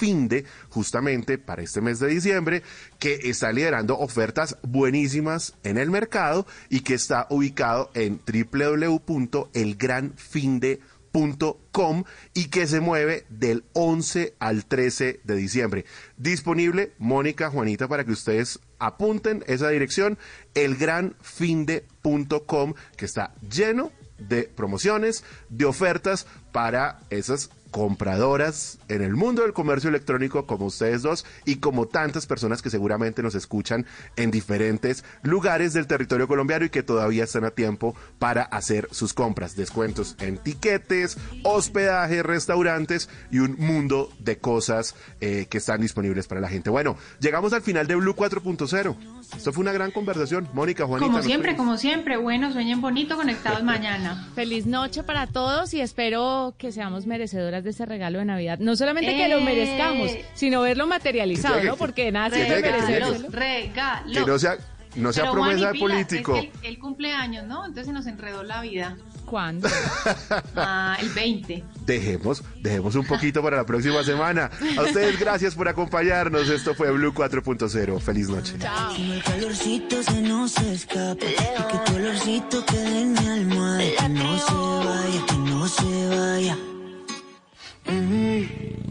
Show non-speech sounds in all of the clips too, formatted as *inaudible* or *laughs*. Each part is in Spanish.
Finde, justamente para este mes de diciembre, que está liderando ofertas buenísimas en el mercado y que está ubicado en www.elgranfinde.com y que se mueve del 11 al 13 de diciembre. Disponible, Mónica, Juanita, para que ustedes apunten esa dirección, elgranfinde.com, que está lleno de promociones, de ofertas para esas compradoras en el mundo del comercio electrónico como ustedes dos y como tantas personas que seguramente nos escuchan en diferentes lugares del territorio colombiano y que todavía están a tiempo para hacer sus compras. Descuentos en tiquetes, hospedaje, restaurantes y un mundo de cosas eh, que están disponibles para la gente. Bueno, llegamos al final de Blue 4.0. Esto fue una gran conversación. Mónica, Juanita. Como siempre, como siempre. Bueno, sueñen bonito, conectados *laughs* mañana. Feliz noche para todos y espero que seamos merecedoras de ese regalo de Navidad. No solamente que lo Eh. merezcamos, sino verlo materializado, ¿no? Porque nada sirve Regalos, merecérselo. Regalos. Que no sea, no sea promesa político. Es que el, el cumpleaños, ¿no? Entonces se nos enredó la vida. ¿Cuándo? *laughs* Ah, el 20. Dejemos, dejemos un poquito para la próxima semana. A ustedes gracias por acompañarnos. Esto fue Blue 4.0. Feliz noche. Como el calorcito se nos escapa y que tu olorcito quede en mi almohada que no se vaya, que no se vaya. Mm-hmm.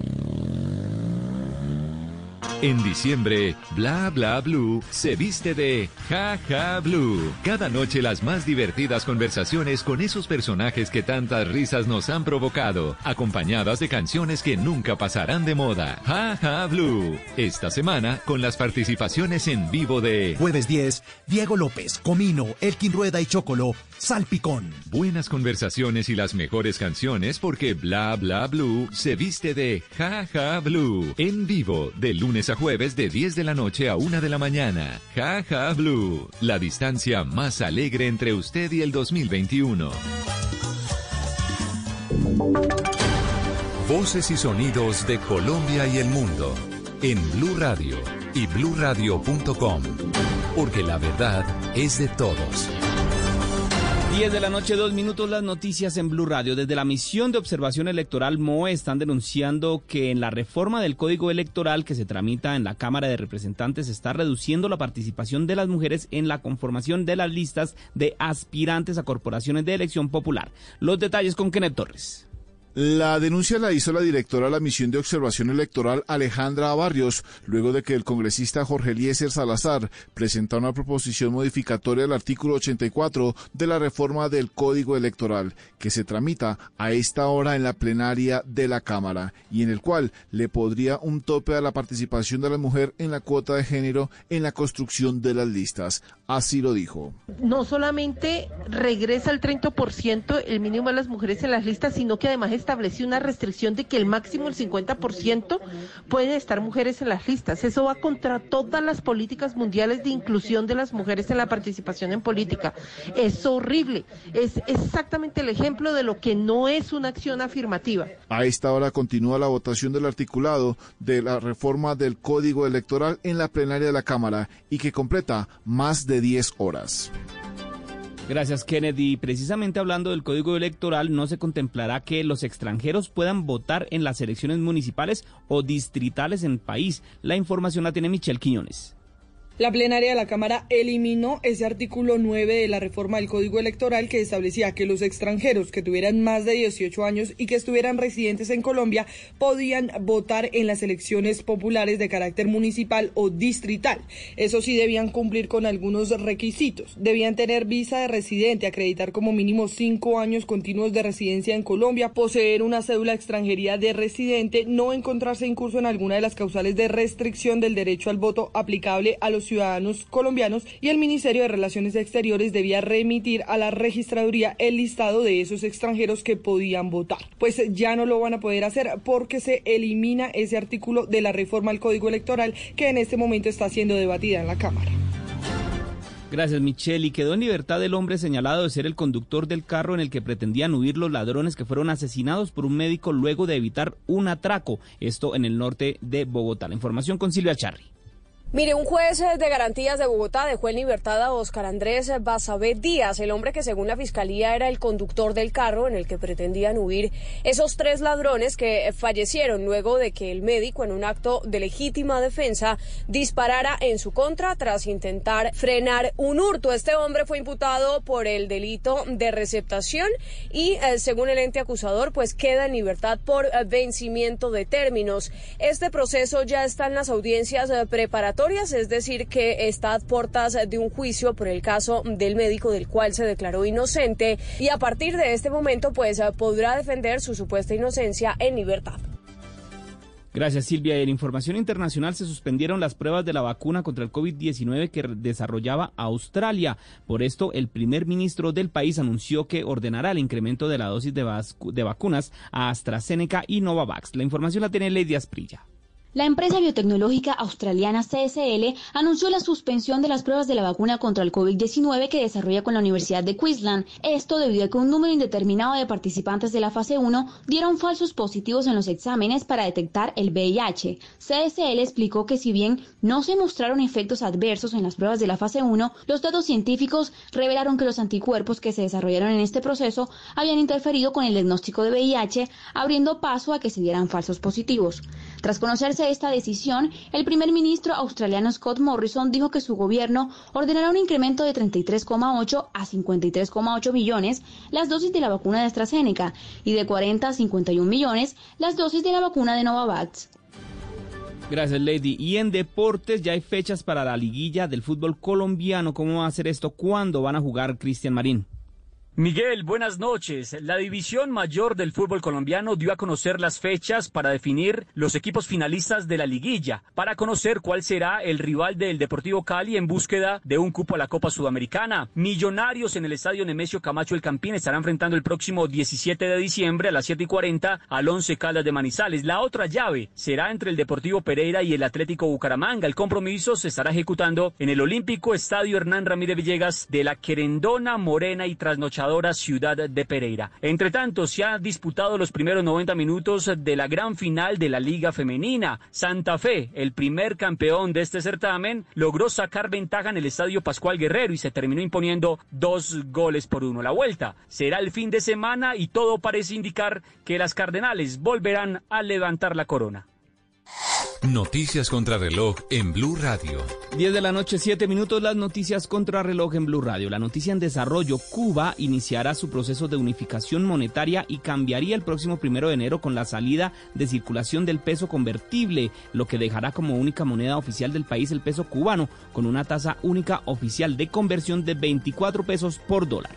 En diciembre, Bla Bla Blue se viste de Ja Ja Blue. Cada noche las más divertidas conversaciones con esos personajes que tantas risas nos han provocado, acompañadas de canciones que nunca pasarán de moda. Ja Ja Blue. Esta semana con las participaciones en vivo de Jueves 10, Diego López, Comino, Elkin Rueda y Chocolo, Salpicón. Buenas conversaciones y las mejores canciones porque Bla Bla Blue se viste de Ja Ja Blue. En vivo, de lunes a jueves de 10 de la noche a 1 de la mañana. Ja Ja Blue. La distancia más alegre entre usted y el 2021. Voces y sonidos de Colombia y el mundo en Blue Radio y bluradio.com. Porque la verdad es de todos. 10 de la noche, dos minutos, las noticias en Blue Radio. Desde la misión de observación electoral MOE están denunciando que en la reforma del Código Electoral que se tramita en la Cámara de Representantes se está reduciendo la participación de las mujeres en la conformación de las listas de aspirantes a corporaciones de elección popular. Los detalles con Kenneth Torres. La denuncia la hizo la directora de la misión de observación electoral Alejandra Barrios, luego de que el congresista Jorge Eliezer Salazar presentara una proposición modificatoria del artículo 84 de la reforma del Código Electoral, que se tramita a esta hora en la plenaria de la Cámara, y en el cual le podría un tope a la participación de la mujer en la cuota de género en la construcción de las listas. Así lo dijo. no solamente regresa el 30% el mínimo de las mujeres en las listas, sino que además establece una restricción de que el máximo el 50% pueden estar mujeres en las listas. Eso va contra todas las políticas mundiales de inclusión de las mujeres en la participación en política. Es horrible. Es exactamente el ejemplo de lo que no es una acción afirmativa. A esta hora continúa la votación del articulado de la reforma del Código Electoral en la plenaria de la Cámara y que completa más de 10 horas. Gracias, Kennedy. Precisamente hablando del Código Electoral, no se contemplará que los extranjeros puedan votar en las elecciones municipales o distritales en el país. La información la tiene Michelle Quiñones. La plenaria de la Cámara eliminó ese artículo 9 de la reforma del Código Electoral que establecía que los extranjeros que tuvieran más de 18 años y que estuvieran residentes en Colombia podían votar en las elecciones populares de carácter municipal o distrital. Eso sí, debían cumplir con algunos requisitos. Debían tener visa de residente, acreditar como mínimo cinco años continuos de residencia en Colombia, poseer una cédula extranjería de residente, no encontrarse incurso en alguna de las causales de restricción del derecho al voto aplicable a los ciudadanos colombianos y el Ministerio de Relaciones Exteriores debía remitir a la registraduría el listado de esos extranjeros que podían votar. Pues ya no lo van a poder hacer porque se elimina ese artículo de la reforma al Código Electoral que en este momento está siendo debatida en la Cámara. Gracias, Michelle. Y quedó en libertad el hombre señalado de ser el conductor del carro en el que pretendían huir los ladrones que fueron asesinados por un médico luego de evitar un atraco. Esto en el norte de Bogotá. La información con Silvia Charri. Mire, un juez de garantías de Bogotá dejó en libertad a Oscar Andrés Basabé Díaz, el hombre que según la fiscalía era el conductor del carro en el que pretendían huir esos tres ladrones que fallecieron luego de que el médico en un acto de legítima defensa disparara en su contra tras intentar frenar un hurto. Este hombre fue imputado por el delito de receptación y eh, según el ente acusador pues queda en libertad por eh, vencimiento de términos. Este proceso ya está en las audiencias eh, es decir, que está a puertas de un juicio por el caso del médico del cual se declaró inocente y a partir de este momento pues podrá defender su supuesta inocencia en libertad. Gracias Silvia. En información internacional se suspendieron las pruebas de la vacuna contra el COVID-19 que desarrollaba Australia. Por esto, el primer ministro del país anunció que ordenará el incremento de la dosis de, de vacunas a AstraZeneca y Novavax. La información la tiene Lady Asprilla. La empresa biotecnológica australiana CSL anunció la suspensión de las pruebas de la vacuna contra el COVID-19 que desarrolla con la Universidad de Queensland. Esto debido a que un número indeterminado de participantes de la fase 1 dieron falsos positivos en los exámenes para detectar el VIH. CSL explicó que si bien no se mostraron efectos adversos en las pruebas de la fase 1, los datos científicos revelaron que los anticuerpos que se desarrollaron en este proceso habían interferido con el diagnóstico de VIH, abriendo paso a que se dieran falsos positivos. Tras conocerse esta decisión, el primer ministro australiano Scott Morrison dijo que su gobierno ordenará un incremento de 33,8 a 53,8 millones las dosis de la vacuna de AstraZeneca y de 40 a 51 millones las dosis de la vacuna de Novavax. Gracias, Lady. Y en deportes ya hay fechas para la liguilla del fútbol colombiano. ¿Cómo va a ser esto? ¿Cuándo van a jugar Cristian Marín? Miguel, buenas noches. La división mayor del fútbol colombiano dio a conocer las fechas para definir los equipos finalistas de la liguilla, para conocer cuál será el rival del Deportivo Cali en búsqueda de un cupo a la Copa Sudamericana. Millonarios en el estadio Nemesio Camacho El Campín estarán enfrentando el próximo 17 de diciembre a las 7 y 40 al 11 Caldas de Manizales. La otra llave será entre el Deportivo Pereira y el Atlético Bucaramanga. El compromiso se estará ejecutando en el Olímpico Estadio Hernán Ramírez Villegas de la Querendona, Morena y Trasnochadora ciudad de Pereira. Entre tanto, se han disputado los primeros 90 minutos de la gran final de la Liga Femenina. Santa Fe, el primer campeón de este certamen, logró sacar ventaja en el Estadio Pascual Guerrero y se terminó imponiendo dos goles por uno. La vuelta será el fin de semana y todo parece indicar que las Cardenales volverán a levantar la corona. Noticias contra reloj en Blue Radio. 10 de la noche, 7 minutos, las noticias contra reloj en Blue Radio. La noticia en desarrollo, Cuba iniciará su proceso de unificación monetaria y cambiaría el próximo primero de enero con la salida de circulación del peso convertible, lo que dejará como única moneda oficial del país el peso cubano, con una tasa única oficial de conversión de 24 pesos por dólar.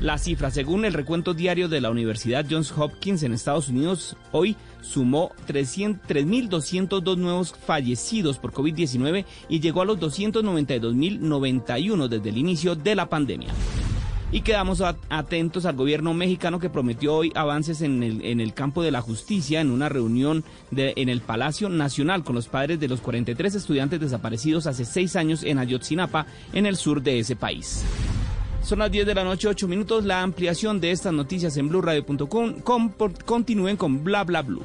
La cifra, según el recuento diario de la Universidad Johns Hopkins en Estados Unidos, hoy sumó 3.202 nuevos fallecidos por COVID-19 y llegó a los 292.091 desde el inicio de la pandemia. Y quedamos atentos al gobierno mexicano que prometió hoy avances en el, en el campo de la justicia en una reunión en el Palacio Nacional con los padres de los 43 estudiantes desaparecidos hace seis años en Ayotzinapa, en el sur de ese país. Son las 10 de la noche, 8 minutos. La ampliación de estas noticias en blurradio.com. Continúen con bla bla blue.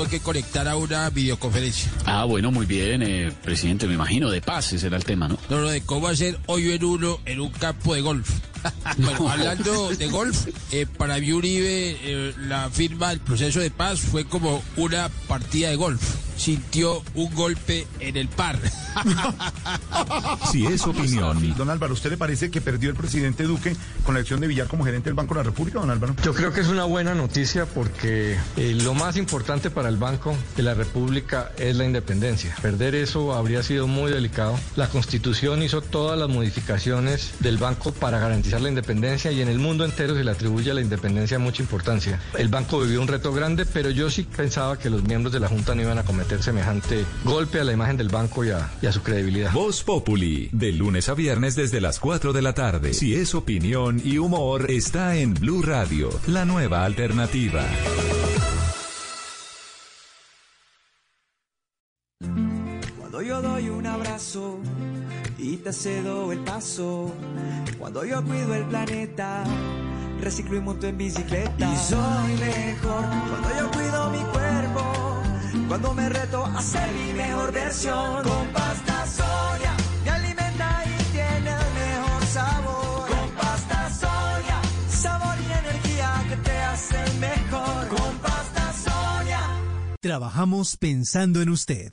tengo que conectar a una videoconferencia. Ah, bueno, muy bien, eh, presidente, me imagino, de paz ese era el tema, ¿no? No, no, de cómo hacer hoyo en uno en un campo de golf. *laughs* Bueno, hablando de golf, eh, para mí Uribe, eh, la firma del proceso de paz fue como una partida de golf. Sintió un golpe en el par. Si es opinión. Don Álvaro, ¿usted le parece que perdió el presidente Duque con la elección de Villar como gerente del Banco de la República, don Álvaro? Yo creo que es una buena noticia porque eh, lo más importante para el Banco de la República es la independencia. Perder eso habría sido muy delicado. La Constitución hizo todas las modificaciones del banco para garantizar la independencia y en el mundo entero se le atribuye a la independencia mucha importancia. El banco vivió un reto grande, pero yo sí pensaba que los miembros de la Junta no iban a cometer semejante golpe a la imagen del banco y a, y a su credibilidad. Voz Populi, de lunes a viernes desde las 4 de la tarde. Si es opinión y humor, está en Blue Radio, la nueva alternativa. Cuando yo doy un abrazo y te cedo el paso. Cuando yo cuido el planeta, reciclo y monto en bicicleta. Y soy mejor cuando yo cuido mi cuerpo. Cuando me reto a ser mi mejor versión. Con pasta Sonia me alimenta y tiene el mejor sabor. Con pasta Sonia, sabor y energía que te hacen mejor. Con pasta Sonia. Trabajamos pensando en usted.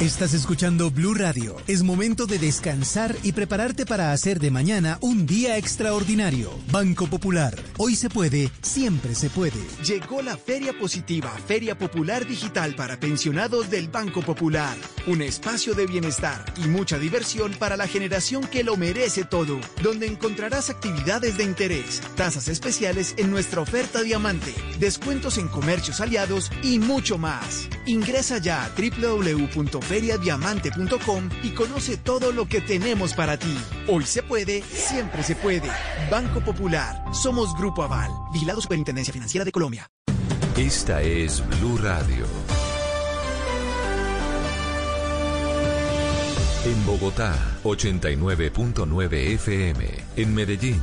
Estás escuchando Blue Radio. Es momento de descansar y prepararte para hacer de mañana un día extraordinario. Banco Popular. Hoy se puede, siempre se puede. Llegó la Feria Positiva, Feria Popular Digital para pensionados del Banco Popular. Un espacio de bienestar y mucha diversión para la generación que lo merece todo, donde encontrarás actividades de interés, tasas especiales en nuestra oferta diamante, descuentos en comercios aliados y mucho más. Ingresa ya a www.feriadiamante.com y conoce todo lo que tenemos para ti. Hoy se puede, siempre se puede. Banco Popular. Somos Grupo Aval. Vigilado Superintendencia Financiera de Colombia. Esta es Blue Radio. En Bogotá, 89.9 FM. En Medellín,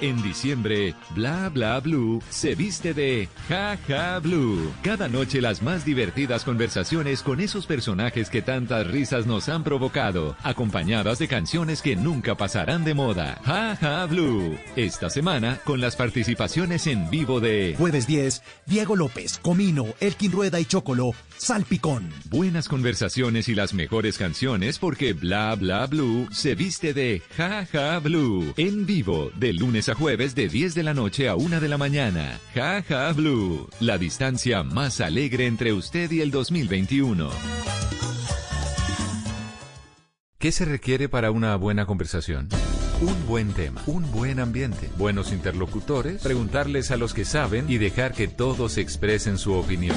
En diciembre, Bla Bla Blue se viste de Ja Ja Blue. Cada noche las más divertidas conversaciones con esos personajes que tantas risas nos han provocado, acompañadas de canciones que nunca pasarán de moda. Ja Ja Blue. Esta semana con las participaciones en vivo de Jueves 10, Diego López, Comino, Elkin Rueda y Chocolo, Salpicón. Buenas conversaciones y las mejores canciones porque Bla Bla Blue se viste de Ja Ja Blue. En vivo, de lunes a jueves de 10 de la noche a 1 de la mañana. Ja Ja Blue. La distancia más alegre entre usted y el 2021. ¿Qué se requiere para una buena conversación? Un buen tema, un buen ambiente, buenos interlocutores, preguntarles a los que saben y dejar que todos expresen su opinión.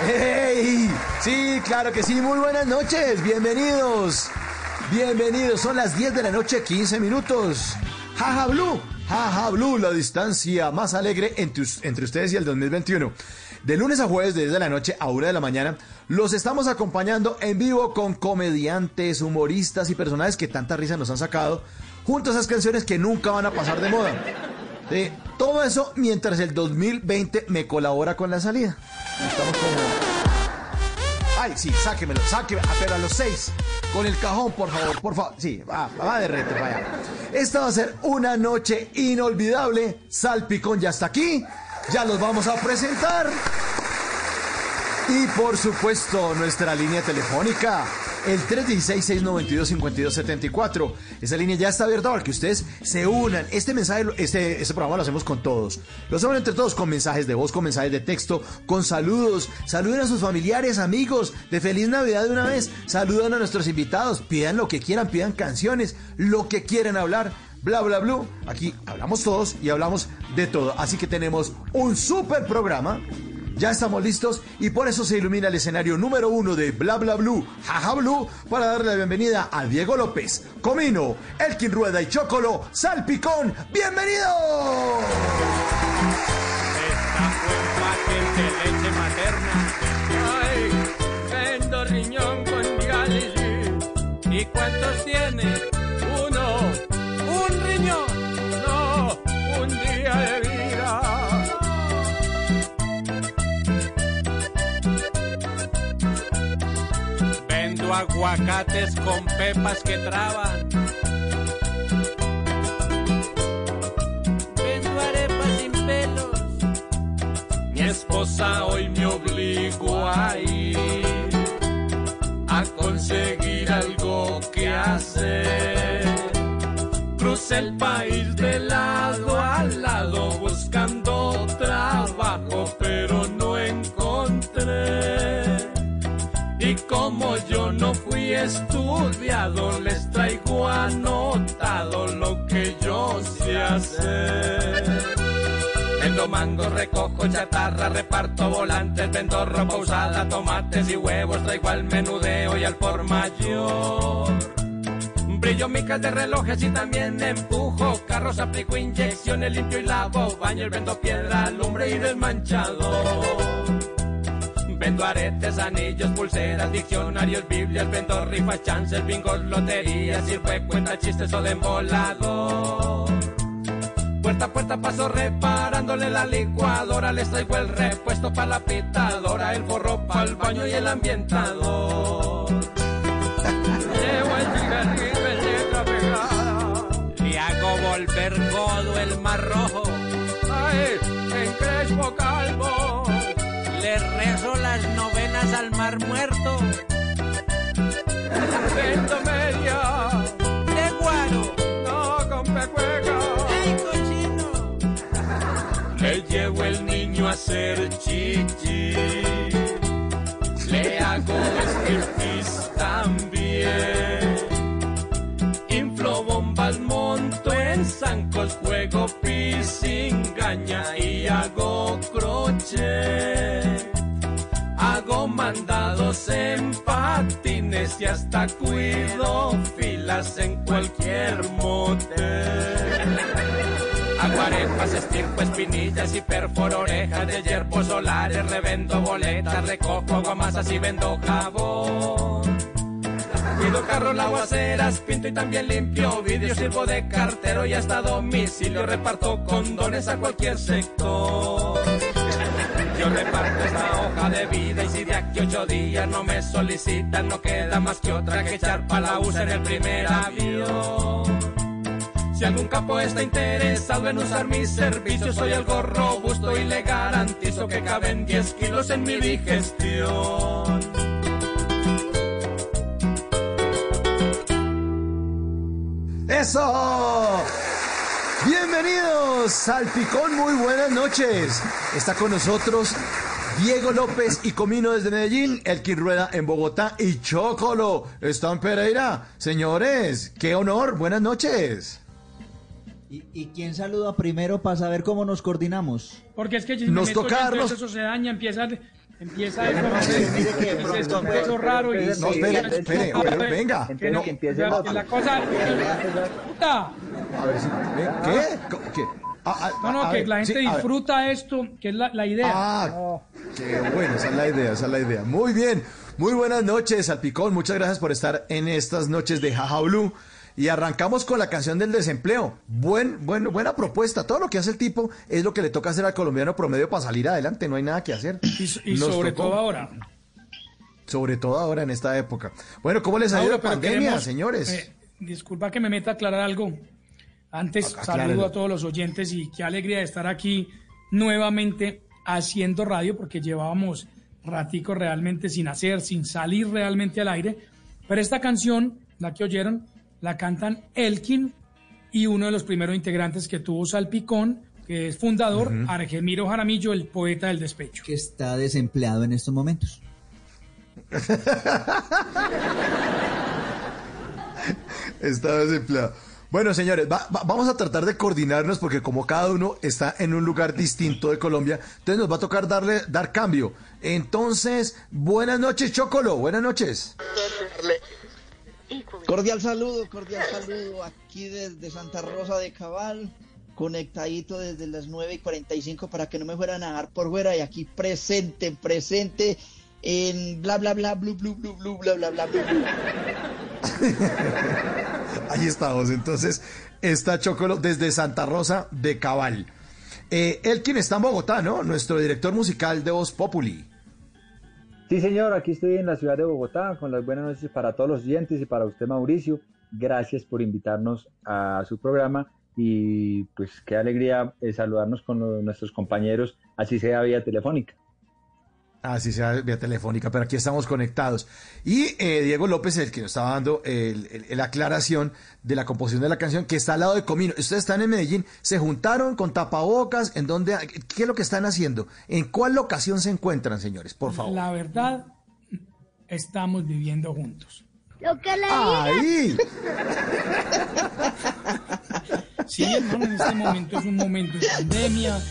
¡Hey! Sí, claro que sí, muy buenas noches, bienvenidos. Bienvenidos, son las 10 de la noche, 15 minutos. Jaja Blue, Jaja Blue, la distancia más alegre entre, entre ustedes y el 2021. De lunes a jueves, de 10 de la noche a 1 de la mañana, los estamos acompañando en vivo con comediantes, humoristas y personajes que tanta risa nos han sacado, junto a esas canciones que nunca van a pasar de moda. De todo eso mientras el 2020 me colabora con la salida. Estamos como. Ay, sí, sáquemelo, sáquemelo, pero a los seis. Con el cajón, por favor, por favor. Sí, va, va de rete, vaya. Esta va a ser una noche inolvidable. Salpicón ya está aquí. Ya los vamos a presentar. Y por supuesto, nuestra línea telefónica el 316-692-5274. Esa línea ya está abierta para que ustedes se unan. Este mensaje, este, este programa lo hacemos con todos. Lo hacemos entre todos con mensajes de voz, con mensajes de texto, con saludos. Saluden a sus familiares, amigos. De feliz Navidad de una vez. Saluden a nuestros invitados. Pidan lo que quieran, pidan canciones, lo que quieran hablar bla bla bla. Aquí hablamos todos y hablamos de todo. Así que tenemos un super programa ya estamos listos y por eso se ilumina el escenario número uno de Bla Bla Blue, Jaja Blue, para darle la bienvenida a Diego López, Comino, Elkin Rueda y Chocolo, Salpicón. ¡Bienvenido! Aguacates con pepas que traban. Vendo arepas sin pelos. Mi esposa hoy me obligó a ir a conseguir algo que hacer. Crucé el país de lado a lado buscando trabajo, fui estudiado, les traigo anotado lo que yo sé hacer. Vendo mango, recojo chatarra, reparto volantes, vendo ropa usada, tomates y huevos, traigo al menudeo y al por mayor. Brillo micas de relojes y también empujo carros, aplico inyecciones, limpio y lavo, baño, vendo piedra, lumbre y desmanchador. Vendo aretes, anillos, pulseras, diccionarios, biblias, vendo rifas, chances, bingos, loterías, y cuenta chistes o de embolador. Puerta a puerta paso reparándole la licuadora, les traigo el repuesto para la pitadora, el forro para el baño y el ambientador. Llevo el cigarrillo letra pegada, le hago volver godo el mar rojo. Ay, en crespo calvo le rezo las novenas al mar muerto. Vendo media de guaro, no con pecueca. ¡Ay, cochino! Le llevo el niño a hacer chichi. Le hago striptease también. Juego pisingaña y hago crochet. Hago mandados en patines y hasta cuido filas en cualquier motel. Hago arepas, estirpo espinillas y perforo orejas de yerbos solares, revendo boletas, recojo aguamasas y vendo jabón. Cuido carros, lavo aceras, pinto y también limpio vidrio, sirvo de cartero y hasta domicilio reparto condones a cualquier sector. Yo reparto esta hoja de vida y si de aquí ocho días no me solicitan, no queda más que otra que echar para la USA en el primer avión. Si algún capo está interesado en usar mis servicios, soy algo robusto y le garantizo que caben 10 kilos en mi digestión. ¡Eso! Bienvenidos al Picón, muy buenas noches. Está con nosotros Diego López y Comino desde Medellín, Elkin Rueda en Bogotá y Chocolo está en Pereira. Señores, qué honor, buenas noches. ¿Y, y quién saluda primero para saber cómo nos coordinamos? Porque es que si Nos me toca darnos- eso se daña, empieza, empieza eso, no, sé, es raro y... No, espere, espere, venga. Que No. la, la cosa... Puta. A ver si. ¿Qué? Ah, ah, No, no, que ver, la gente sí, disfruta esto, que es la, la idea. Ah, Qué bueno, esa es la idea, esa es la idea. Muy bien, muy buenas noches, Alpicón. Muchas gracias por estar en estas noches de Jaja Blue. Y arrancamos con la canción del desempleo. Buen, bueno, buena propuesta. Todo lo que hace el tipo es lo que le toca hacer al colombiano promedio para salir adelante. No hay nada que hacer. Y, sobre tocó. todo ahora. Sobre todo ahora en esta época. Bueno, ¿cómo les ha ido la pandemia, queremos, señores? eh, disculpa que me meta a aclarar algo. Antes, saludo a todos los oyentes y qué alegría de estar aquí nuevamente haciendo radio, porque llevábamos ratico realmente sin hacer, sin salir realmente al aire. Pero esta canción, la que oyeron, la cantan Elkin y uno de los primeros integrantes que tuvo Salpicón, que es fundador, Ujú. Argemiro Jaramillo, el poeta del despecho. Que está desempleado en estos momentos. *laughs* Está desempleado. Bueno, señores, va- va- vamos a tratar de coordinarnos porque como cada uno está en un lugar distinto de Colombia, entonces nos va a tocar darle dar cambio. Entonces, buenas noches, Chocolo, buenas noches. Cordial saludo, cordial saludo aquí desde Santa Rosa de Cabal, conectadito desde las 9 y 45 para que no me fueran a dar por fuera y aquí presente, presente en bla bla bla, blu blu blu blu bla bla bla. *laughs* Ahí estamos, entonces está Chocolo desde Santa Rosa de Cabal. Eh, él quien está en Bogotá, ¿no? Nuestro director musical de Voz Populi. Sí, señor, aquí estoy en la ciudad de Bogotá con las buenas noches para todos los oyentes y para usted, Mauricio. Gracias por invitarnos a su programa y pues qué alegría eh, saludarnos con nuestros compañeros, así sea vía telefónica. Así sea vía telefónica, pero aquí estamos conectados. Y eh, Diego López, el que nos estaba dando la aclaración de la composición de la canción, que está al lado de Comino. Ustedes están en Medellín, se juntaron con tapabocas, ¿en dónde? ¿Qué es lo que están haciendo? ¿En cuál locación se encuentran, señores? Por favor. La verdad, estamos viviendo juntos. Lo que le ¡Ahí! Sí, hermano, en este momento es un momento de pandemia.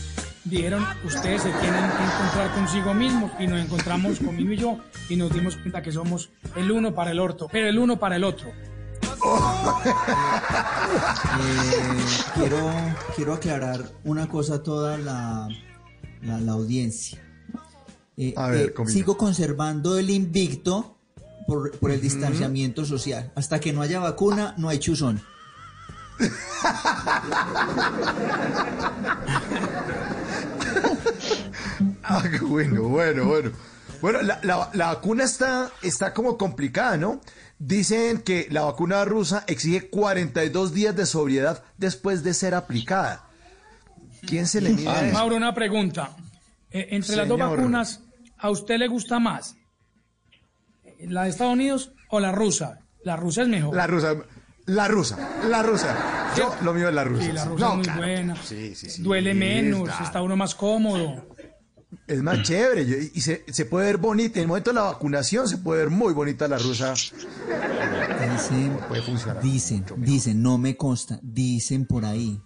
Dijeron, ustedes se tienen que encontrar consigo mismos y nos encontramos conmigo y yo y nos dimos cuenta que somos el uno para el otro, pero el uno para el otro. Eh, quiero, quiero aclarar una cosa a toda la, la, la audiencia. Eh, A ver, eh, sigo conservando el invicto por, por el distanciamiento social. Hasta que no haya vacuna, no hay chuzón. *laughs* *laughs* Ah, qué bueno, bueno, bueno. Bueno, la, la- la vacuna está, está como complicada, ¿no? Dicen que la vacuna rusa exige 42 días de sobriedad después de ser aplicada. ¿Quién se le mide a eso? Mauro, una pregunta. Eh, entre las dos Señor. vacunas, ¿a usted le gusta más? ¿La de Estados Unidos o la rusa? La rusa es mejor. La rusa, la rusa, la rusa. Yo, lo mío es la rusa. Sí, la rusa No, es muy claro. buena. Sí, sí, sí. Duele menos, está uno más cómodo. Es más *clears throat* chévere y se, se puede ver bonita. En el momento de la vacunación se puede ver muy bonita la rusa. Dicen, Puede funcionar. dicen, dicen, no me consta, dicen por ahí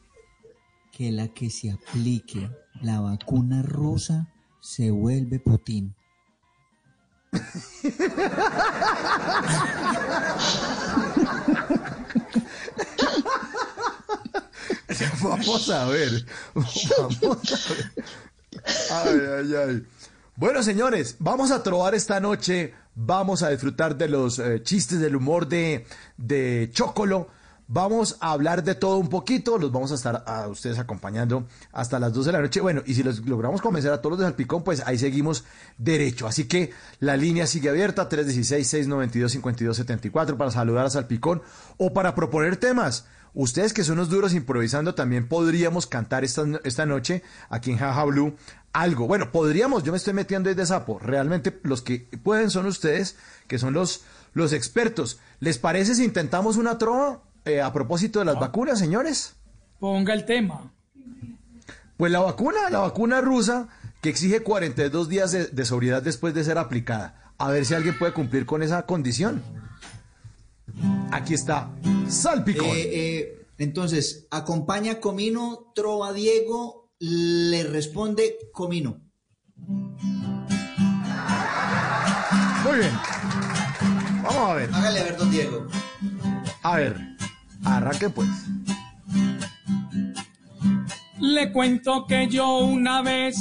que la que se aplique la vacuna rusa se vuelve Putin. *laughs* Vamos a ver. Vamos a ver. Ay, ay, ay. Bueno, señores, vamos a trobar esta noche. Vamos a disfrutar de los eh, chistes del humor de, de Chocolo. Vamos a hablar de todo un poquito. Los vamos a estar a ustedes acompañando hasta las 12 de la noche. Bueno, y si logramos convencer a todos los de Salpicón, pues ahí seguimos derecho. Así que la línea sigue abierta: 316-692-5274 para saludar a Salpicón o para proponer temas. Ustedes que son unos duros improvisando, también podríamos cantar esta, esta noche aquí en Jaja Blue algo. Bueno, podríamos, yo me estoy metiendo ahí de sapo. Realmente los que pueden son ustedes, que son los, los expertos. ¿Les parece si intentamos una trova eh, a propósito de las vacunas, señores? Ponga el tema. Pues la vacuna, la vacuna rusa, que exige 42 días de, de sobriedad después de ser aplicada. A ver si alguien puede cumplir con esa condición. Aquí está, Salpicón. Eh, eh, entonces, acompaña Comino, Trova Diego, le responde Comino. Muy bien. Vamos a ver. Hágale a ver, don Diego. A ver, arranque pues. Le cuento que yo una vez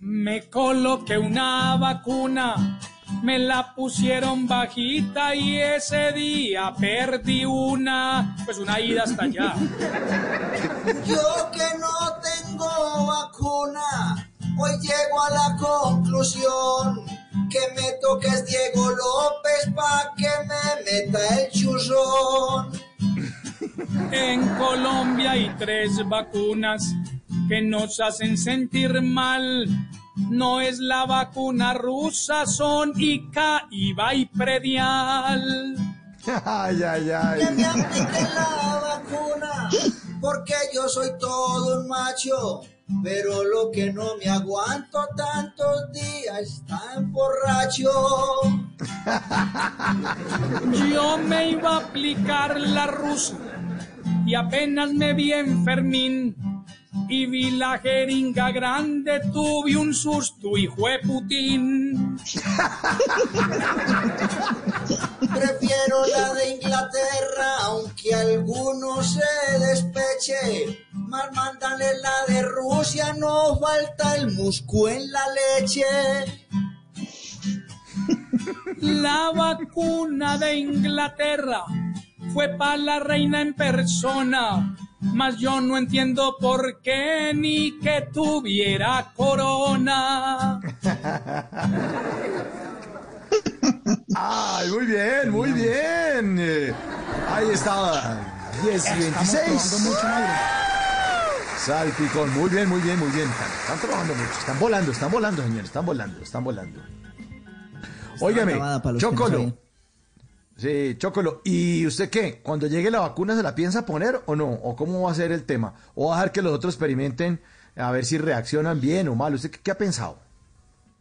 me coloqué una vacuna, me la pusieron bajita y ese día perdí una, pues una ida hasta allá. *laughs* Yo que no tengo vacuna, hoy llego a la conclusión que me toques Diego López pa' que me meta el churrón. En Colombia hay tres vacunas que nos hacen sentir mal. No es la vacuna rusa, son Ica, IVA y Predial. Ay, ay, ay. Que me apliquen la vacuna, porque yo soy todo un macho. Pero lo que no me aguanto tantos días es tan borracho. Yo me iba a aplicar la rusa y apenas me vi enfermín y vi la jeringa grande, tuve un susto y fue Putin. Prefiero la de Inglaterra, aunque alguno se despeche. Más mándale la de Rusia, no falta el musco en la leche. La vacuna de Inglaterra fue para la reina en persona, mas yo no entiendo por qué ni que tuviera corona. *laughs* Ay, muy bien, muy bien. Eh, Ahí está. 10 y 26. Salpicón, muy bien, muy bien, muy bien. Están, están trabajando mucho, están volando, están volando, señores, están volando, están volando. Óigame, que no Chocolo. Sí, Chocolo. ¿Y usted qué? Cuando llegue la vacuna se la piensa poner o no? ¿O cómo va a ser el tema? ¿O va a dejar que los otros experimenten a ver si reaccionan bien o mal? ¿Usted qué, qué ha pensado?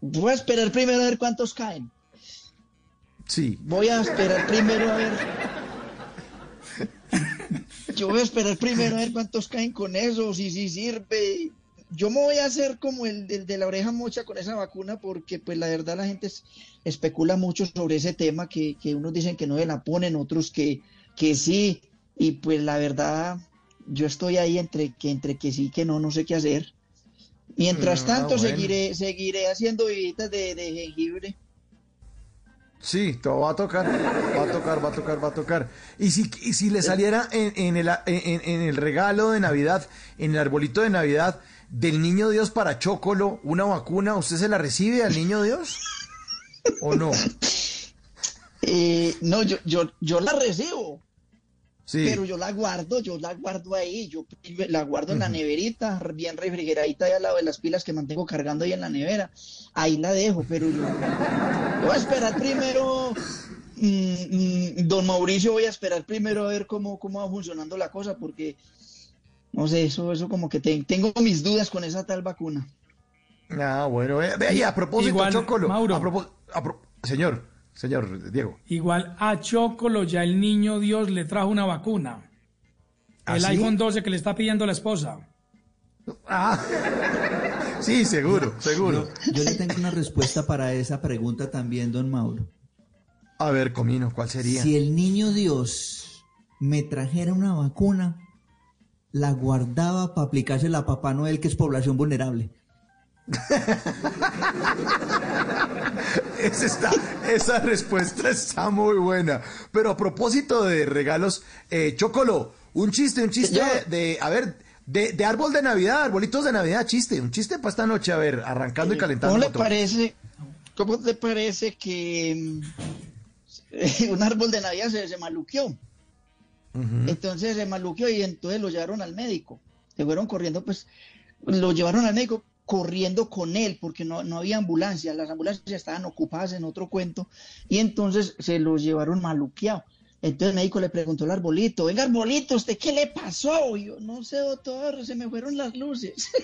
Voy a esperar primero a ver cuántos caen. Sí. Voy a esperar primero a ver. *laughs* Yo voy a esperar primero a ver cuántos caen con eso, si sí sirve. Yo me voy a hacer como el, el de la oreja mocha con esa vacuna porque pues la verdad la gente es- especula mucho sobre ese tema, que, que unos dicen que no se la ponen, otros que, que sí. Y pues la verdad yo estoy ahí entre que, entre que sí que no, no sé qué hacer. Mientras Ah, tanto bueno. seguiré, seguiré haciendo vivitas de, de jengibre. Sí, todo va a tocar, va a tocar, va a tocar, va a tocar. Y si, y si le saliera en, en el, en, en el regalo de Navidad, en el arbolito de Navidad, del niño Dios para Chocolo, una vacuna, ¿usted se la recibe al niño Dios? ¿O no? Eh, no, yo, yo, yo la recibo, Sí. pero yo la guardo, yo la guardo ahí, yo la guardo en la neverita, bien refrigeradita ahí al lado de las pilas que mantengo cargando ahí en la nevera. Ahí la dejo, pero yo, yo voy a esperar primero, mm, mm, don Mauricio, voy a esperar primero a ver cómo, cómo va funcionando la cosa, porque, no sé, eso, eso como que te- tengo mis dudas con esa tal vacuna. Ah, bueno, eh, ve, y a propósito, Igual, Chocolo, Mauro. a propó- a pro- señor, señor Diego. Igual a Chocolo ya el niño Dios le trajo una vacuna. ¿Ah, El sí? iPhone 12 que le está pidiendo la esposa. Ah, sí, seguro, seguro. Yo le tengo una respuesta para esa pregunta también, don Mauro. A ver, Comino, ¿cuál sería? Si el niño Dios me trajera una vacuna, la guardaba para aplicársela a Papá Noel, que es población vulnerable. *laughs* Esa, está, esa respuesta está muy buena. Pero a propósito de regalos, eh, Chocolo, un chiste, un chiste de, a ver, de, de árbol de Navidad, arbolitos de Navidad, chiste, un chiste para esta noche, a ver, arrancando y calentando. ¿Cómo le motor. parece, cómo te parece que mm, *laughs* un árbol de Navidad se, se maluqueó? Entonces se maluqueó y entonces lo llevaron al médico. Se fueron corriendo, pues, lo llevaron al médico corriendo con él porque no, no había ambulancia, las ambulancias estaban ocupadas en otro cuento y entonces se lo llevaron maluqueado. Entonces el médico le preguntó al arbolito, venga arbolito, ¿usted qué le pasó? Y yo, no sé, doctor, se me fueron las luces. *laughs*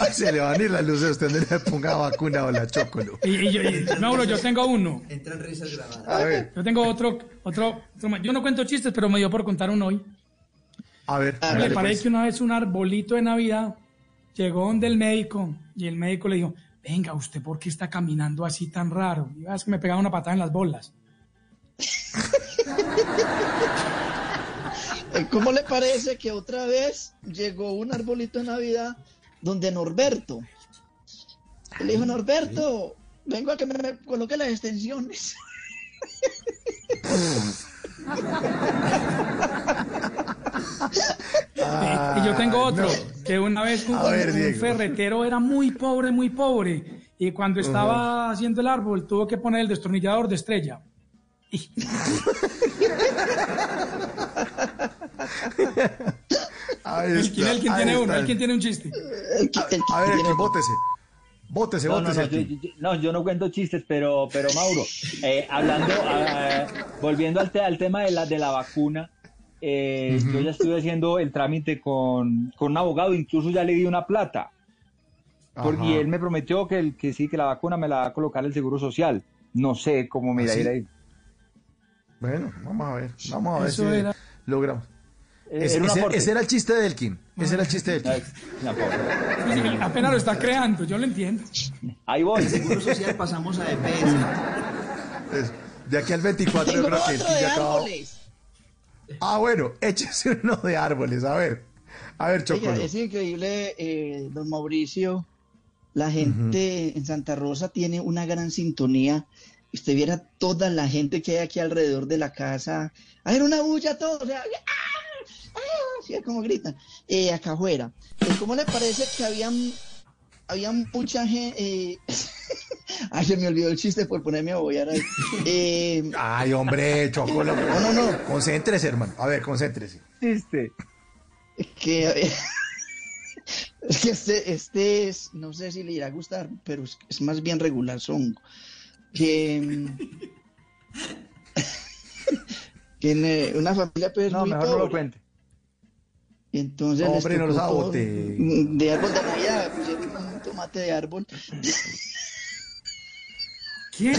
Ay, se le van a ir las luces, usted no le ponga vacuna o la chocolo. Y, y yo, y- Mauro, yo tengo uno. Entran risas grabadas. A ver, Yo tengo otro, otro. Yo no cuento chistes, pero me dio por contar uno hoy. A ver. Me hágale, parece pues. que una vez un arbolito de Navidad llegó donde el médico y el médico le dijo, venga, ¿usted por qué está caminando así tan raro? Y "Ah, es que me pegaba una patada en las bolas. Eh, ¿Cómo le parece que otra vez llegó un arbolito de Navidad donde Norberto? Le dijo, Norberto, vengo a que me coloque las extensiones. *laughs* *laughs* y yo tengo otro, que una vez un, A ver, un ferretero era muy pobre, muy pobre. Y cuando estaba haciendo el árbol, tuvo que poner el destornillador de estrella. *laughs* Ahí El está, quien, el quien ahí tiene uno, el quien tiene un chiste. A ver, Elkin, bótese. Bótese, No, no, bótese no, yo, aquí. yo- no, yo no cuento chistes, pero, pero Mauro, eh, hablando, eh, volviendo al, te- al tema de la, de la vacuna, eh, yo ya estuve haciendo el trámite con, con un abogado, incluso ya le di una plata, Por- Ajá. y él me prometió que, el, que sí, que la vacuna me la va a colocar el Seguro Social. No sé cómo me irá a ¿Ah, ir ahí. Bueno, vamos a ver. Vamos a ver Eso si era- logramos. Eh, Ese, era un ese- aporte. ese era el chiste de Elkin. Ese era el chiste de Elkin. Sí, sí, apenas lo está creando, yo lo entiendo. Ahí voy. Seguro Social pasamos a EPS. De aquí al 24 yo creo que Elkin de ya acabó. árboles. Ah, bueno, *laughs* échese uno de árboles. A ver. A ver, Oiga, Chocolo. es increíble, eh, don Mauricio. La gente en Santa Rosa tiene una gran sintonía. Usted viera toda la gente que hay aquí alrededor de la casa. A ver, una bulla todos. O sea, ¡ah! ¡ah! Así es como gritan. Eh, acá afuera. Eh, ¿Cómo le parece que habían, habían mucha gente? eh, *laughs* Ay, se me olvidó el chiste por ponerme a bollar ahí. *laughs* Eh, Ay, hombre, Chocolo. *laughs* No, no, no. Concéntrese, hermano. A ver, concéntrese. Chiste. que es que este, este es, no sé si le irá a gustar, pero es, es más bien regular son. Que, que en eh, una familia pues No, muy mejor no lo cuente. Entonces hombre, no lo sabote. de árbol de Navidad, pusieron un tomate de árbol. ¿Qué?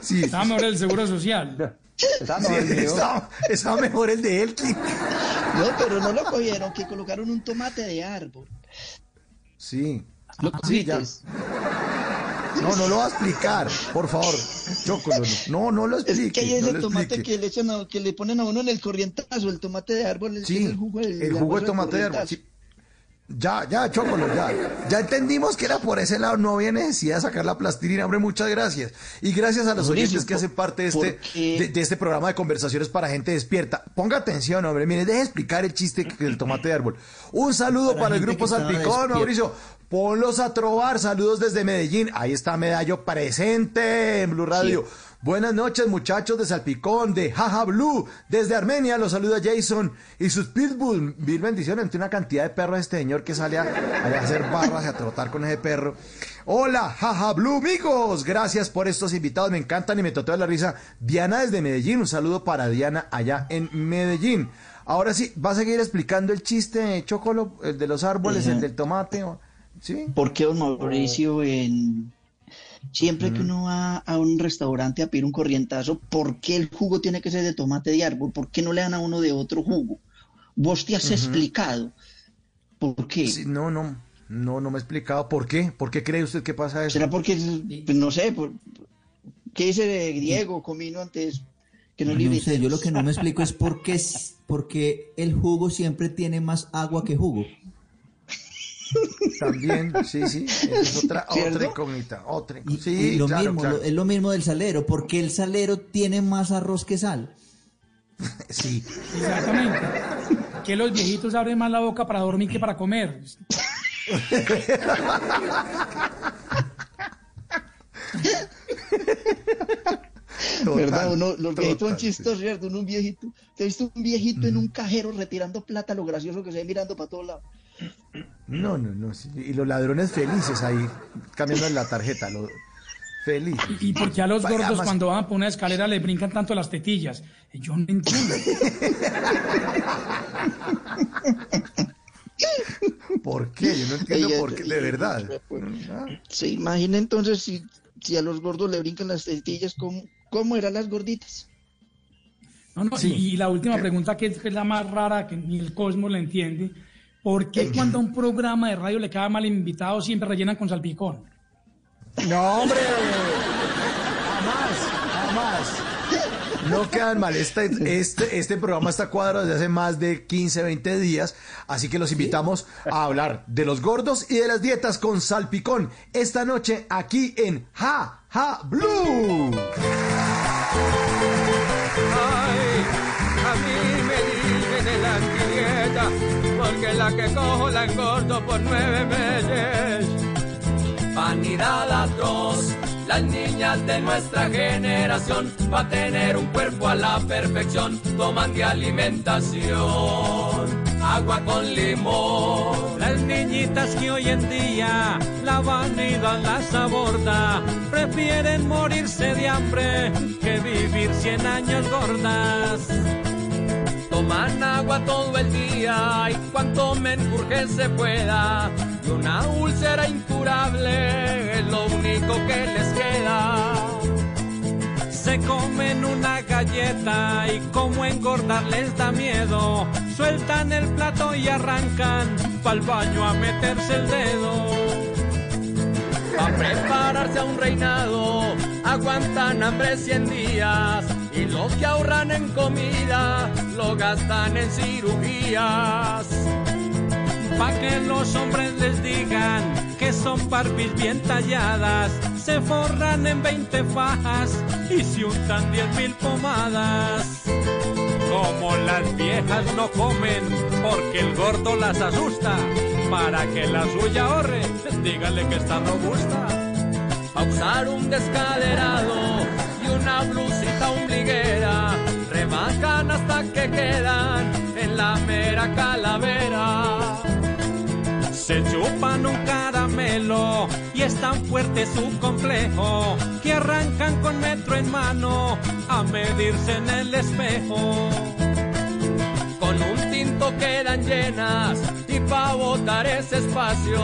Sí, Estaba mejor el seguro social. Sí, el estaba, estaba mejor el de Elkin. No, pero no lo cogieron, que colocaron un tomate de árbol. Sí. Lo Sí, ya. No, no lo va a explicar, por favor. Chocolo, no, no lo Es explique. que hay no ese lo tomate que le echan a- que le ponen a uno en el corrientazo, el tomate de árbol, es, Sí, es el jugo, del- el jugo de tomate de árbol. sí. Ya, ya, Chocolo, ya. Ya entendimos que era por ese lado, no había necesidad de sacar la plastilina, hombre, muchas gracias. Y gracias a los Mauricio, oyentes que hacen parte de este, de, de este programa de conversaciones para gente despierta. Ponga atención, hombre, mire, deje explicar el chiste del tomate de árbol. Un saludo para, Para el grupo Salpicón. Mauricio. Ponlos a trobar, saludos desde Medellín. Ahí está Medallo presente en Blue Radio. Buenas noches, muchachos de Salpicón, de Jaja Blue, desde Armenia, los saluda Jason y sus Pitbull. Mil bendiciones entre una cantidad de perros este señor que sale a, a hacer barras y a trotar con ese perro. Hola, Jaja Blue, amigos. Gracias por estos invitados, me encantan y me trató de la risa. Diana desde Medellín, un saludo para Diana allá en Medellín. Ahora sí, ¿va a seguir explicando el chiste, Chocolo, el de los árboles, el del tomate? ¿Sí? ¿Por qué, don Mauricio, en... siempre que uno va a un restaurante a pedir un corrientazo, ¿por qué el jugo tiene que ser de tomate de árbol? ¿Por qué no le dan a uno de otro jugo? Vos te has explicado. ¿Por qué? Sí, no, no, no, no me he explicado. ¿Por qué? ¿Por qué cree usted que pasa eso? ¿Será porque, pues, no sé, por... ¿qué dice de Diego Comino antes? Que no, No sé, yo lo que no me explico es por qué, por qué el jugo siempre tiene más agua que jugo. También, sí, sí, esa es otra, ¿Cierto? otra incógnita, otra Y, Sí, y lo claro, mismo, claro. lo- es lo mismo del salero. ¿Por qué el salero tiene más arroz que sal? *laughs* Sí. Exactamente. Que los viejitos abren más la boca para dormir que para comer. ¿Verdad? Uno, los viejitos son total, chistosos, ¿cierto? Uno un viejito. ¿Te has visto un viejito en un cajero retirando plata, lo gracioso que se ve mirando para todos lados? No, no, no. sí, Y los ladrones felices ahí, cambiando la tarjeta. Lo... Feliz. ¿Y por qué a los Vaya, gordos más- cuando van por una escalera le brincan tanto las tetillas? Yo no entiendo. *laughs* ¿Por qué? Yo no entiendo Ella- por qué, de verdad. Se imagina entonces si, si a los gordos le brincan las tetillas, ¿cómo, cómo eran las gorditas? No, no, y, y la última pregunta que es, que es la más rara, que ni el Cosmos la entiende. ¿Por qué *clears throat* cuando a un programa de radio le cae mal invitado siempre rellenan con salpicón? No, hombre. Jamás, jamás. No quedan mal. Este, este, este programa está cuadrado desde hace más de 15, 20 días. Así que los invitamos a hablar de los gordos y de las dietas con salpicón. Esta noche aquí en Ja Ja Blue. Que cojo la engordo por nueve meses. Vanidad atroz, las niñas de nuestra generación va a tener un cuerpo a la perfección, toman de alimentación, agua con limón. Las niñitas que hoy en día la vanidad las aborda, prefieren morirse de hambre que vivir 100 años gordas. Toman agua todo el día y cuanto menos se pueda. Y una úlcera incurable es lo único que les queda. Se comen una galleta y como engordar les da miedo, sueltan el plato y arrancan pa'l baño a meterse el dedo. Para prepararse a un reinado, aguantan hambre 100 días y lo que ahorran en comida lo gastan en cirugías. Pa' que los hombres les digan que son Barbies bien talladas, se forran en 20 fajas y se untan 10 mil pomadas. Como las viejas no comen porque el gordo las asusta, para que la suya ahorre, dígale que está robusta. Pa' usar un descaderado y una blusita rebajan hasta que quedan en la mera calavera. Se chupan un caramelo y es tan fuerte su complejo que arrancan con metro en mano a medirse en el espejo. Con un tinto quedan llenas y pa' botar ese espacio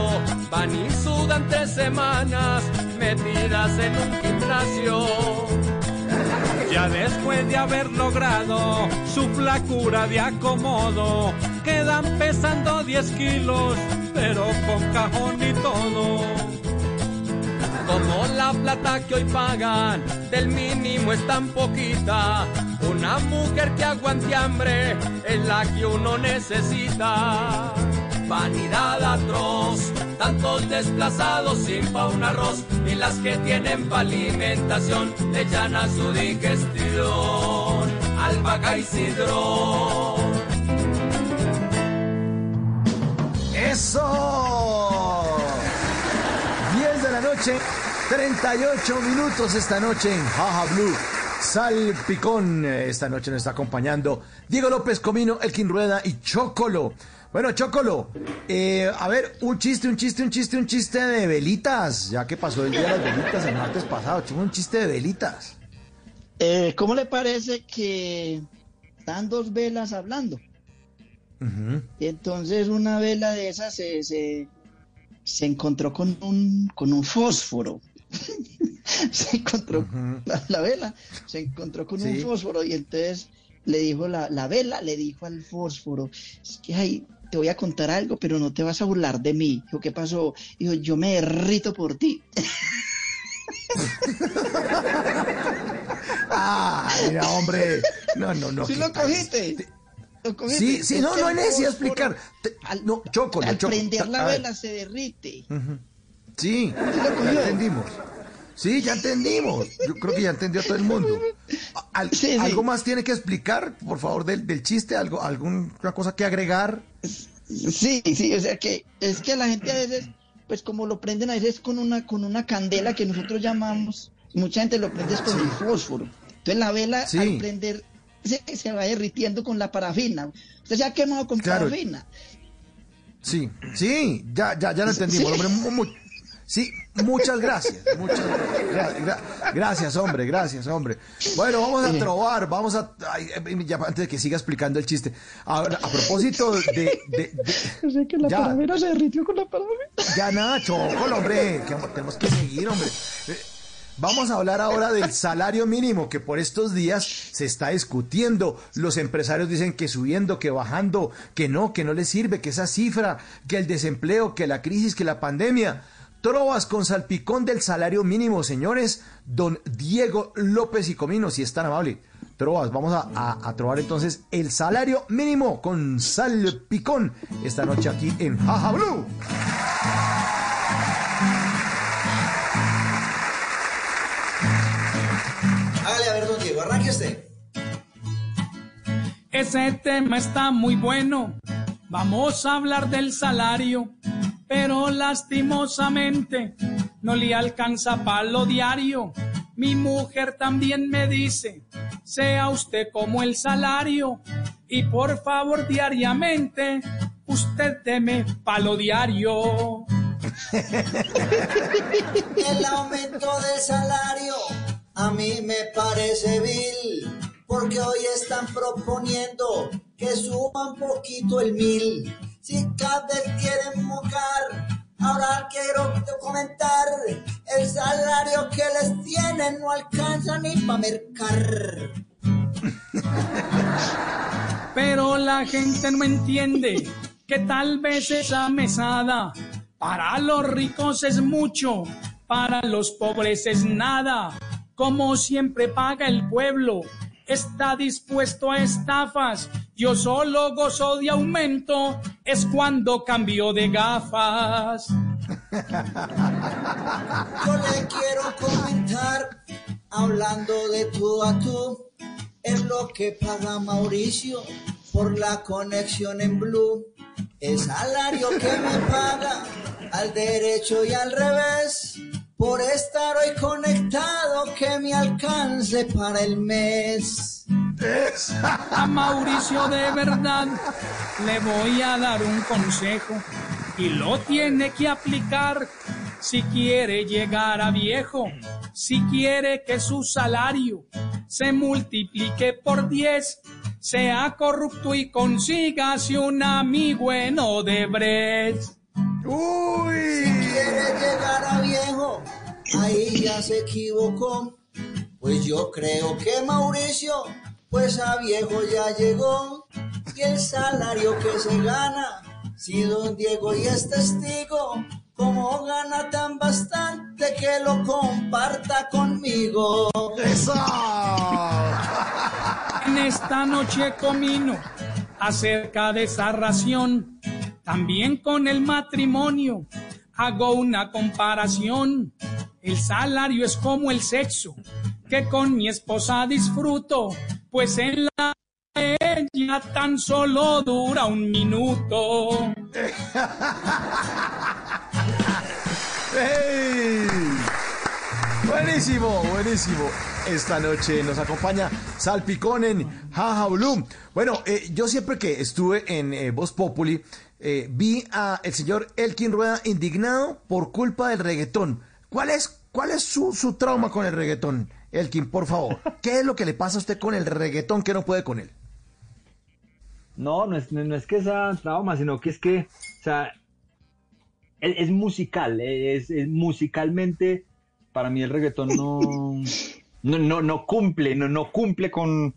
van y sudan tres semanas metidas en un gimnasio. Ya después de haber logrado su flacura de acomodo, quedan pesando 10 kilos, pero con cajón y todo. Como la plata que hoy pagan del mínimo es tan poquita, una mujer que aguante hambre es la que uno necesita. Vanidad atroz, tantos desplazados sin pa' un arroz, y las que tienen pa' alimentación le echan su digestión albahaca y sidrón. ¡Eso! 10 de la noche, 38 minutos esta noche en Jaja Blue. Salpicón, eh, esta noche nos está acompañando Diego López Comino, Elkin Rueda y Chocolo. Bueno, Chocolo, eh, a ver, un chiste, un chiste, un chiste, un chiste de velitas. Ya que pasó el día de las velitas el martes pasado, un chiste de velitas. Eh, ¿Cómo le parece que están dos velas hablando? Y entonces una vela de esas se, se, se encontró con un, con un fósforo. *laughs* se encontró la, la vela, se encontró con un fósforo y entonces le dijo la, la vela, le dijo al fósforo, es que ay, te voy a contar algo, pero no te vas a burlar de mí. Dijo, ¿qué pasó? Dijo, yo me derrito por ti. *laughs* Ah, mira, hombre. No, no, no. ¿Sí ¿qué lo cogiste? ¿Lo cogiste? Sí, sí, no, no fósforo, explicar. Te- no, Chocolo, Al Chocolo. prender la vela se derrite. Ujú. Sí, ya entendimos. Sí, ya entendimos. Yo creo que ya entendió todo el mundo. *laughs* Al- Sí, sí. ¿Algo más tiene que explicar, por favor, del, del chiste? ¿Algo, ¿Alguna cosa que agregar? Sí, sí, o sea que es que la gente a veces, pues como lo prenden a veces con una, con una candela que nosotros llamamos, mucha gente lo prende es con el fósforo. Entonces la vela al prender se, se va derritiendo con la parafina. Usted se ha quemado con Claro. parafina. Sí, sí, ya, ya, ya lo entendimos, hombre. mu- mu- sí, muchas gracias. Muchas gra- gra- gracias, hombre, gracias, hombre. Bueno, vamos a trobar, vamos a. ay, eh, ya, antes de que siga explicando el chiste. Ahora, a propósito de. de- de- *laughs* Sé que la Ya. se derritió con la parafina. ya nada, chocolo, hombre, que tenemos que seguir, hombre. Eh, Vamos a hablar ahora del salario mínimo que por estos días se está discutiendo. Los empresarios dicen que subiendo, que bajando, que no, que no les sirve, que esa cifra, que el desempleo, que la crisis, que la pandemia. Trovas con salpicón del salario mínimo, señores. Don Diego López y Comino, si es tan amable. Trovas, vamos a, a, a trobar entonces el salario mínimo con salpicón esta noche aquí en Jaja Blue. Hágale a ver, don Diego, arranque usted. Ese tema está muy bueno. Vamos a hablar del salario, pero lastimosamente no le alcanza para lo diario. Mi mujer también me dice, sea usted como el salario y por favor diariamente usted deme palo diario. *laughs* El aumento del salario a mí me parece vil, porque hoy están proponiendo que suba un poquito el mil. Cada vez quieren mojar, ahora quiero comentar, el salario que les tienen no alcanza ni para mercar. *laughs* Pero la gente no entiende que tal vez esa mesada para los ricos es mucho, para los pobres es nada. Como siempre paga el pueblo, está dispuesto a estafas. Yo solo gozo de aumento, es cuando cambio de gafas. Yo le quiero comentar, hablando de tú a tú, es lo que paga Mauricio por la conexión en Blue. El salario que me paga al derecho y al revés, por estar hoy conectado que me alcance para el mes. A Mauricio de verdad le voy a dar un consejo y lo tiene que aplicar si quiere llegar a viejo, si quiere que su salario se multiplique por 10, sea corrupto y consígase un amigo en Odebrecht. Si quiere llegar a viejo, ahí ya se equivocó. Pues yo creo que Mauricio, pues a viejo ya llegó. Y el salario que se gana, si don Diego y es testigo, como gana tan bastante que lo comparta conmigo. En esta noche comino acerca de esa ración, también con el matrimonio. Hago una comparación. El salario es como el sexo, que con mi esposa disfruto, pues en la ella tan solo dura un minuto. *laughs* ¡Ey! Buenísimo, buenísimo. Esta noche nos acompaña Salpicón en Jaja. Bueno, eh, yo siempre que estuve en eh, Voz Populi, eh, vi a el señor Elkin Rueda indignado por culpa del reggaetón. ¿Cuál es, cuál es su, su trauma con el reggaetón, Elkin, por favor? *laughs* ¿Qué es lo que le pasa a usted con el reggaetón que no puede con él? No, no es, no es que sea trauma, sino que es que, o sea, es, es musical, es, es musicalmente, para mí el reggaetón no, *laughs* no, no, no cumple, no, no cumple con,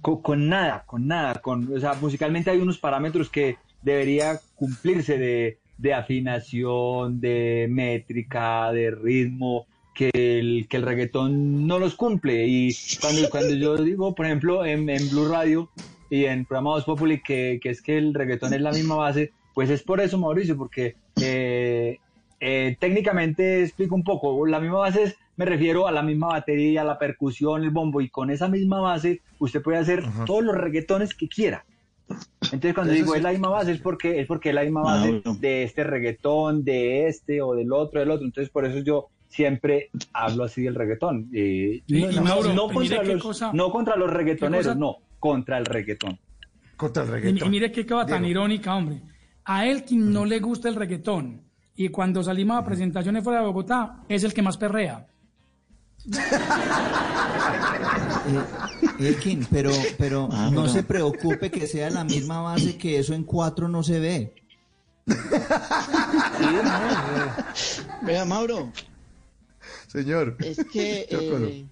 con, con nada, con nada, con, o sea, musicalmente hay unos parámetros que debería cumplirse de, de afinación, de métrica, de ritmo, que el, que el reggaetón no los cumple. Y cuando, cuando yo digo, por ejemplo, en, en Blue Radio y en programa Voz Populi, que, que es que el reggaetón es la misma base, pues es por eso, Mauricio, porque eh, eh, técnicamente explico un poco, la misma base es, me refiero a la misma batería, la percusión, el bombo, y con esa misma base usted puede hacer todos los reggaetones que quiera. Entonces cuando Eso digo sí. es la misma base es porque es porque es la misma base de este reggaetón, de este o del otro, del otro. Entonces por eso yo siempre hablo así del reggaetón. Eh, Y- no, y no- Mauro, no y contra los, cosa- no contra los reggaetoneros, no, contra el reggaetón. Contra el Y, y mire qué cosa tan Diego. irónica, hombre. A él que no le gusta el reggaetón. Y cuando salimos a presentaciones fuera de Bogotá, es el que más perrea. Eh, Elkin, pero, pero Ah, no pero- se preocupe que sea la misma base que eso en cuatro no se ve. *laughs* Vea, Mauro, Señor. es que *laughs* eh,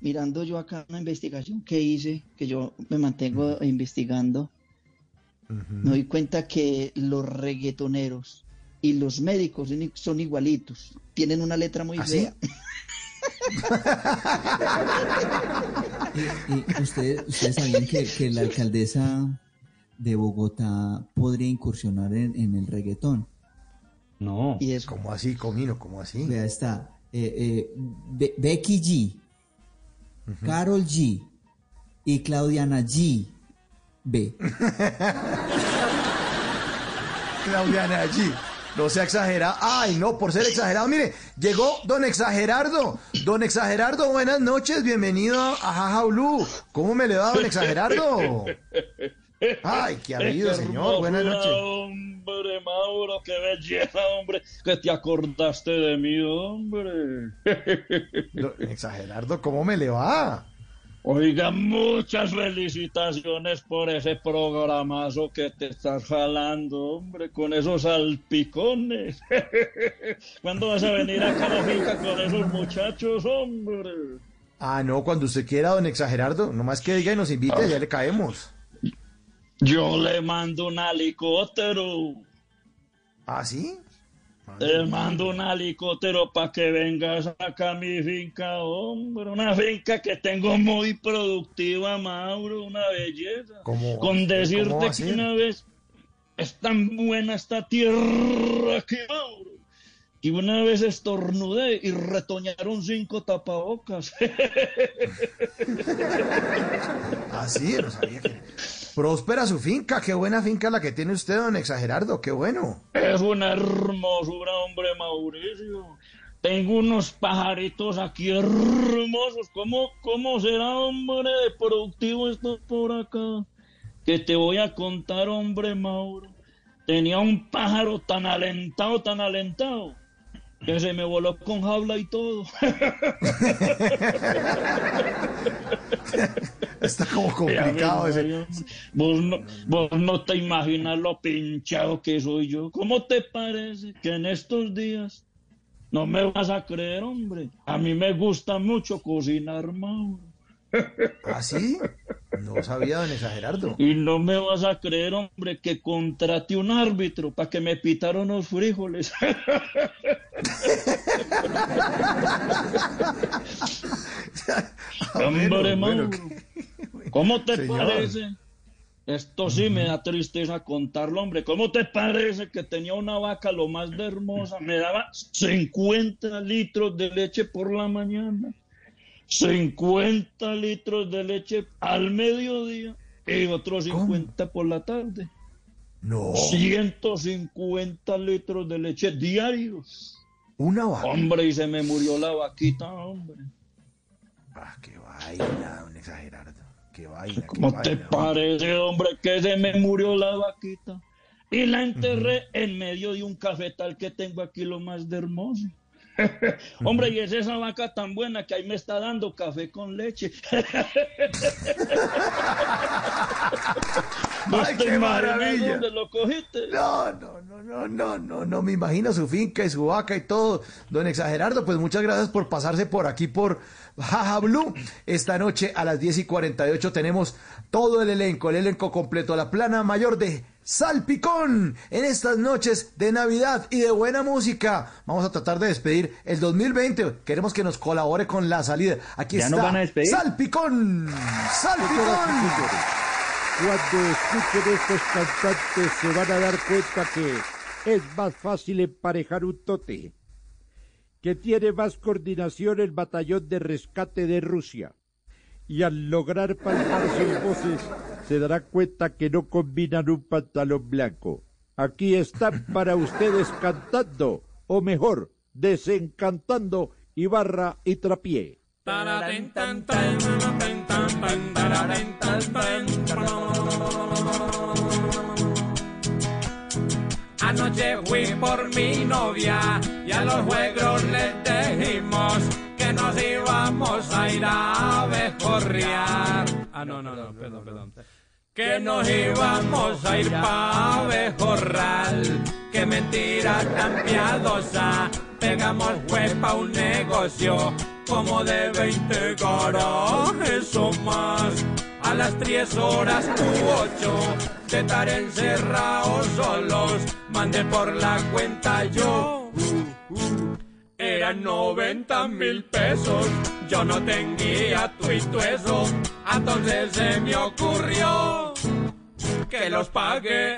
mirando yo acá una investigación que hice, que yo me mantengo investigando, me doy cuenta que los reggaetoneros y los médicos son igualitos, tienen una letra muy ¿Ah, sí? fea. *laughs* Y, y ustedes, ustedes sabían que, que la alcaldesa de Bogotá podría incursionar en, en el reggaetón. No. Y eso. ¿Cómo así, Comino? ¿Cómo así? Vea, está eh, eh, Be- Becky G, Carol G y Claudiana G. B. *laughs* Claudiana allí. No sea exagerado. Ay, no, por ser exagerado. Mire, llegó don Exagerardo. Don Exagerardo, buenas noches. Bienvenido a Jaja Blue. ¿Cómo me le va, don Exagerardo? Ay, qué ha habido, Qué señor. Buenas noches. Hombre, Mauro, qué belleza, hombre, que te acordaste de mí, hombre. Don Exagerardo, ¿cómo me le va? Oiga, muchas felicitaciones por ese programazo que te estás jalando, hombre, con esos salpicones. *laughs* ¿Cuándo vas a venir acá a la finca con esos muchachos, hombre? Ah, no, cuando usted quiera, don Exagerardo. Nomás que diga y nos invite, ya le caemos. Yo le mando un helicóptero. ¿Ah, sí? Te mando un helicóptero para que vengas acá a mi finca, hombre. Una finca que tengo muy productiva, Mauro, una belleza. ¿Cómo? Con decirte ¿Cómo que una vez es tan buena esta tierra que, Mauro, que una vez estornudé y retoñaron cinco tapabocas. *laughs* Ah, sí, no sabía que... Próspera su finca. Qué buena finca la que tiene usted, don Exagerardo. Qué bueno. Es una hermosura, hombre, Mauricio. Tengo unos pajaritos aquí hermosos. ¿Cómo, cómo será, hombre, de productivo esto por acá? Que te voy a contar, hombre, Mauro. Tenía un pájaro tan alentado, tan alentado, que se me voló con jaula y todo. *laughs* Está como complicado Ave ese. Vos no, vos no te imaginas lo pinchado que soy yo. ¿Cómo te parece que en estos días no me vas a creer, hombre? A mí me gusta mucho cocinar, Mauro. ¿Ah, sí? No sabía, don Exagerardo. Y no me vas a creer, hombre, que contraté un árbitro para que me pitara unos frijoles. *laughs* hombre, bueno. ¿Cómo te Señor. parece? Esto sí me da tristeza contarlo, hombre. ¿Cómo te parece que tenía una vaca lo más de hermosa? Me daba 50 litros de leche por la mañana, 50 litros de leche al mediodía y otros 50 por la tarde. No. 150 litros de leche diarios. Una vaca. Hombre, y se me murió la vaquita, hombre. Ah, qué vaina, don Exagerardo. Qué vaina. qué ¿Cómo te vaina. parece, hombre, que se me murió la vaquita? Y la enterré en medio de un cafetal que tengo aquí lo más de hermoso. *laughs* hombre, y es esa vaca tan buena que ahí me está dando café con leche. *laughs* ¿No ¡Ay, qué maravilla! dónde lo cogiste? No, no, no, no, no, no, no, me imagino su finca y su vaca y todo. Don Exagerardo, pues muchas gracias por pasarse por aquí por Jaja Blue. Esta noche a las 10 y 48 tenemos todo el elenco, el elenco completo, la plana mayor de Salpicón en estas noches de Navidad y de buena música. Vamos a tratar de despedir el 2020. Queremos que nos colabore con la salida. Aquí ¿Ya está nos van a despedir? Salpicón. Salpicón. Cuando escuchen estos cantantes se van a dar cuenta que es más fácil emparejar un tote, que tiene más coordinación el batallón de rescate de Rusia. Y al lograr palpar sus voces se dará cuenta que no combinan un pantalón blanco. Aquí están para ustedes cantando, o mejor, desencantando Ibarra y Trapié. Anoche fui por mi novia y a los juegos les dijimos que nos íbamos a ir a bejorrear. Ah, no, no, no, perdón, perdón. Que nos íbamos a ir pa' bejorral. Qué mentira tan piadosa. Pegamos huepa un negocio como de 20 garajes o más. A las 3 horas u 8 de estar encerrados solos, mandé por la cuenta yo. Eran 90 mil pesos, yo no tenía tuito eso, entonces se me ocurrió que los pague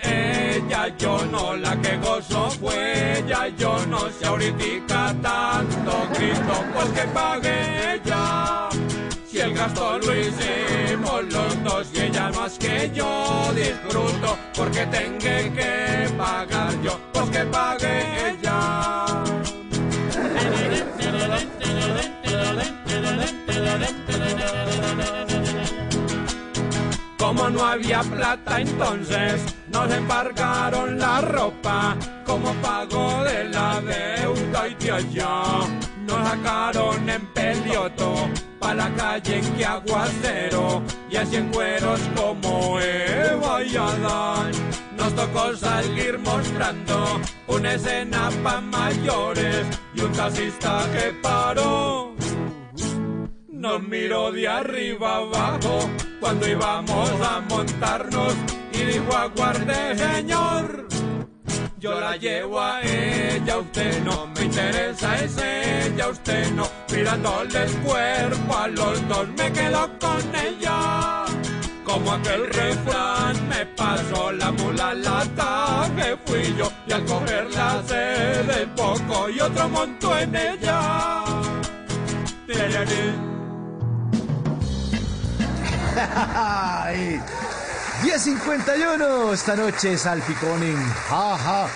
ella, yo no, la que gozo fue ella, yo no sé ahorita tanto grito, pues que pague ella. Si el gasto lo hicimos los dos y ella más que yo disfruto, porque tengo que pagar yo, pues que pague ella. Como no había plata entonces, nos embarcaron la ropa como pago de la deuda y de allá. Nos sacaron en pelioto pa' la calle en que aguacero y así en cueros como Eva y Adán. Nos tocó salir mostrando una escena pa' mayores y un taxista que paró. Nos miró de arriba abajo cuando íbamos a montarnos y dijo aguarde señor. Yo la llevo a ella, usted no me interesa, es ella, usted no. Mirándole el cuerpo a los dos, me quedo con ella. Como aquel refrán me pasó la mula lata que fui yo y al cogerla se del poco y otro montó en ella. Ay, 10.51 esta noche Salpicón en Jaja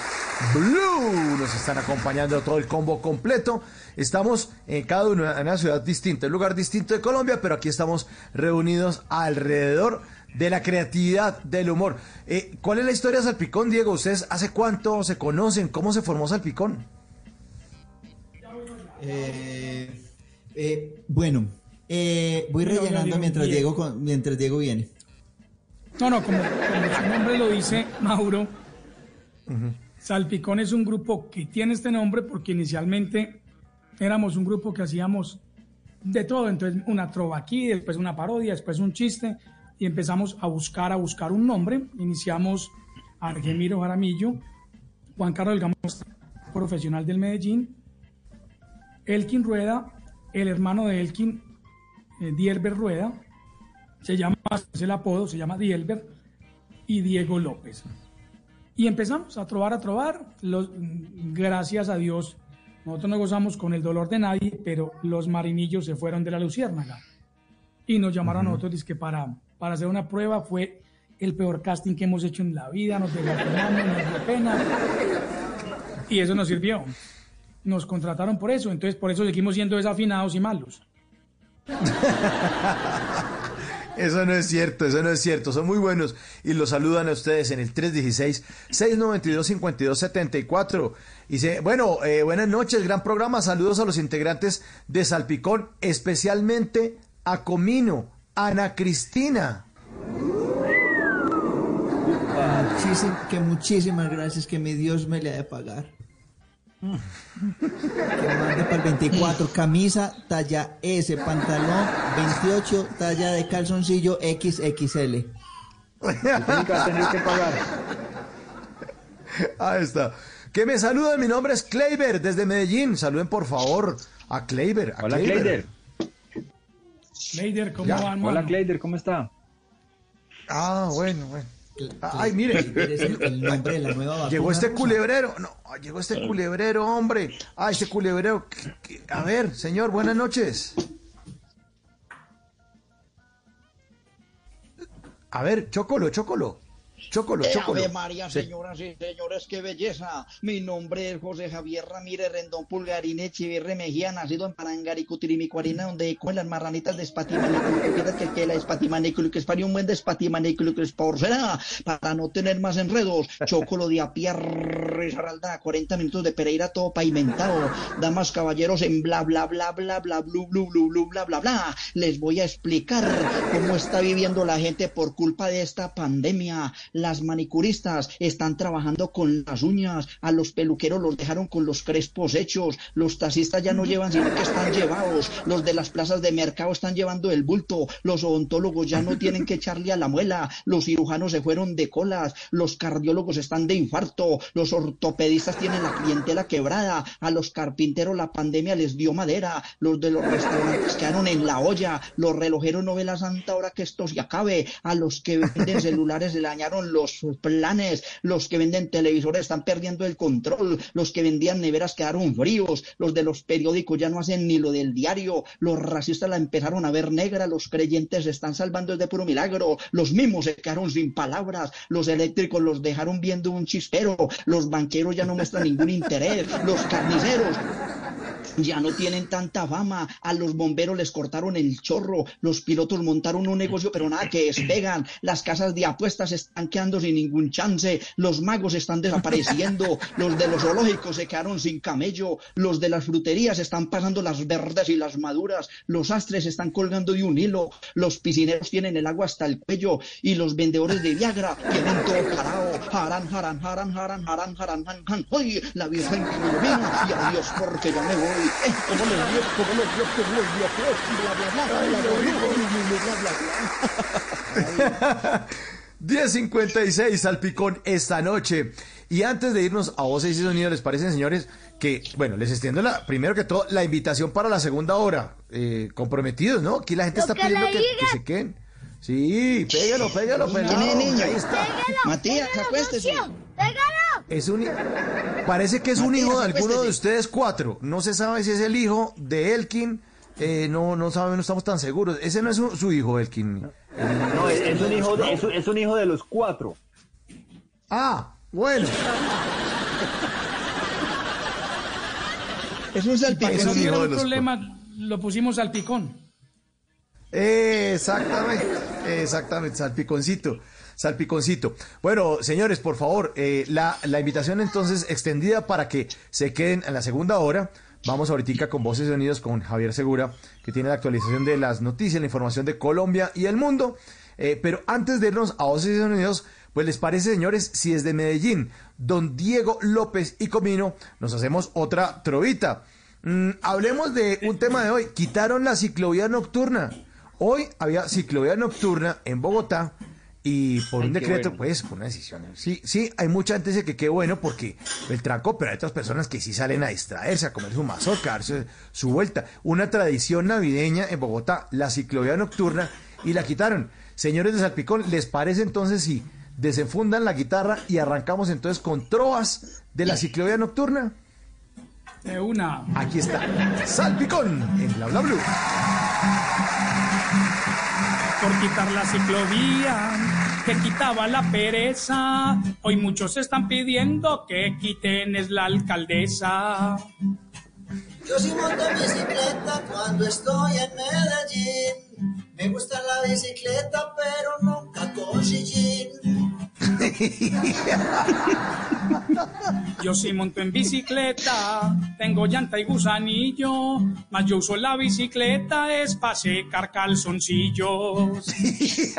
Blue. Nos están acompañando todo el combo completo. Estamos en cada uno en una ciudad distinta, un lugar distinto de Colombia, pero aquí estamos reunidos alrededor de la creatividad, del humor. Eh, ¿Cuál es la historia de Salpicón, Diego? ¿Ustedes hace cuánto se conocen? ¿Cómo se formó Salpicón? Eh, eh, bueno, eh, voy rellenando mientras bien. Diego, con- mientras Diego viene. No, no, como, como su nombre lo dice, Mauro, Salpicón es un grupo que tiene este nombre porque inicialmente éramos un grupo que hacíamos de todo, entonces una trova aquí, después una parodia, después un chiste, y empezamos a buscar, a buscar un nombre. Iniciamos Argemiro Jaramillo, Juan Carlos Delgamo, profesional del Medellín, Elkin Rueda, el hermano de Elkin, eh, Dielber Rueda, se llama, es el apodo, se llama Dielber, y Diego López. Y empezamos a trobar, a trobar. Los, gracias a Dios, nosotros no gozamos con el dolor de nadie, pero los marinillos se fueron de la Luciérnaga. Y nos llamaron a nosotros dizque para, para hacer una prueba. Fue el peor casting que hemos hecho en la vida, nos desgastamos, nos dio pena. Y eso nos sirvió. Nos contrataron por eso, entonces por eso seguimos siendo desafinados y malos. *laughs* Eso no es cierto, eso no es cierto. Son muy buenos y los saludan a ustedes en el 316-692-5274. Dice, bueno, eh, buenas noches, gran programa. Saludos a los integrantes de Salpicón, especialmente a Comino, Ana Cristina. Que muchísimas gracias, que mi Dios me le ha de pagar. Que mande para el 24, camisa talla S, pantalón 28, talla de calzoncillo XXL. *laughs* Ahí está. Que me saluden, mi nombre es Kleiber desde Medellín. Saluden por favor a Kleiber. a Hola, Kleider. Leider, ¿cómo Ya. van, Hola, mano? Kleider, ¿cómo está? Ah, bueno, bueno. Ay, mire. Es el, el nombre de la nueva vacuna. Llegó este rusa. culebrero. No, llegó este culebrero, hombre. Ah, este culebrero. A ver, señor, buenas noches. A ver, Chocolo, Chocolo. Chocolo, Eh, chocolo. Ave María, Sí. señoras y señores, qué belleza. Mi nombre es José Javier Ramírez Rendón Pulgarín Echeverre Mejía, nacido en Parangaricutirimiguarina, donde con las marranitas de espatimanículo, que que la espatimanículo, que es para un buen de espatimanículo, que es por será, para no tener más enredos. *laughs* Chocolo de a Pierre Saralda, 40 minutos de Pereira, todo pavimentado. Damas, caballeros, en bla, bla, bla, bla, bla, blu, blu, blu, blu, bla, bla, bla. Les voy a explicar cómo está viviendo la gente por culpa de esta pandemia. Las manicuristas están trabajando con las uñas, a los peluqueros los dejaron con los crespos hechos, los taxistas ya no llevan sino que están llevados, los de las plazas de mercado están llevando el bulto, los odontólogos ya no *laughs* tienen que echarle a la muela, los cirujanos se fueron de colas, los cardiólogos están de infarto, los ortopedistas tienen la clientela quebrada, a los carpinteros la pandemia les dio madera, los de los restaurantes quedaron en la olla, los relojeros no ven la santa hora que esto se acabe, a los que venden *laughs* celulares se le dañaron los planes, los que venden televisores están perdiendo el control, los que vendían neveras quedaron fríos, los de los periódicos ya no hacen ni lo del diario, los racistas la empezaron a ver negra, los creyentes se están salvando de puro milagro, los mismos se quedaron sin palabras, los eléctricos los dejaron viendo un chispero, los banqueros ya no muestran ningún interés, los carniceros ya no tienen tanta fama, a los bomberos les cortaron el chorro, los pilotos montaron un negocio pero nada que despegan, las casas de apuestas están quedando sin ningún chance, los magos están desapareciendo, los de los zoológicos se quedaron sin camello, los de las fruterías están pasando las verdes y las maduras, los astres están colgando de un hilo, los piscineros tienen el agua hasta el cuello. Y los vendedores de Viagra tienen todo parado, harán, harán, harán, harán, harán, harán, harán, harán, la Virgen que me ilumina. Y adiós porque ya me voy. Cómo me dio, cómo dio, cómo dio, 10.56 Salpicón esta noche. Y antes de irnos a voces y sonidos, ¿les parece, señores? Que, bueno, les extiendo la, primero que todo, la invitación para la segunda hora. Eh, comprometidos, ¿no? Aquí la gente Lo está que pidiendo que, que, se queden. Sí, pégalo, pégalo, pégalo. Ahí está. Pégalo, Matías, acuéstese. Pégalo. Es un, parece que es un hijo de alguno de ustedes cuatro. No se sabe si es el hijo de Elkin. Eh, no, no sabemos, no estamos tan seguros. Ese no es su, su hijo, Elkin. No, es, es un hijo de, es, un- es un hijo de los cuatro. Ah, bueno. Es un Para que Es no un hubiera hijo de los problema, lo pusimos al picón. Exactamente, exactamente, salpiconcito, salpiconcito. Bueno, señores, por favor, eh, la, la invitación entonces extendida para que se queden en la segunda hora. Vamos ahorita con Voces y Sonidos con Javier Segura, que tiene la actualización de las noticias, la información de Colombia y el mundo. Eh, pero antes de irnos a Voces y Sonidos, pues les parece, señores, si desde Medellín, don Diego López y Comino, nos hacemos otra trovita. Mm, hablemos de un tema de hoy. Quitaron la ciclovía nocturna. Hoy había ciclovía nocturna en Bogotá y por Ay, un decreto, bueno. pues, por una decisión. Sí, sí, hay mucha gente que dice que qué bueno porque el tranco, pero hay otras personas que sí salen a distraerse, a comer su mazorca, a darse su vuelta. Una tradición navideña en Bogotá, la ciclovía nocturna, y la quitaron. Señores de Salpicón, ¿les parece entonces si desenfundan la guitarra y arrancamos entonces con trovas de la ciclovía nocturna? De una. Aquí está, Salpicón en Bla Bla Blue. Por quitar la ciclovía que quitaba la pereza. Hoy muchos están pidiendo que quiten es la alcaldesa. Yo sí monto bicicleta cuando estoy en Medellín. Me gusta la bicicleta, pero nunca con sillín. Yo sí monto en bicicleta, tengo llanta y gusanillo, mas yo uso la bicicleta es para secar calzoncillos. Si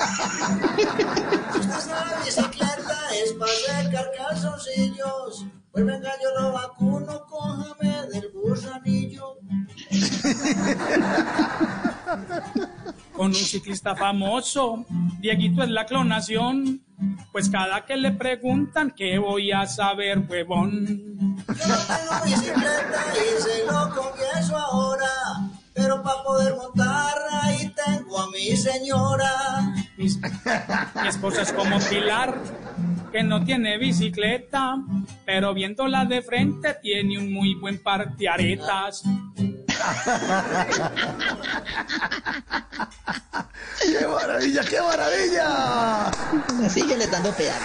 usted sabe bicicleta es para secar calzoncillos. Pues venga, yo lo vacuno, cójame del gusanillo. Con un ciclista famoso, Dieguito es la clonación, pues cada que le preguntan qué voy a saber, huevón. Yo tengo bicicleta y se lo confieso ahora. Pero para poder montar ahí tengo a mi señora. Mis- *laughs* mi esposa es como Pilar, que no tiene bicicleta, pero viéndola de frente tiene un muy buen par de aretas. *laughs* ¡Qué maravilla, qué maravilla! Síguele dando pedal,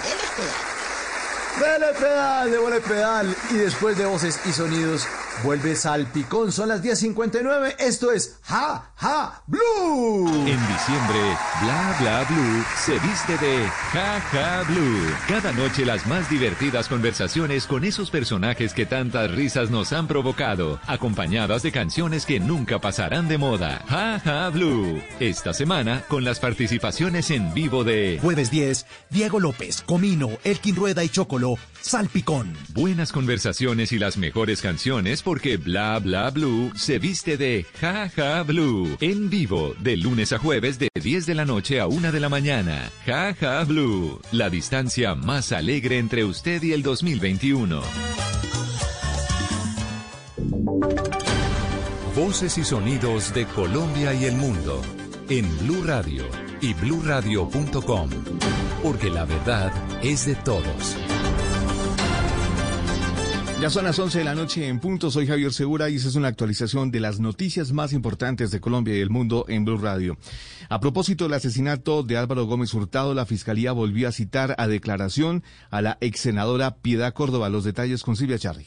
Dele pedal, démosle pedal. Y después de voces y sonidos, vuelve Salpicón. Son las 10.59. Esto es Ja, Ja, Blue. En diciembre, Bla Bla Blue se viste de Ja Ja Blue. Cada noche las más divertidas conversaciones con esos personajes que tantas risas nos han provocado, acompañadas de canciones que nunca pasarán de moda. Ja Ja Blue. Esta semana con las participaciones en vivo de Jueves 10, Diego López, Comino, Elkin Rueda y Chocolo, Salpicón. Buenas conversaciones y las mejores canciones porque Bla Bla Blue se viste de Ja Ja Blue. En vivo, de lunes a jueves de 10 de la noche a 1 de la mañana. Ja Ja Blue. La distancia más alegre entre usted y el 2021. Voces y sonidos de Colombia y el mundo en Blue Radio y bluradio.com. Porque la verdad es de todos. Ya son las 11 de la noche en punto. Soy Javier Segura y esta es una actualización de las noticias más importantes de Colombia y el mundo en Blue Radio. A propósito del asesinato de Álvaro Gómez Hurtado, la Fiscalía volvió a citar a declaración a la ex senadora Piedad Córdoba. Los detalles con Silvia Charri.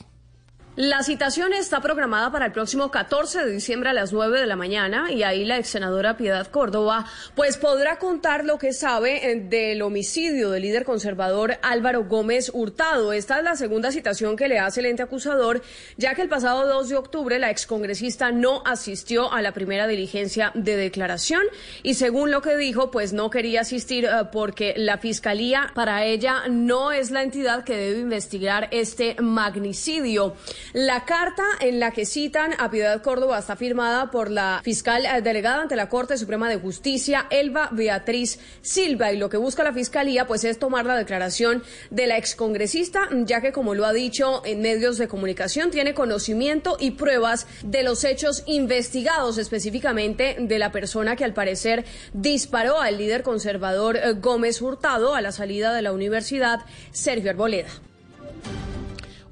La citación está programada para el próximo 14 de diciembre a las 9 de la mañana y ahí la ex senadora Piedad Córdoba pues podrá contar lo que sabe eh, del homicidio del líder conservador Álvaro Gómez Hurtado. Esta es la segunda citación que le hace el ente acusador, ya que el pasado 2 de octubre la excongresista no asistió a la primera diligencia de declaración y según lo que dijo pues no quería asistir eh, porque la fiscalía para ella no es la entidad que debe investigar este magnicidio. La carta en la que citan a Piedad Córdoba está firmada por la fiscal eh, delegada ante la Corte Suprema de Justicia, Elba Beatriz Silva, y lo que busca la fiscalía pues es tomar la declaración de la excongresista, ya que como lo ha dicho en medios de comunicación, tiene conocimiento y pruebas de los hechos investigados, específicamente de la persona que al parecer disparó al líder conservador eh, Gómez Hurtado a la salida de la universidad, Sergio Arboleda.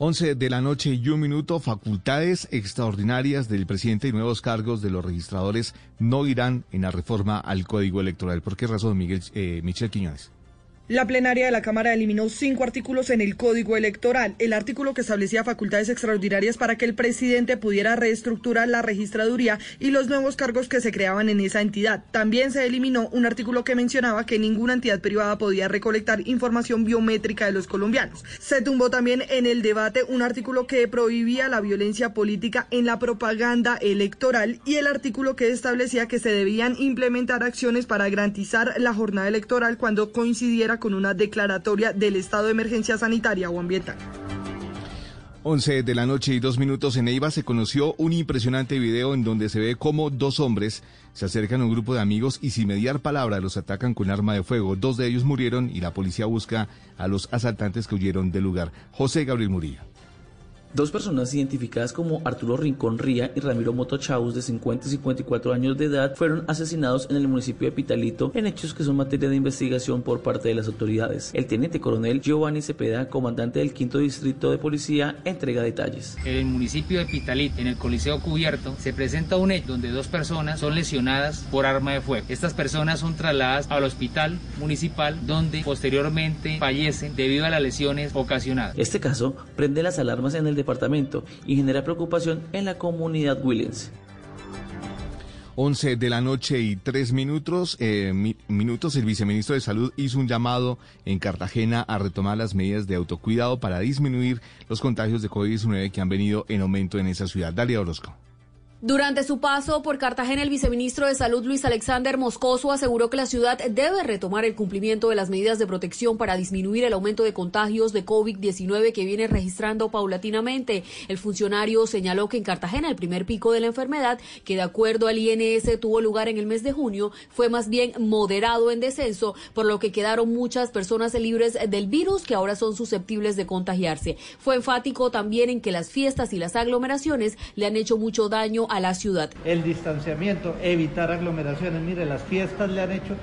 11 de la noche y un minuto, facultades extraordinarias del presidente y nuevos cargos de los registradores no irán en la reforma al Código Electoral. ¿Por qué razón, Miguel, eh, Michel Quiñones? La plenaria de la Cámara eliminó cinco artículos en el Código Electoral. El artículo que establecía facultades extraordinarias para que el presidente pudiera reestructurar la registraduría y los nuevos cargos que se creaban en esa entidad. También se eliminó un artículo que mencionaba que ninguna entidad privada podía recolectar información biométrica de los colombianos. Se tumbó también en el debate un artículo que prohibía la violencia política en la propaganda electoral y el artículo que establecía que se debían implementar acciones para garantizar la jornada electoral cuando coincidiera con una declaratoria del estado de emergencia sanitaria o ambiental. 11 de la noche y dos minutos en Eiva se conoció un impresionante video en donde se ve cómo dos hombres se acercan a un grupo de amigos y sin mediar palabra los atacan con arma de fuego. Dos de ellos murieron y la policía busca a los asaltantes que huyeron del lugar. José Gabriel Murillo. Dos personas identificadas como Arturo Rincón Ría y Ramiro Motochaus, de 50 y 54 años de edad, fueron asesinados en el municipio de Pitalito en hechos que son materia de investigación por parte de las autoridades. El teniente coronel Giovanni Cepeda, comandante del quinto distrito de policía, entrega detalles. En el municipio de Pitalito, en el Coliseo Cubierto, se presenta un hecho donde dos personas son lesionadas por arma de fuego. Estas personas son trasladadas al hospital municipal donde posteriormente fallecen debido a las lesiones ocasionadas. Este caso prende las alarmas en el departamento y genera preocupación en la comunidad willense. 11 de la noche y 3 minutos, eh, minutos, el viceministro de Salud hizo un llamado en Cartagena a retomar las medidas de autocuidado para disminuir los contagios de COVID-19 que han venido en aumento en esa ciudad. Dalia Orozco. Durante su paso por Cartagena, el viceministro de Salud Luis Alexander Moscoso aseguró que la ciudad debe retomar el cumplimiento de las medidas de protección para disminuir el aumento de contagios de COVID-19 que viene registrando paulatinamente. El funcionario señaló que en Cartagena el primer pico de la enfermedad, que de acuerdo al INS tuvo lugar en el mes de junio, fue más bien moderado en descenso, por lo que quedaron muchas personas libres del virus que ahora son susceptibles de contagiarse. Fue enfático también en que las fiestas y las aglomeraciones le han hecho mucho daño a la ciudad. El distanciamiento, evitar aglomeraciones. Mire, las fiestas le han hecho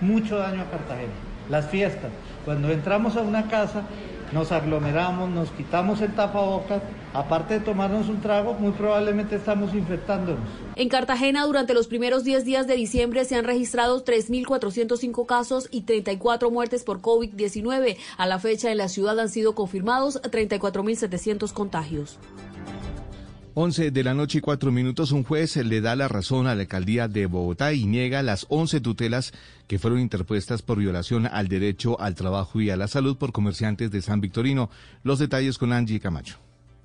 mucho daño a Cartagena. Las fiestas. Cuando entramos a una casa nos aglomeramos, nos quitamos el tapabocas, aparte de tomarnos un trago, muy probablemente estamos infectándonos. En Cartagena, durante los primeros 10 días de diciembre se han registrado 3.405 casos y 34 muertes por COVID-19. A la fecha, en la ciudad han sido confirmados 34.700 contagios. 11 de la noche y 4 minutos, un juez le da la razón a la alcaldía de Bogotá y niega las 11 tutelas que fueron interpuestas por violación al derecho al trabajo y a la salud por comerciantes de San Victorino. Los detalles con Angie Camacho.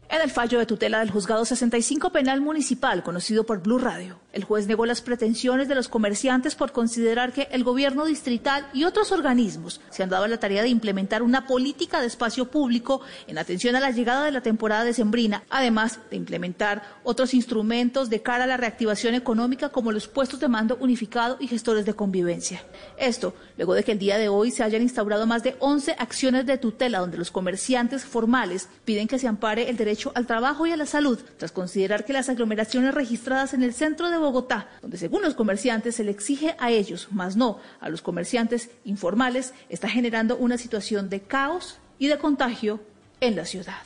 En el fallo de tutela del juzgado 65 penal municipal, conocido por Blue Radio, el juez negó las pretensiones de los comerciantes por considerar que el gobierno distrital y otros organismos se han dado la tarea de implementar una política de espacio público en atención a la llegada de la temporada decembrina, además de implementar otros instrumentos de cara a la reactivación económica como los puestos de mando unificado y gestores de convivencia. Esto luego de que el día de hoy se hayan instaurado más de 11 acciones de tutela donde los comerciantes formales piden que se ampare el derecho al trabajo y a la salud, tras considerar que las aglomeraciones registradas en el centro de Bogotá, donde según los comerciantes se le exige a ellos, más no a los comerciantes informales, está generando una situación de caos y de contagio en la ciudad.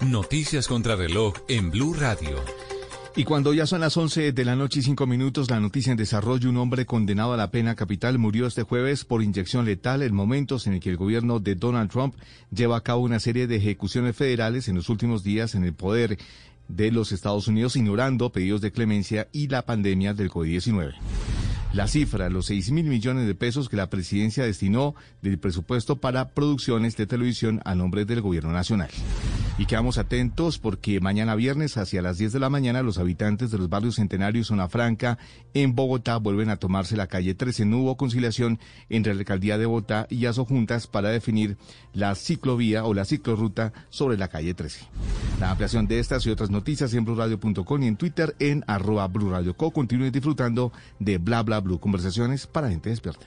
Noticias contra reloj en Blue Radio. Y cuando ya son las 11 de la noche y 5 minutos, la noticia en desarrollo, un hombre condenado a la pena capital murió este jueves por inyección letal en momentos en el que el gobierno de Donald Trump lleva a cabo una serie de ejecuciones federales en los últimos días en el poder de los Estados Unidos, ignorando pedidos de clemencia y la pandemia del COVID-19. La cifra, los 6 mil millones de pesos que la presidencia destinó del presupuesto para producciones de televisión a nombre del gobierno nacional. Y quedamos atentos porque mañana viernes hacia las 10 de la mañana los habitantes de los barrios Centenario y Zona Franca en Bogotá vuelven a tomarse la calle 13. No hubo conciliación entre la alcaldía de Bogotá y ASO Juntas para definir la ciclovía o la ciclorruta sobre la calle 13. La ampliación de estas y otras noticias en blurradio.com y en Twitter en arroba blurradioco. Continúen disfrutando de bla bla blue conversaciones para gente despierta.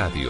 Radio,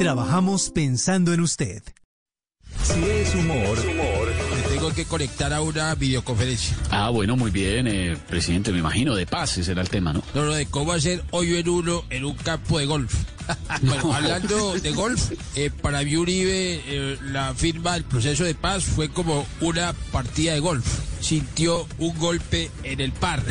Trabajamos pensando en usted. Si es humor, Me tengo que conectar a una videoconferencia. Ah, bueno, muy bien, eh, presidente, me imagino, de paz ese era el tema, ¿no? No, no, de cómo hacer hoyo en uno en un campo de golf. *laughs* bueno, hablando de golf, eh, para mí Uribe, eh, la firma del proceso de paz fue como una partida de golf. Sintió un golpe en el par.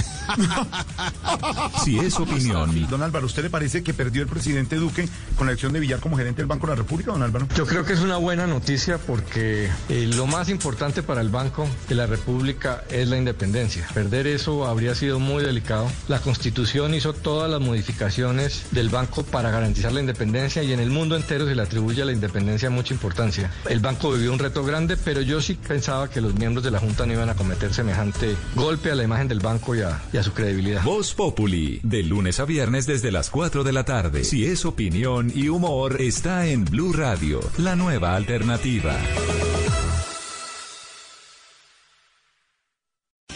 *laughs* si es opinión, Don Álvaro, ¿usted le parece que perdió el presidente Duque con la elección de Villar como gerente del Banco de la República, don Álvaro? Yo creo que es una buena noticia porque eh, lo más importante para el Banco de la República es la independencia. Perder eso habría sido muy delicado. La Constitución hizo todas las modificaciones del banco para garantizar la independencia y en el mundo entero se le atribuye a la independencia mucha importancia. El banco vivió un reto grande, pero yo sí pensaba que los miembros de la Junta no iban a cometer semejante golpe a la imagen del banco y a, y a su credibilidad. Voz Populi, de lunes a viernes desde las 4 de la tarde. Si es opinión y humor, está en Blue Radio, la nueva alternativa.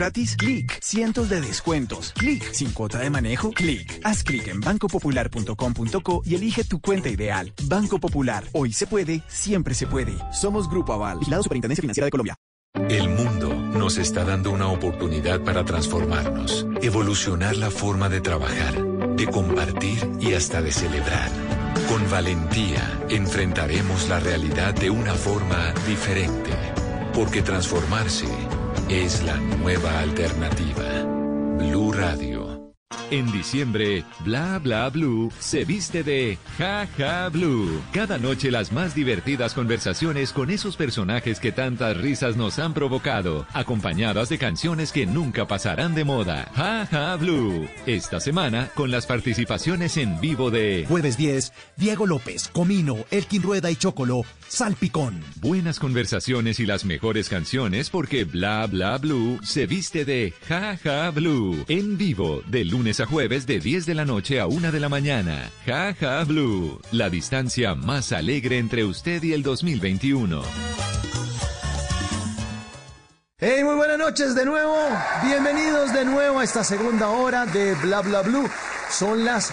gratis? Clic. Cientos de descuentos. Clic. Sin cuota de manejo. Clic. Haz clic en bancopopular.com.co y elige tu cuenta ideal. Banco Popular. Hoy se puede. Siempre se puede. Somos Grupo Aval. Vigilado Superintendencia Financiera de Colombia. El mundo nos está dando una oportunidad para transformarnos, evolucionar la forma de trabajar, de compartir y hasta de celebrar. Con valentía enfrentaremos la realidad de una forma diferente, porque transformarse es la nueva alternativa. Blue Radio. En diciembre, Bla Bla Blue se viste de Ja Ja Blue. Cada noche las más divertidas conversaciones con esos personajes que tantas risas nos han provocado, acompañadas de canciones que nunca pasarán de moda. Ja Ja Blue. Esta semana con las participaciones en vivo de Jueves 10, Diego López, Comino, Elkin Rueda y Chocolo, Salpicón. Buenas conversaciones y las mejores canciones porque Bla Bla Blue se viste de Ja Ja Blue. En vivo de lunes a jueves de 10 de la noche a 1 de la mañana. Ja Ja Blue. La distancia más alegre entre usted y el 2021. Hey, muy buenas noches de nuevo. Bienvenidos de nuevo a esta segunda hora de Bla Bla Blue. Son las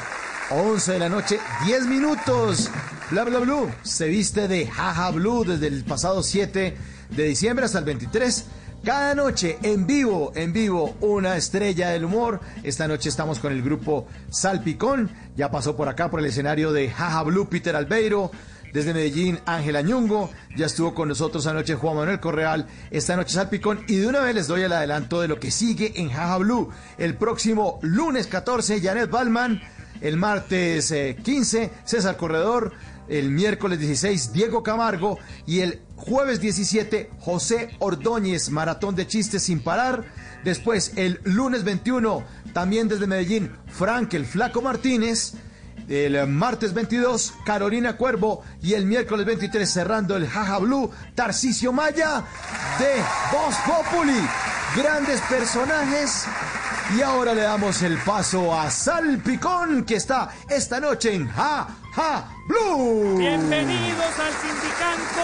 11 de la noche, 10 minutos. Bla Bla Blue se viste de Jaja Blue desde el pasado 7 de diciembre hasta el 23. Cada noche en vivo, en vivo, una estrella del humor. Esta noche estamos con el grupo Salpicón. Ya pasó por acá por el escenario de Jaja Blue Peter Albeiro. Desde Medellín, Ángela Ñungo. Ya estuvo con nosotros anoche Juan Manuel Correal. Esta noche Salpicón. Y de una vez les doy el adelanto de lo que sigue en Jaja Blue. El próximo lunes 14, Janet Balman. El martes eh, 15, César Corredor. El miércoles 16, Diego Camargo. Y el jueves 17, José Ordóñez, Maratón de Chistes sin parar. Después, el lunes 21, también desde Medellín, Frank el Flaco Martínez. El martes 22, Carolina Cuervo. Y el miércoles 23, cerrando el Jaja Blue, Tarcisio Maya de Voz Populi. Grandes personajes. Y ahora le damos el paso a Salpicón, que está esta noche en Ja Ja Blue. Bienvenidos al Sindicanto,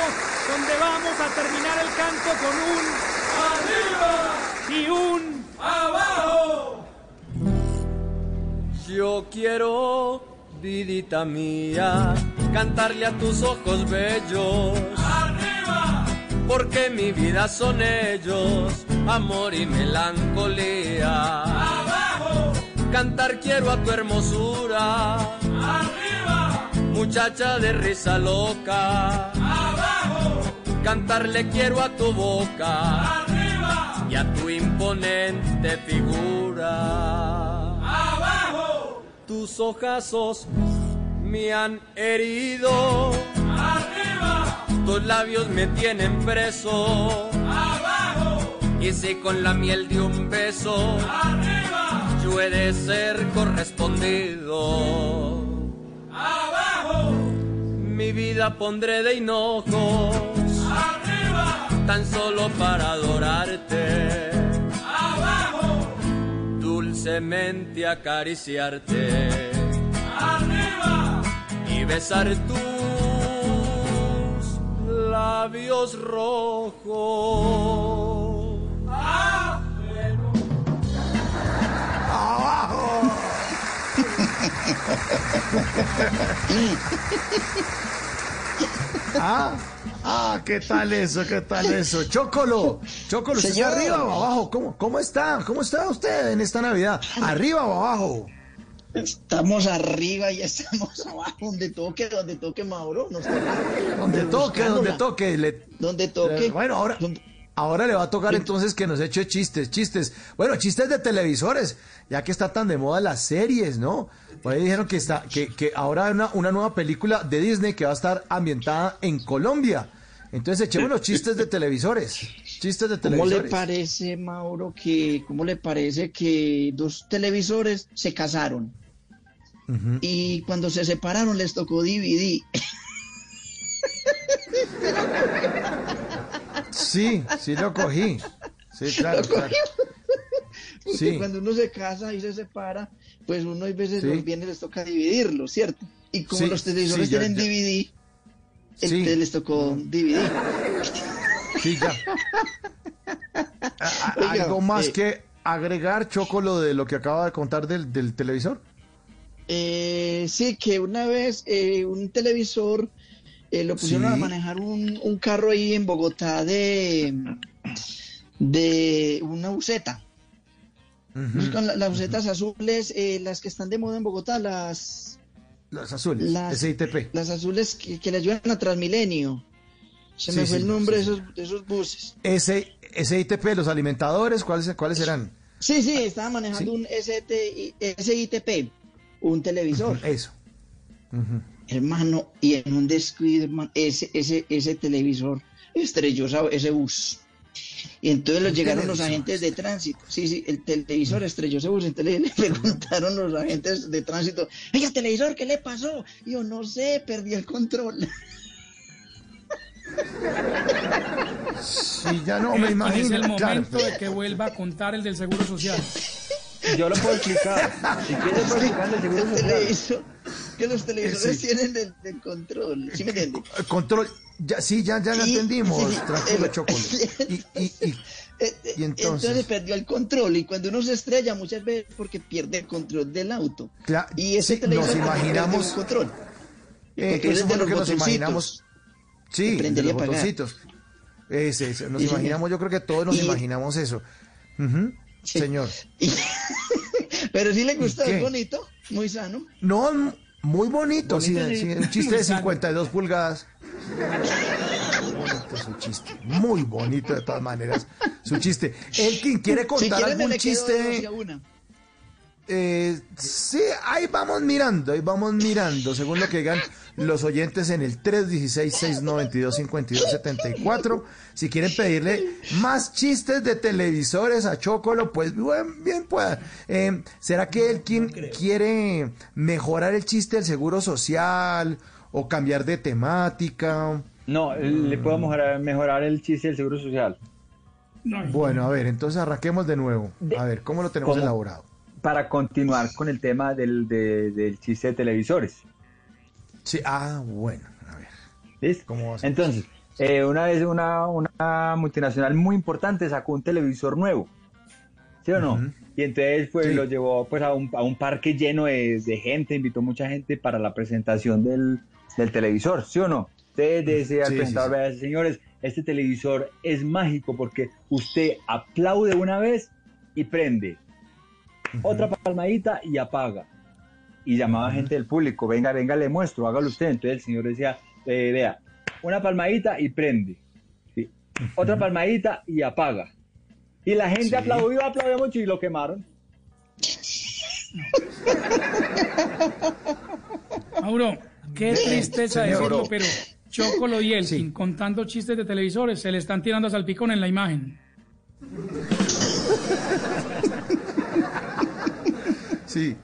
donde vamos a terminar el canto con un arriba y un abajo. Yo quiero, vidita mía, cantarle a tus ojos bellos. Arriba, Porque mi vida son ellos, amor y melancolía. abajo, Cantar quiero a tu hermosura, arriba, muchacha de risa loca. abajo, Cantarle quiero a tu boca. Arriba, y a tu imponente figura. abajo, Tus ojazos me han herido, arriba, tus labios me tienen preso. abajo, Y si con la miel de un beso arriba, yo he de ser correspondido, mi vida pondré de hinojos, arriba, tan solo para adorarte, abajo, dulcemente acariciarte. Arriba, y besar tus labios rojos. ¡Abajo! Ah, ah, ¿qué tal eso? ¿Qué tal eso? Chocolo, Chocolo, ¿usted está arriba o abajo? ¿Cómo, ¿Cómo está? ¿Cómo está usted en esta Navidad? ¿Arriba o abajo? Estamos arriba y estamos abajo, donde toque, donde toque Mauro. Nos Donde toque, donde toque. Le, Donde toque. Bueno, ahora, ahora le va a tocar entonces que nos eche chistes, chistes. Bueno, chistes de televisores, ya que está tan de moda las series, ¿no? Por ahí dijeron que, está, que, que ahora hay una, una nueva película de Disney que va a estar ambientada en Colombia. Entonces echemos los chistes de televisores. Chistes de ¿Cómo le televisores. parece, Mauro, que, cómo le parece que dos televisores se casaron? Y cuando se separaron les tocó DVD. *laughs* Sí, sí lo cogí. Sí, claro, Lo claro. Porque *laughs* Sí. cuando uno se casa y se separa, pues uno hay veces Sí. los bienes les toca dividirlos, ¿cierto? Y como Sí, los televisores ya- tienen ya. DVD, entonces les tocó DVD. Sí, ya. *laughs* A- a- Oiga, ¿Algo más eh, que agregar, Choco, lo de lo que acaba de contar del, del televisor? Eh, sí, que una vez eh, un televisor eh, lo pusieron Sí. a manejar un, un carro ahí en Bogotá de, de una buseta. Buscan la- las busetas azules, eh, las que están de moda en Bogotá, las, Las azules, Las- SITP. las azules que, que le ayudan a Transmilenio. Se Sí, me fue sí, el nombre de, esos, de esos buses. Ese, SITP, los alimentadores, ¿cuáles, cuáles serán? Sí, sí, estaba manejando un STI SITP, un televisor. Eso. Hermano, y en un descuido, hermano, ese, ese, ese televisor estrelló ese bus. Y entonces los ¿El llegaron los agentes de tránsito. Sí, sí, el televisor estrelló ese bus. Entonces le *laughs* preguntaron los agentes de tránsito, oye, el televisor, ¿qué le pasó? Y yo, no sé, perdí el control. *laughs* Sí, ya no me Es imagino. el claro. momento de que vuelva a contar el del Seguro Social. *laughs* Yo lo puedo explicar. *laughs* Si quieres, puedo explicar el seguro social. que los televisores Sí. tienen el, el control, ¿sí me entiende? Eh, Control. Ya, sí, ya, ya lo entendimos. sí. *laughs* Y, y, y, *laughs* Eh, y Entonces, entonces. perdió el control y cuando uno se estrella muchas veces porque pierde el control del auto. Cla- Y ese sí, nos imaginamos. el control. El Eh, eso es fue lo que nos imaginamos. Sí, de los botoncitos. Ese, ese, nos Sí, imaginamos, yo creo que todos nos imaginamos eso. Señor. *laughs* Pero sí le gustó, qué? es bonito, muy sano. No, muy bonito, sí, Bonito, sí. sí, un chiste de Muy sano. 52 pulgadas. Bonito su chiste, muy bonito de todas maneras su chiste. El quien quiere Si contar algún chiste, una. eh, sí, ahí vamos mirando, ahí vamos mirando, según lo que digan los oyentes en el 316-692-5274. Si quieren pedirle más chistes de televisores a Chocolo, pues bien, bien pueda. Eh, ¿Será que él quien quiere mejorar el chiste del seguro social o cambiar de temática? No, le puedo mejorar, mejorar el chiste del seguro social. Bueno, a ver, entonces arranquemos de nuevo. A ver, ¿cómo lo tenemos ¿Cómo? elaborado? Para continuar con el tema del, de- del chiste de televisores. Sí, ah, bueno. ¿Listo? ¿Cómo va a ser? Entonces, eh, una vez una, una multinacional muy importante sacó un televisor nuevo. ¿Sí o no? Y entonces pues Sí. lo llevó pues a un, a un parque lleno de, de gente, invitó mucha gente para la presentación del, del televisor, ¿sí o no? Entonces decía al Sí, sí, presentador, sí. "Vea, señores, este televisor es mágico porque usted aplaude una vez y prende. Otra palmadita y apaga. Y llamaba gente del público, venga, venga, le muestro, hágalo usted. Entonces el señor decía, eh, vea, una palmadita y prende. Sí. Otra palmadita y apaga. Y la gente Sí. aplaudió, aplaudió mucho y lo quemaron. *laughs* Mauro, qué tristeza decirlo, pero Chocolo y Elkin contando chistes de televisores se le están tirando a salpicón en la imagen. Sí,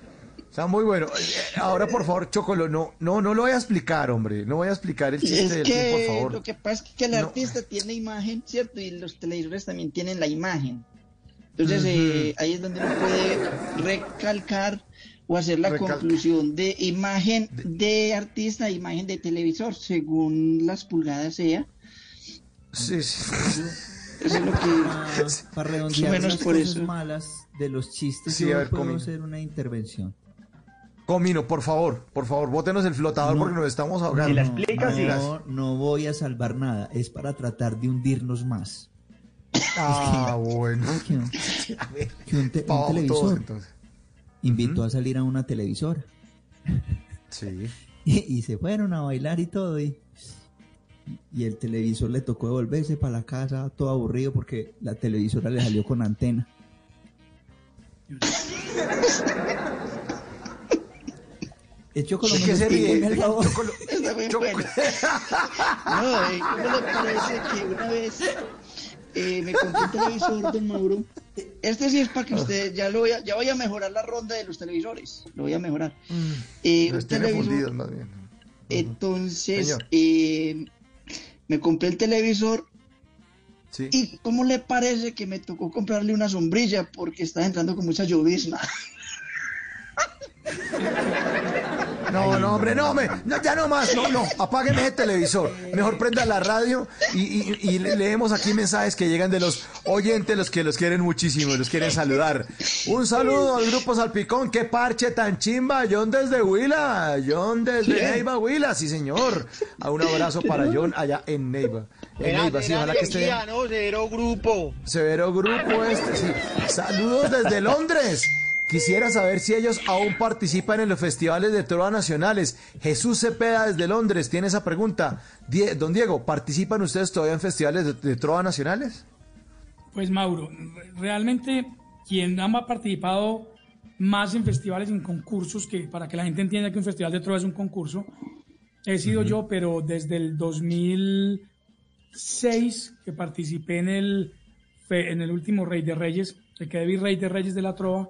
está muy bueno. Eh, Ahora, por favor, Chocolo, no, no, no lo voy a explicar, hombre. No voy a explicar el chiste Es del film, por que favor. lo que pasa es que el No. artista tiene imagen, ¿cierto? Y los televisores también tienen la imagen. Entonces eh, ahí es donde uno puede recalcar o hacer la Recalca. conclusión de imagen de artista e imagen de televisor, según las pulgadas sea. Sí, sí. Eso es lo que... Para, para redondear menos las por cosas eso. malas de los chistes, Sí, yo a ver, puedo Comino. hacer una intervención. Comino, por favor, por favor, bótenos el flotador No. porque nos estamos ahogando. no, no voy a salvar nada, es para tratar de hundirnos más. Ah, bueno. Que un, que un te- un todos, invitó a salir a una televisora Sí. *laughs* y, y se fueron a bailar y todo y, y el televisor le tocó devolverse para la casa todo aburrido porque la televisora le salió con antena. *laughs* El Chocolo ¿De no qué me se ríe? el favor. Chocolo, Está muy Choco- bueno. No, ¿y ¿cómo le parece que una vez eh, me compré un televisor, don Mauro? Este sí es para que usted, ya lo voy a, ya voy a mejorar la ronda de los televisores, lo voy a mejorar. Eh, Nos un tiene televisor- más bien. Entonces, eh, me compré el televisor Sí. y ¿cómo le parece que me tocó comprarle una sombrilla porque está entrando con mucha llovizna? *laughs* No, no, hombre, no, no, ya no más, no, no, apágueme el televisor. Mejor prenda la radio y, y- y le- leemos aquí mensajes que llegan de los oyentes, los que los quieren muchísimo, los quieren saludar. Un saludo al grupo Salpicón, qué parche tan chimba, John desde Huila, John desde. Neiva, Huila, sí señor. A un abrazo para John allá en Neiva. En Neiva, sí, ojalá que esté. no, cero grupo. Severo grupo este, sí. Saludos desde Londres. Quisiera saber si ellos aún participan en los festivales de trova nacionales. Jesús Cepeda desde Londres tiene esa pregunta. Die- don Diego, ¿participan ustedes todavía en festivales de, de trova nacionales? Pues Mauro, re- realmente quien ha participado más en festivales y en concursos, que para que la gente entienda que un festival de trova es un concurso, he sido yo, pero desde el 2006 que participé en el, en el último Rey de Reyes, que quedé virrey de Reyes de la Trova,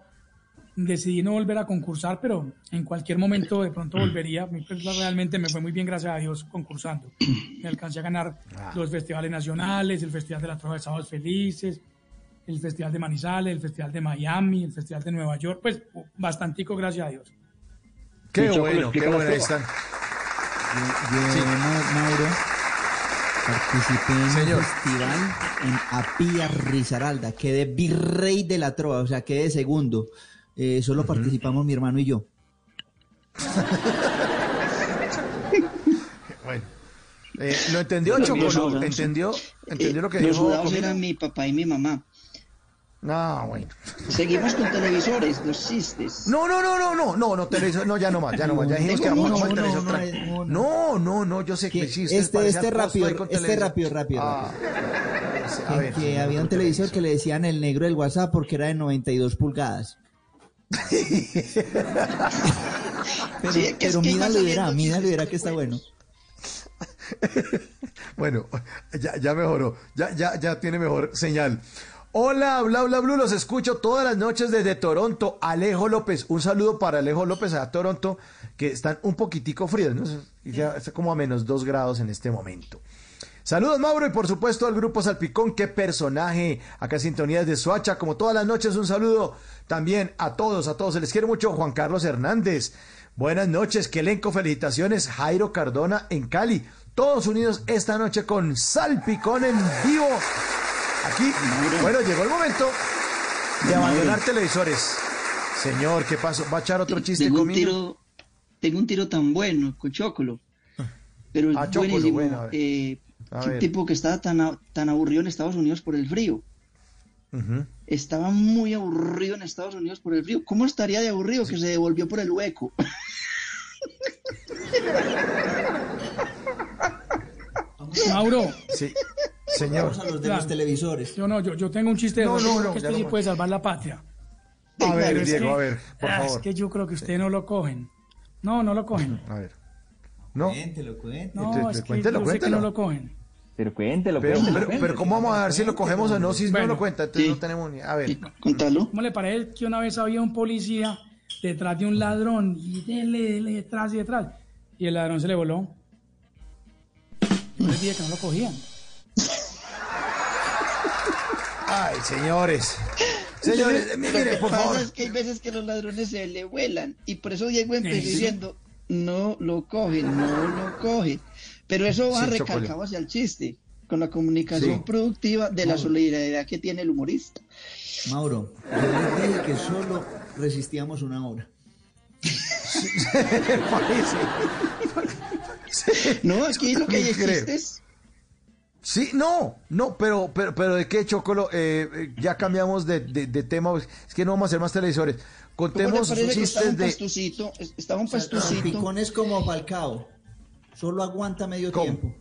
decidí no volver a concursar, pero en cualquier momento de pronto volvería. A mí, pues, realmente me fue muy bien, gracias a Dios, concursando. Me alcancé a ganar los festivales nacionales, el Festival de la Trova de Sábados Felices, el Festival de Manizales, el Festival de Miami, el Festival de Nueva York, pues bastantico, gracias a Dios. Qué bueno, qué la bueno, ahí trova. están. Yo, Ma- Mauro, participé en Señor. un festival en Apia Risaralda. Quedé virrey de la trova, o sea, quedé segundo. Eh, solo participamos mi hermano y yo. *laughs* Bueno. Eh, ¿Lo entendió, Los Choco? ¿No? sudados- ¿Entendió? ¿Entendió lo que Los dijo? Comino? eran mi papá y mi mamá. No, bueno. Seguimos con televisores, los chistes. No, no, no, no, no, no, no, televisor, no, ya no más, ya no más, ya dijimos que vamos no, a el no, televisor. no, no, No, yo sé que sí, ustedes Este, este rápido, este rápido, rápido. Ah, rápido. a Que- ver, que señor, había un televisor que le decían el negro del WhatsApp porque era de 92 pulgadas. *laughs* pero Sí, es que- pero es que iban míralo y verá, míralo y verá que está bueno. *laughs* Bueno, ya, ya mejoró, ya, ya, ya tiene mejor señal. Hola, bla, bla, bla, los escucho todas las noches desde Toronto. Alejo López, un saludo para Alejo López a Toronto, que están un poquitico fríos, ¿no? Ya está como a menos dos grados en este momento. Saludos Mauro y por supuesto al grupo Salpicón, qué personaje, acá Sintonías de Suacha, como todas las noches un saludo también a todos, a todos, se les quiere mucho Juan Carlos Hernández, buenas noches, qué elenco, felicitaciones, Jairo Cardona en Cali, todos unidos esta noche con Salpicón en vivo, aquí, bueno, llegó el momento de abandonar televisores, señor, ¿qué pasó? ¿Va a echar otro chiste tengo un conmigo? tiro, tengo un tiro tan bueno con Chocolo. Pero es Ah, Chocolo, bueno, a ver. Eh, A un ver. tipo que estaba tan, tan aburrido en Estados Unidos por el frío. Estaba muy aburrido en Estados Unidos por el frío. ¿Cómo estaría de aburrido que se devolvió por el hueco? *laughs* Mauro. Sí, señor. Vamos a los de los televisores. Yo no, yo, yo tengo un chiste de No, no, no, que este sí puede salvar la patria. A ver, es Diego, que- a ver, por ah, favor. Es que yo creo que ustedes no lo cogen. No, no lo cogen. A ver. ¿No? Cuéntelo, cuéntelo. No, Entonces, es que cuéntelo, yo sé que cuéntelo. no lo cogen. Pero cuéntelo, Pero, cuéntelo, pero, cuéntelo. pero ¿cómo vamos a ver si lo cogemos o no? Si no lo cuenta, entonces sí. no tenemos ni... A ver. Contalo. ¿Cómo le parece que una vez había un policía detrás de un ladrón y dele, dele, detrás y detrás? Y el ladrón se le voló. Yo les dije que no lo cogían. Ay, señores. Señores, Lo mire, que por pasa favor. es que hay veces que los ladrones se le vuelan. Y por eso Diego empezó Sí. diciendo, no lo cogen, no lo cogen. Pero eso va Sí, recalcado hacia el chiste, con la comunicación Sí. productiva de la solidaridad que tiene el humorista. Mauro, yo les dije que solo resistíamos una hora. *laughs* No, aquí lo que hay es. Sí, no, no, pero, pero, pero ¿de qué, Chocolo? Eh, eh, ya cambiamos de, de, de tema, es que no vamos a hacer más televisores. ¿Cómo te Contemos chistes un de... pastucito? es- Estaba un pastucito. picón es como Falcao. Solo aguanta medio ¿Cómo? tiempo.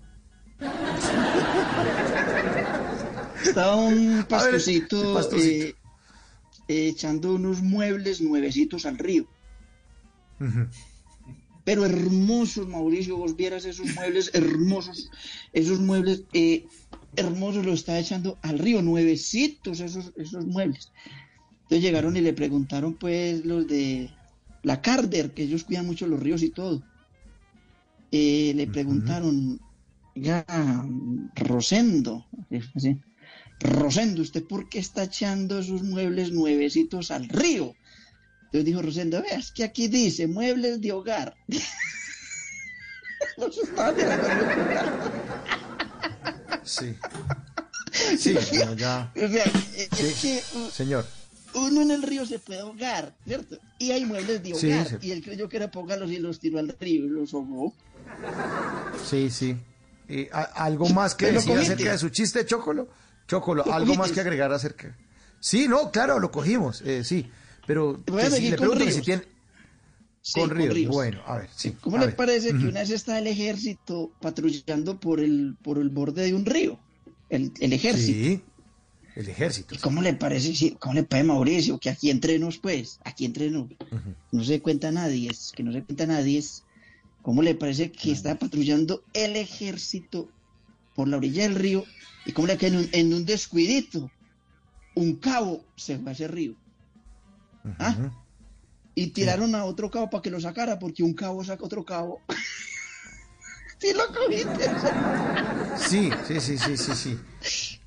*laughs* Estaba un ver, pastucito. eh, echando unos muebles nuevecitos al río. Pero hermosos, Mauricio, vos vieras esos muebles hermosos, esos muebles eh, hermosos los está echando al río, nuevecitos esos, esos muebles. Entonces llegaron y le preguntaron pues los de la Carder, que ellos cuidan mucho los ríos y todo. Eh, le preguntaron, "Oiga, Rosendo, Rosendo, ¿usted por qué está echando esos muebles nuevecitos al río? Entonces dijo Rosendo, veas que aquí dice muebles de hogar. *laughs* Estaban hogar. Sí. *laughs* Sí, bueno, ya. O sea, es Sí, que señor. uno en el río se puede ahogar, ¿cierto? Y hay muebles de Sí, hogar. sí. Y él creyó que era para ahogarlos y los tiró al río y los ahogó. Sí, sí. Eh, a- ¿Algo más que decir cogiste. acerca de su chiste, Chocolo? Chocolo, Lo ¿algo más que agregar acerca? Sí, no, claro, lo cogimos, eh, sí. Pero que si le con pregunto que Ríos. si tiene... Sí, con con Ríos. Ríos. Bueno, a ver, sí. ¿Cómo le ver. parece que una vez está el ejército patrullando por el, por el borde de un río? El, el ejército. Sí, el ejército. ¿Y cómo le parece, sí, cómo le parece Mauricio, que aquí entre nos, pues, aquí entre nos, no se cuenta nadie, es que no se cuenta nadie, es, ¿cómo le parece que está patrullando el ejército por la orilla del río y cómo le cae en un, en un descuidito? Un cabo se fue a ese río. ¿Ah? Y tiraron a otro cabo para que lo sacara, porque un cabo saca otro cabo. *laughs* sí lo cogiste. Sí, sí, sí, sí, sí, sí.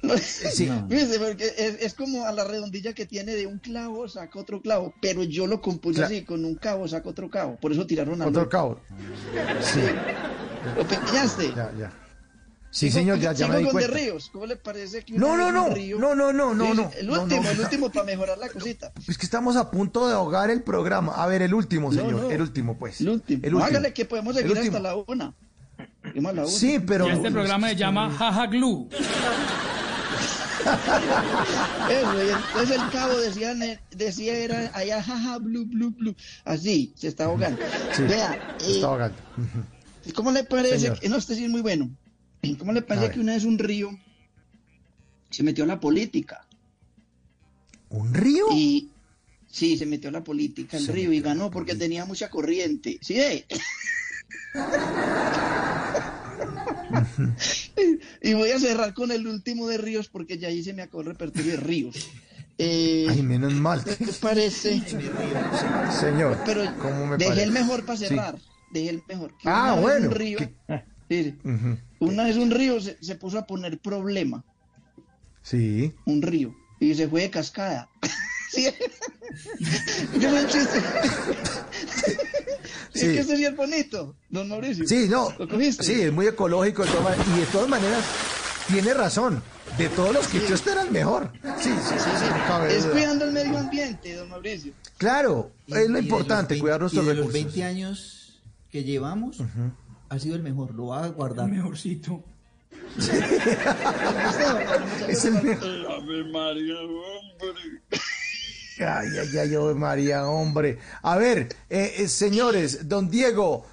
Sí, *laughs* fíjese, porque es, es como a la redondilla que tiene de un clavo saca otro clavo, pero yo lo compuse así, con un cabo saca otro cabo, por eso tiraron a Otro cabo. Sí. ¿Lo pillaste? Ya, ya. Sí, señor, ya, me di con de cuenta. ríos, ¿cómo le parece que No, no, no, río- no, no, no, no, no, El no, último, no. el último para mejorar la cosita. *laughs* Es que estamos a punto de ahogar el programa. A ver, el último, No, señor, no. el último, pues. El último. El No, último. hágale que podemos seguir hasta la una. Sí, pero... Y este programa se llama Jaja Glue. *laughs* Eso, y entonces el cabo decía, decía era allá, jaja, blue, blue, blue. Así, se está ahogando. Sí, Vea, se eh, está ahogando. ¿cómo le parece? Que- no, este sí es muy bueno. ¿Cómo le parece que una vez un río se metió a la política? ¿Un río? Y sí, se metió a la política el río y ganó porque tenía mucha corriente. ¿Sí? eh? *laughs* *laughs* y voy a cerrar con el último de ríos porque ya ahí se me acabó el repertorio de ríos. Eh, Ay, menos mal. ¿Qué te parece? Señor, Pero ¿cómo me dejé parece? el mejor para Sí. cerrar. Dejé el mejor. Que Ah, una vez bueno. Un río, sí, sí. Una vez un río se, se puso a poner problema. Sí. Un río. Y se fue de cascada. *laughs* sí. Yo no chiste. Sí. Es que este sí es bonito, don Mauricio. Sí, no. ¿Lo cogiste? Sí, es muy ecológico. de todas maneras, y de todas maneras, tiene razón. De todos los que Sí. yo este era el mejor. Sí, sí, sí. Sí, sí. no cabe Es duda. cuidando el medio ambiente, don Mauricio. Claro, Y- es lo importante, los cuidar 20 nuestros y de los recursos. 20 años que llevamos, ha sido el mejor. Lo va a guardar. Mejorcito. *laughs* Es el mejor. Ave María, hombre. Ay, ay, ay, oh, María, hombre. A ver, eh, eh, señores, don Diego,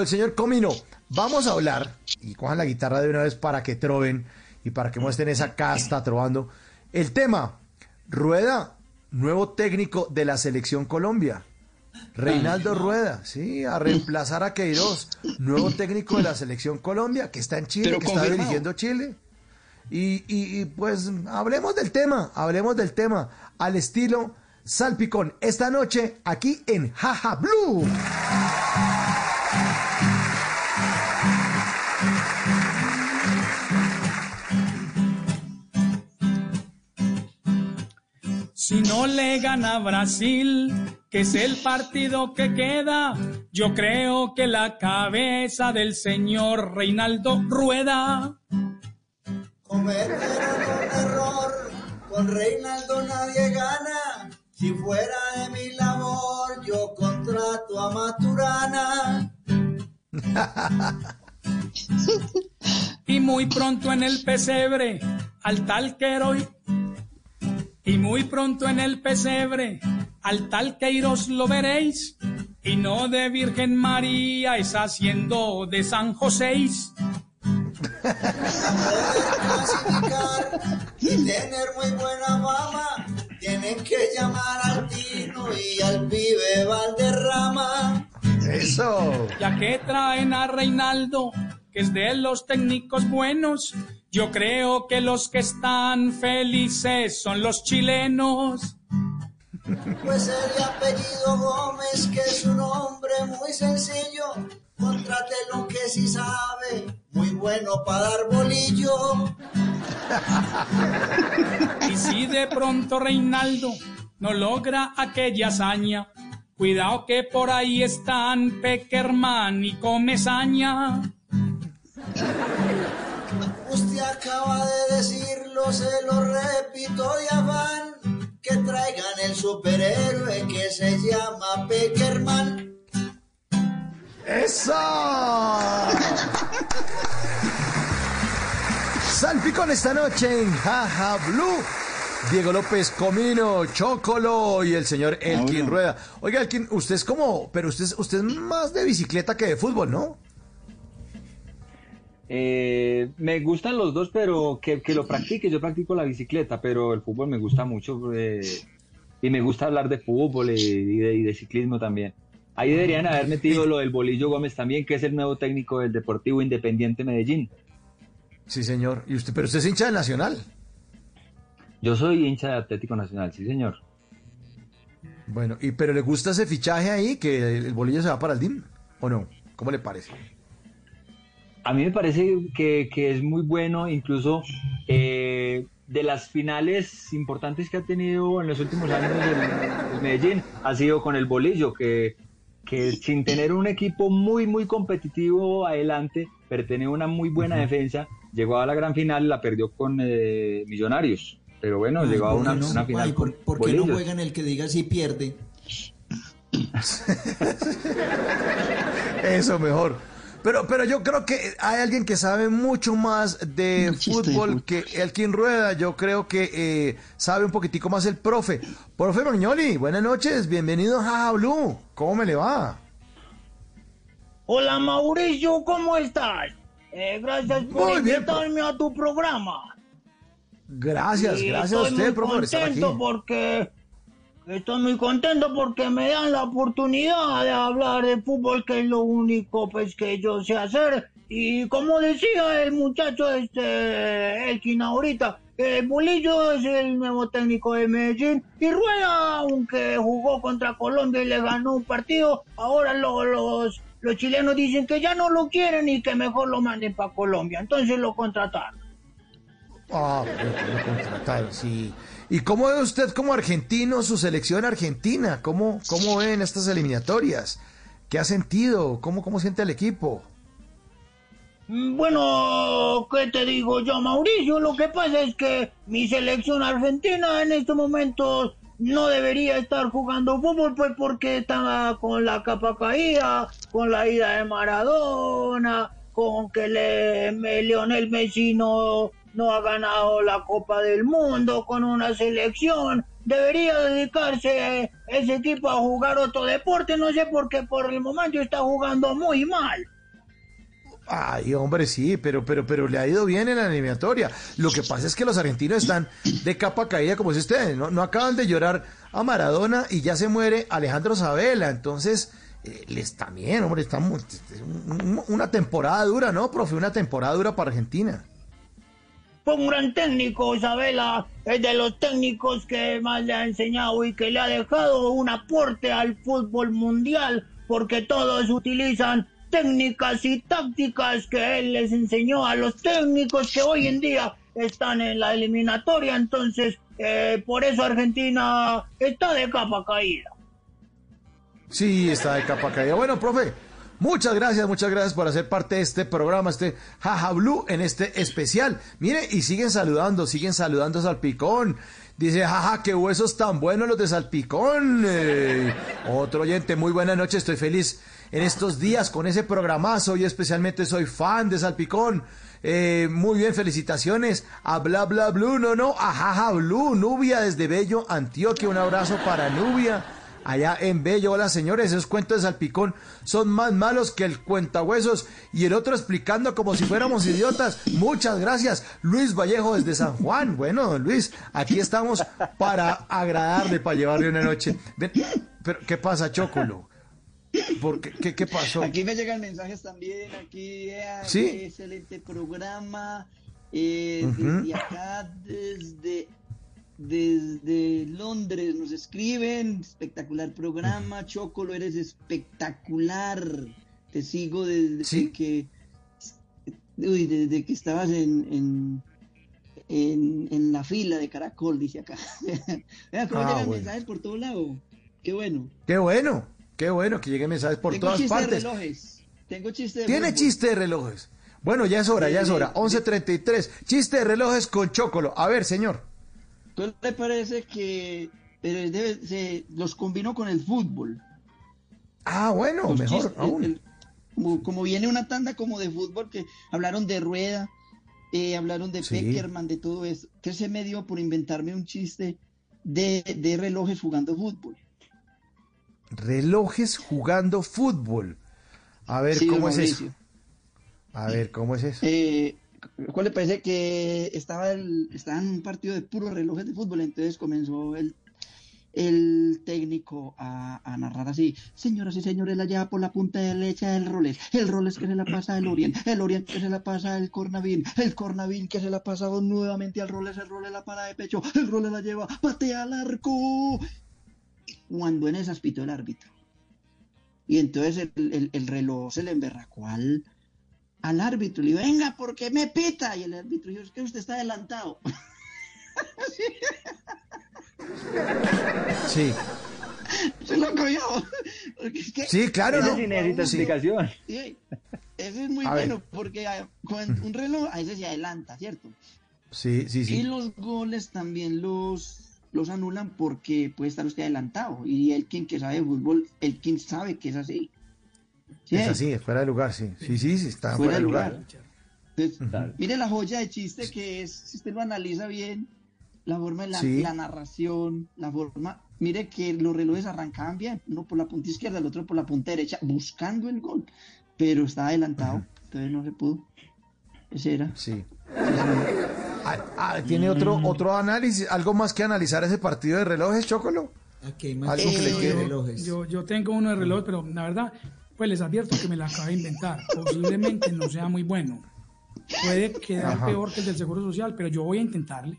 el señor Comino, vamos a hablar, y cojan la guitarra de una vez para que troben y para que muestren esa casta trovando. El tema, Rueda, nuevo técnico de la selección Colombia. Reinaldo Rueda, sí, a reemplazar a Queiroz, nuevo técnico de la selección Colombia, que está en Chile, Pero que está dirigiendo Chile. Y, pues hablemos del tema, hablemos del tema al estilo Salpicón esta noche aquí en Jaja Blue. Si no le gana Brasil, que es el partido que queda, yo creo que la cabeza del señor Reinaldo Rueda. Cometieron un error, con Reinaldo nadie gana. Si fuera de mi labor, yo contrato a Maturana. *laughs* Y muy pronto en el pesebre, al tal Queiroz. Y muy pronto en el pesebre, al tal Queiroz lo veréis. Y no de Virgen María, es haciendo de San José. Clasificar y tener muy buena fama, tienen que llamar al Tino y al pibe Valderrama. Eso. Ya que traen a Reinaldo, que es de los técnicos buenos, yo creo que los que están felices son los chilenos. Pues el apellido Gómez, que es un hombre muy sencillo, contrátelo que si sabe, muy bueno para dar bolillo. *laughs* Y si de pronto Reinaldo no logra aquella hazaña. Cuidado que por ahí están Peckerman y Comesaña. Usted acaba de decirlo, se lo repito de afán, que traigan el superhéroe que se llama Peckerman. ¡Eso! Salpicón esta noche en Jaja Blue. Diego López Comino, Chocolo y el señor Elkin. Rueda. Oiga, Elkin, usted es como, pero usted, es- usted es más de bicicleta que de fútbol, ¿no? Eh, me gustan los dos, pero que, que lo practique. Yo practico la bicicleta, pero el fútbol me gusta mucho eh, y me gusta hablar de fútbol y, y de, y de ciclismo también. Ahí deberían haber metido lo del Bolillo Gómez también, que es el nuevo técnico del Deportivo Independiente Medellín. Sí, señor. ¿Y usted, pero usted es hincha del Nacional? Yo soy hincha de Atlético Nacional, sí señor. Bueno, y pero le gusta ese fichaje ahí, que el bolillo se va para el DIM, ¿o no? ¿Cómo le parece? A mí me parece que, que es muy bueno, incluso eh, de las finales importantes que ha tenido en los últimos años el, el Medellín, ha sido con el Bolillo, que, que sin tener un equipo muy, muy competitivo adelante, pero tenía una muy buena defensa, llegó a la gran final y la perdió con eh, Millonarios. Pero bueno, Ay, llegó a ¿por una, no? una final Ay, ¿por, por qué no juegan el que diga si pierde? *laughs* Eso mejor. Pero, pero yo creo que hay alguien que sabe mucho más de fútbol que Elkin Rueda. Yo creo que eh, sabe un poquitico más el profe. Profe Magnoli, buenas noches, bienvenido a Jaja Blue. ¿Cómo me le va? Hola Mauricio, ¿cómo estás? Eh, gracias por Muy bien, invitarme a tu programa. Gracias, Y gracias a usted, muy profe, por estar aquí. contento porque estoy muy contento porque me dan la oportunidad de hablar de fútbol, que es lo único pues que yo sé hacer. Y como decía el muchacho este Elkin ahorita, el Bolillo es el nuevo técnico de Medellín y Rueda, aunque jugó contra Colombia y le ganó un partido, ahora lo- los, los chilenos dicen que ya no lo quieren y que mejor lo manden para Colombia. Entonces lo contrataron. Ah, lo contrataron, sí. ¿Y cómo ve usted como argentino su selección argentina? ¿Cómo, cómo ven estas eliminatorias? ¿Qué ha sentido? ¿Cómo, cómo siente el equipo? Mm, Bueno, ¿qué te digo yo, Mauricio? Lo que pasa es que mi selección argentina en estos momentos no debería estar jugando fútbol, pues porque está con la capa caída, con la ida de Maradona, con que le, me- Lionel Messi no, no ha ganado la Copa del Mundo con una selección. Debería dedicarse ese equipo a jugar otro deporte, no sé por qué por el momento está jugando muy mal. Ay, hombre, sí, pero, pero, pero le ha ido bien en la eliminatoria. Lo que pasa es que los argentinos están de capa caída, como dice usted, no, no acaban de llorar a Maradona y ya se muere Alejandro Sabela. Entonces, eh, les también, hombre, estamos una temporada dura, ¿no, profe? Una temporada dura para Argentina. Fue un gran técnico, Isabela, es de los técnicos que más le ha enseñado y que le ha dejado un aporte al fútbol mundial, porque todos utilizan técnicas y tácticas que él les enseñó a los técnicos que hoy en día están en la eliminatoria, entonces eh, por eso Argentina está de capa caída. Sí, está de capa caída. Bueno, profe, muchas gracias, muchas gracias por hacer parte de este programa, este Jaja Blue, en este especial. Mire, y siguen saludando, siguen saludando a Salpicón. Dice, jaja, qué huesos tan buenos los de Salpicón. Eh, otro oyente, muy buena noche, estoy feliz en estos días con ese programazo. Yo especialmente soy fan de Salpicón. Eh, muy bien, felicitaciones a Bla Bla Blue, no, no, a Jaja Blue, Nubia desde Bello, Antioquia, un abrazo para Nubia. Allá en Bello, hola señores, esos cuentos de salpicón son más malos que el cuentahuesos y el otro explicando como si fuéramos idiotas. Muchas gracias, Luis Vallejo desde San Juan. Bueno, don Luis, aquí estamos para agradarle, para llevarle una noche. Ven, pero, ¿qué pasa, Chocolo? ¿Por qué, pasó? Aquí me llegan mensajes también, aquí, eh, ¿Sí? excelente programa. Eh. Desde acá, desde, desde Londres nos escriben, espectacular programa, Chocolo, eres espectacular. Te sigo desde que, uy, desde que estabas en, en, en, en la fila de Caracol, dice acá. *laughs* Vea cómo Ah, llegan bueno. mensajes por todo lado. Qué bueno. Qué bueno, qué bueno que lleguen mensajes por Tengo todas chiste de partes. relojes. Tengo chiste de Tiene fútbol. chiste de relojes. Bueno, ya es hora, ya es hora. 11.33. Chiste de relojes con Chocolo. A ver, señor. ¿Qué le parece que de- se- los combinó con el fútbol? Ah, bueno, Los mejor chistes, aún. el- como, como viene una tanda como de fútbol que hablaron de Rueda, eh, hablaron de Sí. Peckerman, de todo eso. ¿Qué se me dio por inventarme un chiste de, de relojes jugando fútbol? Relojes jugando fútbol. A ver, Sí, ¿cómo es eso? A ver, ¿cómo es eso? Eh, ¿Cuál le parece que estaba, el, en un partido de puros relojes de fútbol? Entonces comenzó el, el técnico a, a narrar así: Señoras y señores, la lleva por la punta derecha del Roles. El Roles que se la pasa al Orient. El Orient que se la pasa al Cornavín. El Cornavín que se la pasa nuevamente al Roles. El Roles la para de pecho. El Roles la lleva, patea al arco. Cuando en esas pitó el árbitro. Y entonces el, el- el reloj se le emberracó al, al árbitro. Le digo, venga, ¿por qué me pita? Y el árbitro dijo, es que usted está adelantado. *laughs* Sí. *laughs* Se lo cogió. Porque es que- Sí, claro, Ese ¿no? sí necesita Sí. explicación. Sí, Ese es muy A ver. bueno, porque ah, con un reloj a veces se adelanta, ¿cierto? Sí, sí, Y sí. los goles también los, los anulan porque puede estar usted adelantado. Y el quien que sabe de fútbol, el quien sabe que es así. ¿Sí? Es así, es fuera de lugar, sí. Sí, sí, sí, está Fuera fuera, de lugar. lugar. Entonces, mire la joya de chiste que es, si usted lo analiza bien, la forma de la, Sí. la narración, la forma, mire que los relojes arrancaban bien, uno por la punta izquierda, el otro por la punta derecha, buscando el gol, pero está adelantado, entonces no se pudo. Ese era. Sí. Ah, ah, ¿Tiene otro, otro análisis? ¿Algo más que analizar ese partido de relojes, Chocolo? Aquí hay Algo más que le quede. Yo, yo tengo uno de reloj, pero la verdad, pues les advierto que me la acabo de inventar. Posiblemente no sea muy bueno. Puede quedar Ajá. peor que el del Seguro Social, pero yo voy a intentarle.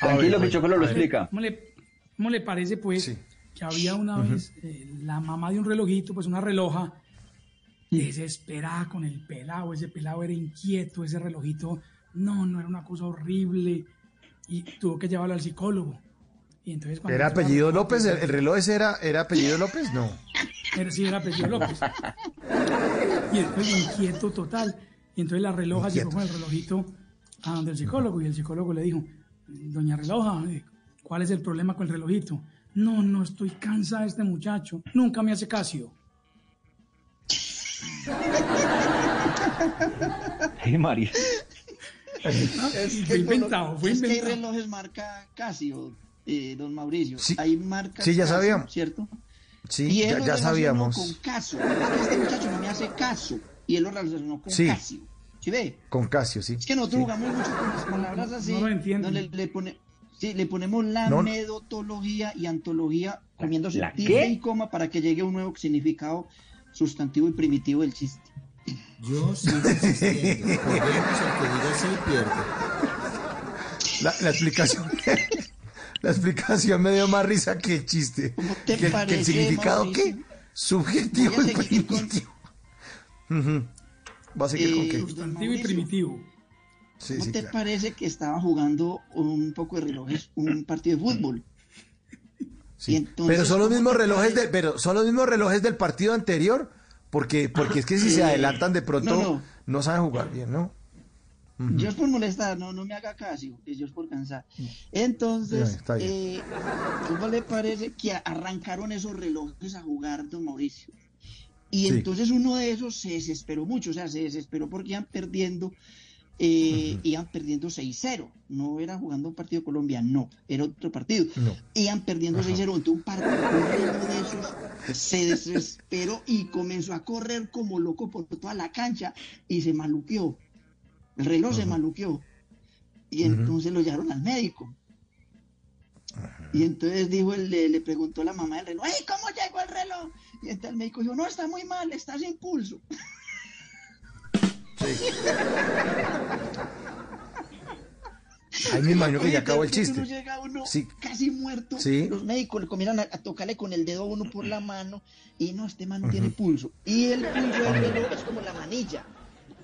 Tranquilo, que Chocolo lo explica. ¿Cómo le, cómo le parece, pues, que había una Ujú. vez eh, la mamá de un relojito, pues una reloja, desesperada con el pelado? Ese pelado era inquieto, ese relojito, no, no era una cosa horrible. Y tuvo que llevarlo al psicólogo. Y entonces cuando ¿Era apellido López? ¿El, el reloj ese era, era apellido López? No. Era, sí, era apellido López. *laughs* Y después inquieto total. Y entonces la reloja llegó con el relojito a donde el psicólogo y el psicólogo le dijo, doña reloja, eh, ¿cuál es el problema con el relojito? No, no, estoy cansada de este muchacho. Nunca me hace caso. *laughs* Ay, María. *laughs* Es Fue inventado, fue es que hay inventado. relojes marca Casio, eh, don Mauricio. Hay marcas sí, ya sabíamos. ¿cierto? Sí, Y él ya, sabíamos. Con Casio. Ah, este muchacho no me hace caso. Y él lo relacionó con Sí. Casio. ¿Sí ve? Con Casio, sí. Es que nosotros jugamos mucho con las palabras así. No lo entiendo. le, pone, sí, le ponemos la No. medotología y antología comiéndose ¿La tilde qué? y coma para que llegue un nuevo significado sustantivo y primitivo del chiste. Yo sigo insistiendo. Al que diga sí y pierde. La, la explicación. La explicación me dio más risa que el chiste. te Que, que parece, el significado, Mauricio? ¿qué? Subjetivo y con- primitivo. ¿Va a seguir con Eh, qué? Sustantivo y primitivo. Sí, ¿No sí, te claro. parece que estaba jugando un poco de relojes, un *laughs* partido de fútbol? Sí. Entonces, pero son los ¿cómo mismos relojes parece? de, pero son los mismos relojes del partido anterior, porque, porque es que si se Eh, adelantan de pronto no, no, no. saben jugar bien, ¿no? Ujú. Yo es por molestar, no, no me haga caso, que yo es por cansar. Entonces, Ya, está bien. eh, ¿cómo le parece que arrancaron esos relojes a jugar, don Mauricio? Y Sí. entonces uno de esos se desesperó mucho, o sea, se desesperó porque iban perdiendo, eh, iban perdiendo 6-0. No era jugando un partido de Colombia, no, era otro partido. No. Iban perdiendo 6-0, entonces un par un reloj de esos se desesperó y comenzó a correr como loco por toda la cancha y se maluqueó. El reloj se maluqueó. Y entonces lo llevaron al médico. Y entonces dijo, le, le preguntó la mamá del reloj, ¡Ey, cómo llegó el reloj! Y entonces el médico dijo, no, está muy mal, está sin pulso. *laughs* Ahí me imagino que ya acabó el chiste. uno llega uno Sí. casi muerto, Sí. los médicos le comienzan a, a tocarle con el dedo a uno por la mano, y no, este man no tiene pulso. Y el pulso del reloj es como la manilla.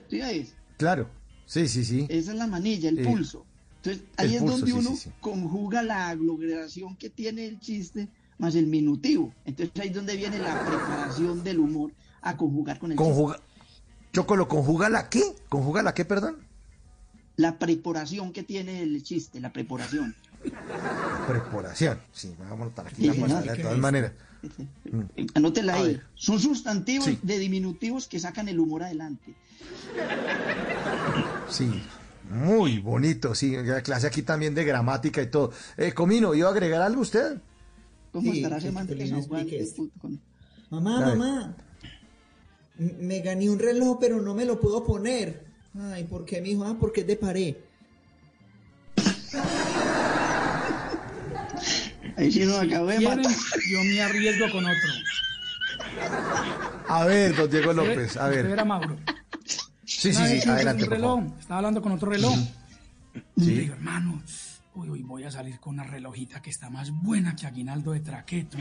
¿Sí ves? Claro, sí, sí, sí. Esa es la manilla, el Eh, pulso. Entonces, ahí es pulso, donde sí, uno sí, sí. conjuga la aglomeración que tiene el chiste más el minutivo. Entonces, ahí es donde viene la preparación del humor a conjugar con el Conjuga... chiste. Chocolo, ¿conjuga la qué? ¿Conjuga la qué, perdón? La preparación que tiene el chiste, la preparación. Preparación. Sí, vamos a anotar aquí la pasada, de todas maneras. Anótela A ahí. Son sustantivos Sí. de diminutivos que sacan el humor adelante. Sí, muy bonito, sí, la clase aquí también de gramática y todo. Eh, Comino, ¿iba a agregar algo usted? ¿Cómo Sí, estará semántica San Juan? con- Mamá, Dale. mamá. Me gané un reloj, pero no me lo puedo poner. Ay, ¿por qué, mijo? Ah, porque es de pared. Ahí sí nos matar. Yo me arriesgo con otro. A ver, don Diego López, a ver. era Mauro. Sí, Una sí, sí, adelante, un por reloj, favor. estaba hablando con otro reloj. Y Sí. le digo, hermano, uy, hoy voy a salir con una relojita que está más buena que Aguinaldo de Traqueto.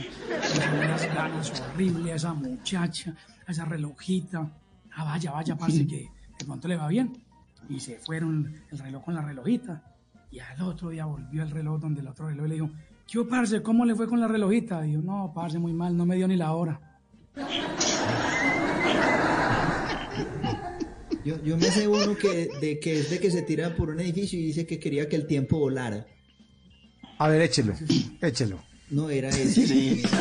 Unas ganas horribles a esa muchacha, a esa relojita. Ah, vaya, vaya, parce, que de pronto le va bien. Y se fueron el reloj con la relojita. Y al otro día volvió el reloj donde el otro reloj le dijo, ¿qué hubo, parce? ¿Cómo le fue con la relojita? Y yo, no, parce, muy mal, no me dio ni la hora. Yo, yo me sé uno que, de que es de que se tira por un edificio y dice que quería que el tiempo volara. A ver, échelo, échelo. No era ese. *laughs*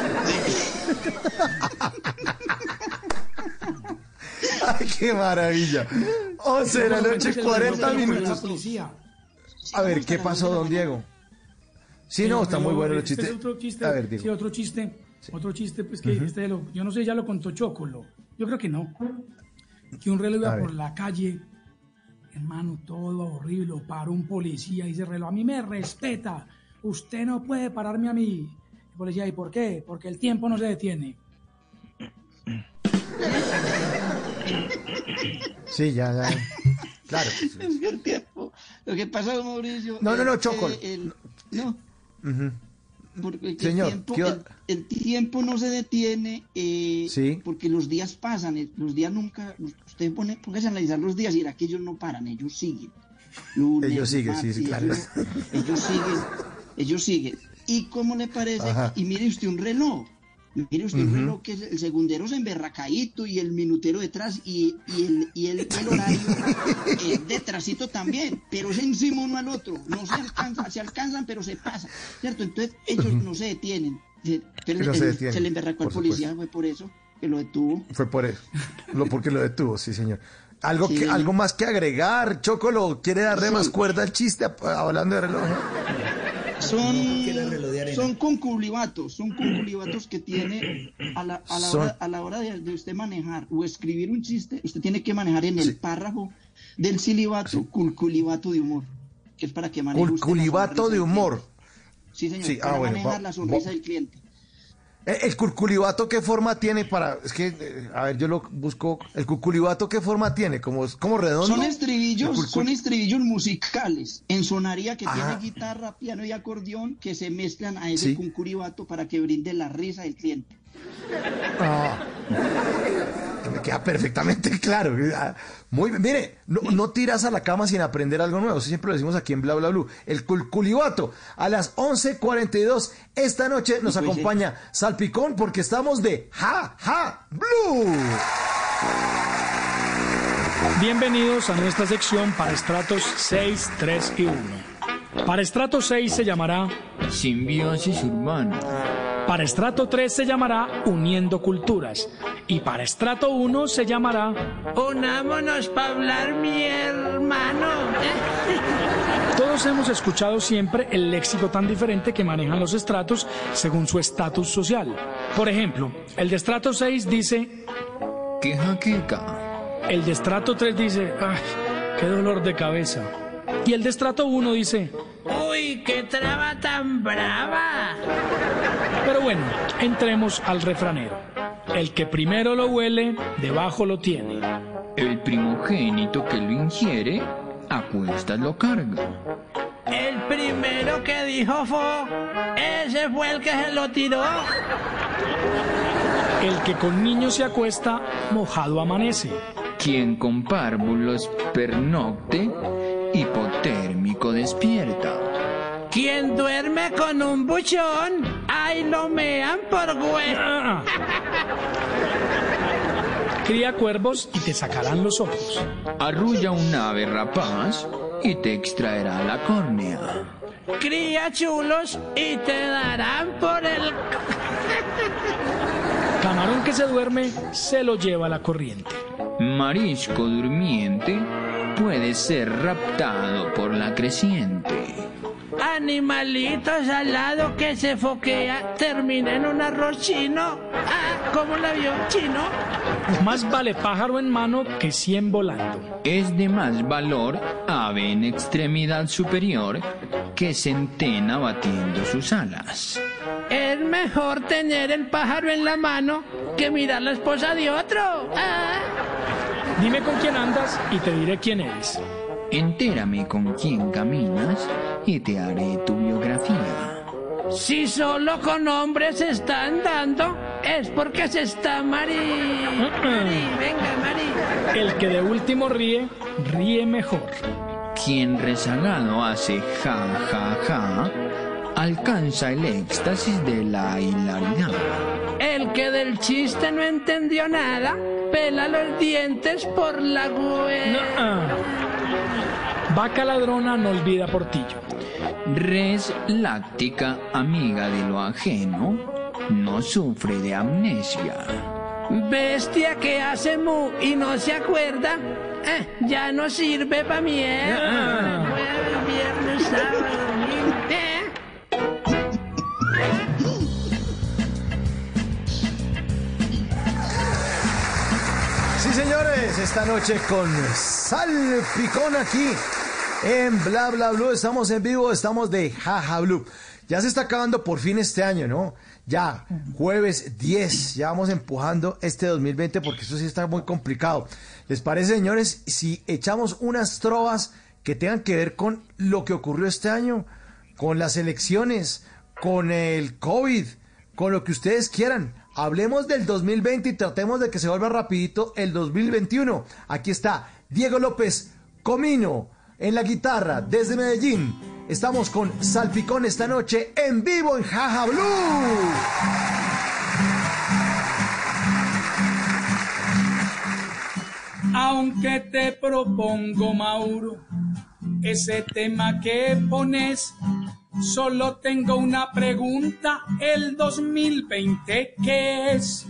Ay, qué maravilla. 11 de la noche, 40 minutos. A ver, ¿qué pasó, don Diego? Sí, no, está muy bueno el Este chiste. es otro chiste. A ver, Sí, otro chiste. Otro chiste, pues que Ujú. este lo- yo no sé, ya lo contó Chocolo. Yo creo que no. Que un reloj iba ver. por la calle, hermano, todo horrible, lo paró un policía y dice reloj, a mí me respeta, usted no puede pararme a mí. El policía, ¿y por qué? Porque el tiempo no se detiene. Sí, ya, ya. Claro. *laughs* Es que el tiempo. Lo que pasa, Mauricio. No, no, no, es que Chocol. el- no, Porque el Señor, tiempo, ¿qué iba- el, el tiempo no se detiene eh, Sí. porque los días pasan, eh, los días nunca, usted pone, póngase a analizar los días y verá que ellos no paran, ellos siguen. Lunes, Ellos siguen, sí, claro. ellos, ellos siguen, ellos siguen. ¿Y cómo le parece? Ajá. Y mire usted un reloj. Mire usted Ujú. un reloj que es el segundero se emberracadito y el minutero detrás y, y el, y el, el horario eh, detrásito también, pero es encima uno al otro. No se alcanza, se alcanzan, pero se pasa, ¿cierto? Entonces ellos no se detienen. Se- No el- se detienen, le emberracó al policía, fue por eso que lo detuvo. Fue por eso. Lo, porque lo detuvo, sí, señor. Algo, Sí. que, algo más que agregar. Chocolo, ¿quiere darle más cuerda al chiste a- hablando de reloj? Son, son conculivatos, son conculivatos que tiene a la, a la Son- hora, a la hora de, de usted manejar o escribir un chiste, usted tiene que manejar en el párrafo del silibato, culculivato de humor, que es para que maneje sonrisa de humor. Sí, señor, Sí, ah, para bueno, manejar va- la sonrisa va- del cliente. Eh, ¿El curculivato qué forma tiene para.? Es que, eh, a ver, yo lo busco. ¿El curculivato qué forma tiene? ¿Como, como redondo? Son estribillos, curcul- son estribillos musicales en sonaría que tiene guitarra, piano y acordeón que se mezclan a ese Sí. cuncuribato para que brinde la risa del cliente. Ah. Me queda perfectamente *laughs* claro. Ah, Muy bien. Mire, no, no tiras a la cama sin aprender algo nuevo. Eso siempre lo decimos aquí en Bla Bla Blue. El culculivato. A las 11.42 esta noche nos Pues, acompaña Salpicón porque estamos de Ja Ja Blue. Bienvenidos a nuestra sección para estratos 6, 3 y 1. Para estrato 6 se llamará Simbiosis Urbana. Para estrato 3 se llamará Uniendo Culturas. Y para estrato 1 se llamará Unámonos para hablar, mi hermano. *laughs* Todos hemos escuchado siempre el léxico tan diferente que manejan los estratos según su estatus social. Por ejemplo, el de estrato 6 dice que jaqueca. El de estrato 3 dice, ay, qué dolor de cabeza. Y el de estrato 1 dice, Uy, qué traba tan brava. pero bueno, entremos al refranero. El que primero lo huele, debajo lo tiene. El primogénito que lo ingiere, a cuestas lo carga. El primero que dijo fue, ese fue el que se lo tiró. El que con niños se acuesta, mojado amanece. Quien con párvulos pernocte, hipotérmico despierta. Quien duerme con un buchón, ay lo mean por huevo. *laughs* Cría cuervos y te sacarán los ojos. Arrulla un ave rapaz y te extraerá la córnea. Cría chulos y te darán por el... *laughs* Camarón que se duerme, se lo lleva la corriente. Marisco durmiente puede ser raptado por la creciente. Animalitos al lado que se foquea, termina en un arroz chino. Ah, ¿cómo la vio? Chino. Más vale pájaro en mano que cien volando. Es de más valor ave en extremidad superior que centena batiendo sus alas. Es mejor tener el pájaro en la mano que mirar la esposa de otro. Ah. Dime con quién andas y te diré quién eres. Entérame con quién caminas y te haré tu biografía. Si solo con hombres se están dando, es porque se está Mari. Mari, venga, Mari. El que de último ríe, ríe mejor. Quien rezagado hace ja, ja, ja, alcanza el éxtasis de la hilaridad. El que del chiste no entendió nada, pela los dientes por la güey. Vaca ladrona no olvida portillo. Res láctica, amiga de lo ajeno, no sufre de amnesia. Bestia que hace mu y no se acuerda, eh, ya no sirve para mí, ¿eh? Señores, esta noche con Salpicón aquí en Bla Bla Blue. Estamos en vivo, estamos de Jaja Blue. Ya se está acabando por fin este año, ¿no? Ya, jueves 10, ya vamos empujando este 2020 porque esto sí está muy complicado. ¿Les parece, señores, si echamos unas trovas que tengan que ver con lo que ocurrió este año, con las elecciones, con el COVID, con lo que ustedes quieran? Hablemos del 2020 y tratemos de que se vuelva rapidito el 2021. Aquí está Diego López Comino en la guitarra desde Medellín. Estamos con Salpicón esta noche en vivo en Jaja Blue. Aunque te propongo, Mauro, ese tema que pones, solo tengo una pregunta, el 2020, ¿qué es?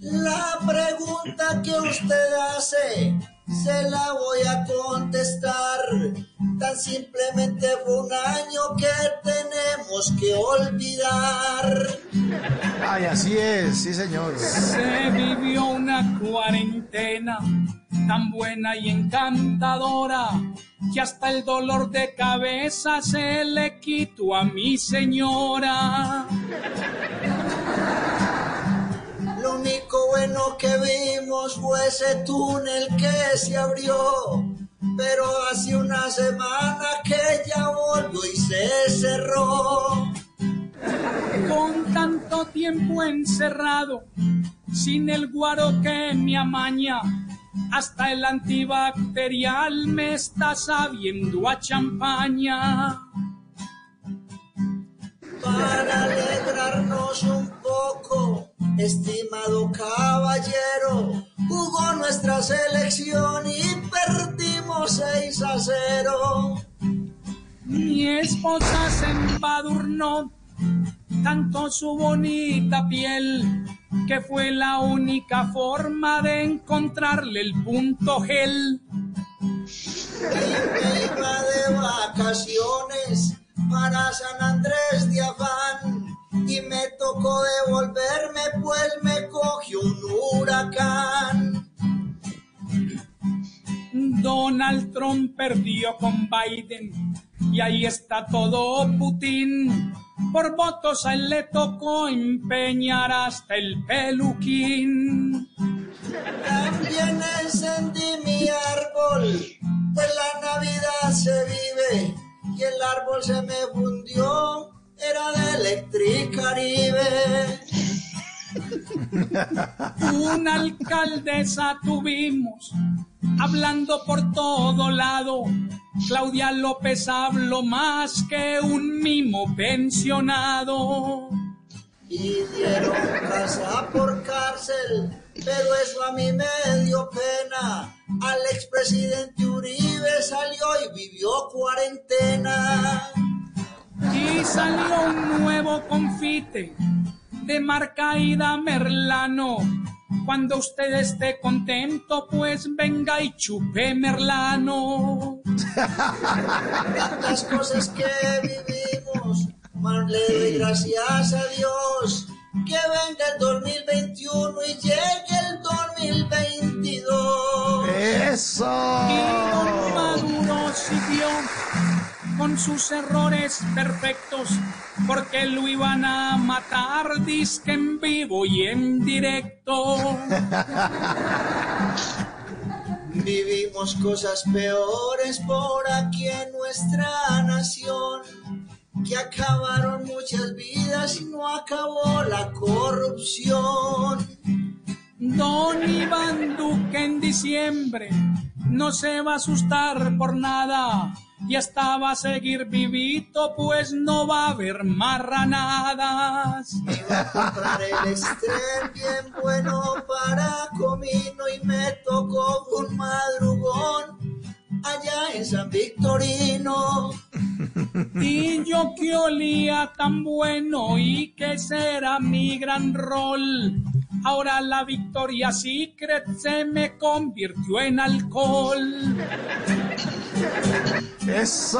La pregunta que usted hace se la voy a contestar. Tan simplemente fue un año que tenemos que olvidar. Ay, así es, sí, señor. Se vivió una cuarentena tan buena y encantadora que hasta el dolor de cabeza se le quitó a mi señora. Lo único bueno que vimos fue ese túnel que se abrió. Pero hace una semana que ya volvió y se cerró. Con tanto tiempo encerrado, sin el guaro que me amaña, hasta el antibacterial me está sabiendo a champaña. Para alegrarnos un poco, estimado caballero, jugó nuestra selección y perdimos 6 a 0. Mi esposa se embadurnó tanto su bonita piel que fue la única forma de encontrarle el punto gel. Y me iba de vacaciones para San Andrés de Afán y me tocó devolverme pues me cogió un huracán. Donald Trump perdió con Biden y ahí está todo Putin. Por votos a él le tocó empeñar hasta el peluquín. También encendí mi árbol, pues la Navidad se vive y el árbol se me fundió, era de Electricaribe. Una alcaldesa tuvimos, hablando por todo lado. Claudia López habló más que un mimo pensionado. y dieron casa por cárcel, pero eso a mí me dio pena. Al expresidente y vivió cuarentena. Y salió un nuevo confite de marca Ida Merlano. Cuando usted esté contento, pues venga y chupe Merlano. Tantas cosas que vivimos, más le doy gracias a Dios. Que venga el 2021 y llegue el 2022. ¡Eso! Y don Maduro siguió con sus errores perfectos, porque lo iban a matar, disque en vivo y en directo. *laughs* Vivimos cosas peores por aquí en nuestra nación, que acabaron muchas vidas y no acabó la corrupción. Don Iván Duque en diciembre no se va a asustar por nada y hasta va a seguir vivito, pues no va a haber marranadas. Iba *laughs* a comprar el estrés bien bueno para comino y me tocó un madrugón allá en San Victorino. Y yo que olía tan bueno y que será mi gran rol. Ahora la Victoria Secret se me convirtió en alcohol. ¡Eso!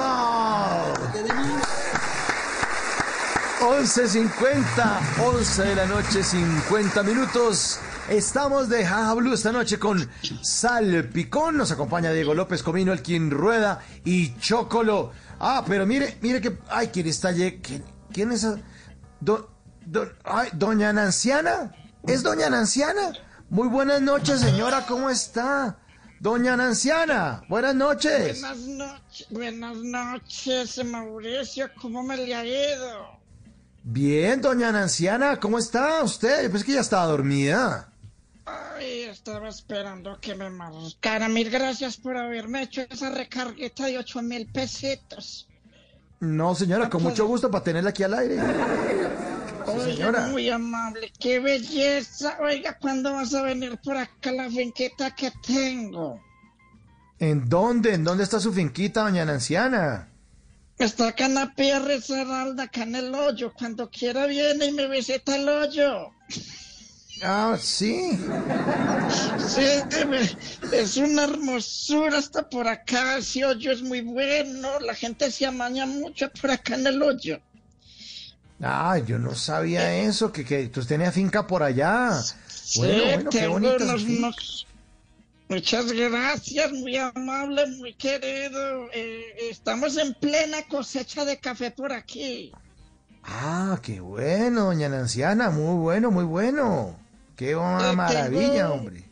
11.50, 11 de la noche, 50 minutos. Estamos de Jaja Blue esta noche con Salpicón. Nos acompaña Diego López Comino, el quien rueda y Chocolo. Ah, pero mire, mire que. Ay, ¿quién está allí? ¿Quién, quién es? Do- do- ay, Doña Nanciana. ¿Es Doña Nanciana? Muy buenas noches, señora. ¿Cómo está? Doña Nanciana. Buenas noches. Buenas noches, buenas noches, Mauricio, ¿cómo me le ha ido? Bien, doña Nanciana, ¿cómo está usted? Pensé que ya estaba dormida. Ay, estaba esperando que me marcara. Mil gracias por haberme hecho esa recargueta de ocho mil pesitos. No, señora, con mucho gusto para tenerla aquí al aire. *laughs* Sí, Oiga, muy amable, qué belleza. Oiga, ¿cuándo vas a venir por acá a la finqueta que tengo? ¿En dónde? ¿En dónde está su finquita, doña Nanciana? Está acá en la PR Saralda, acá en el hoyo. Cuando quiera viene y me visita el hoyo. Ah, sí. Sí, es una hermosura hasta por acá. Ese hoyo es muy bueno. La gente se amaña mucho por acá en el hoyo. Ah, yo no sabía eso, que, que tú tenías finca por allá. Sí, Bueno, bueno, qué unos- unos- Muchas gracias, muy amable, muy querido. Eh, estamos en plena cosecha de café por aquí. Ah, qué bueno, doña Nanciana, muy bueno, muy bueno. Qué Eh, maravilla, tengo- hombre.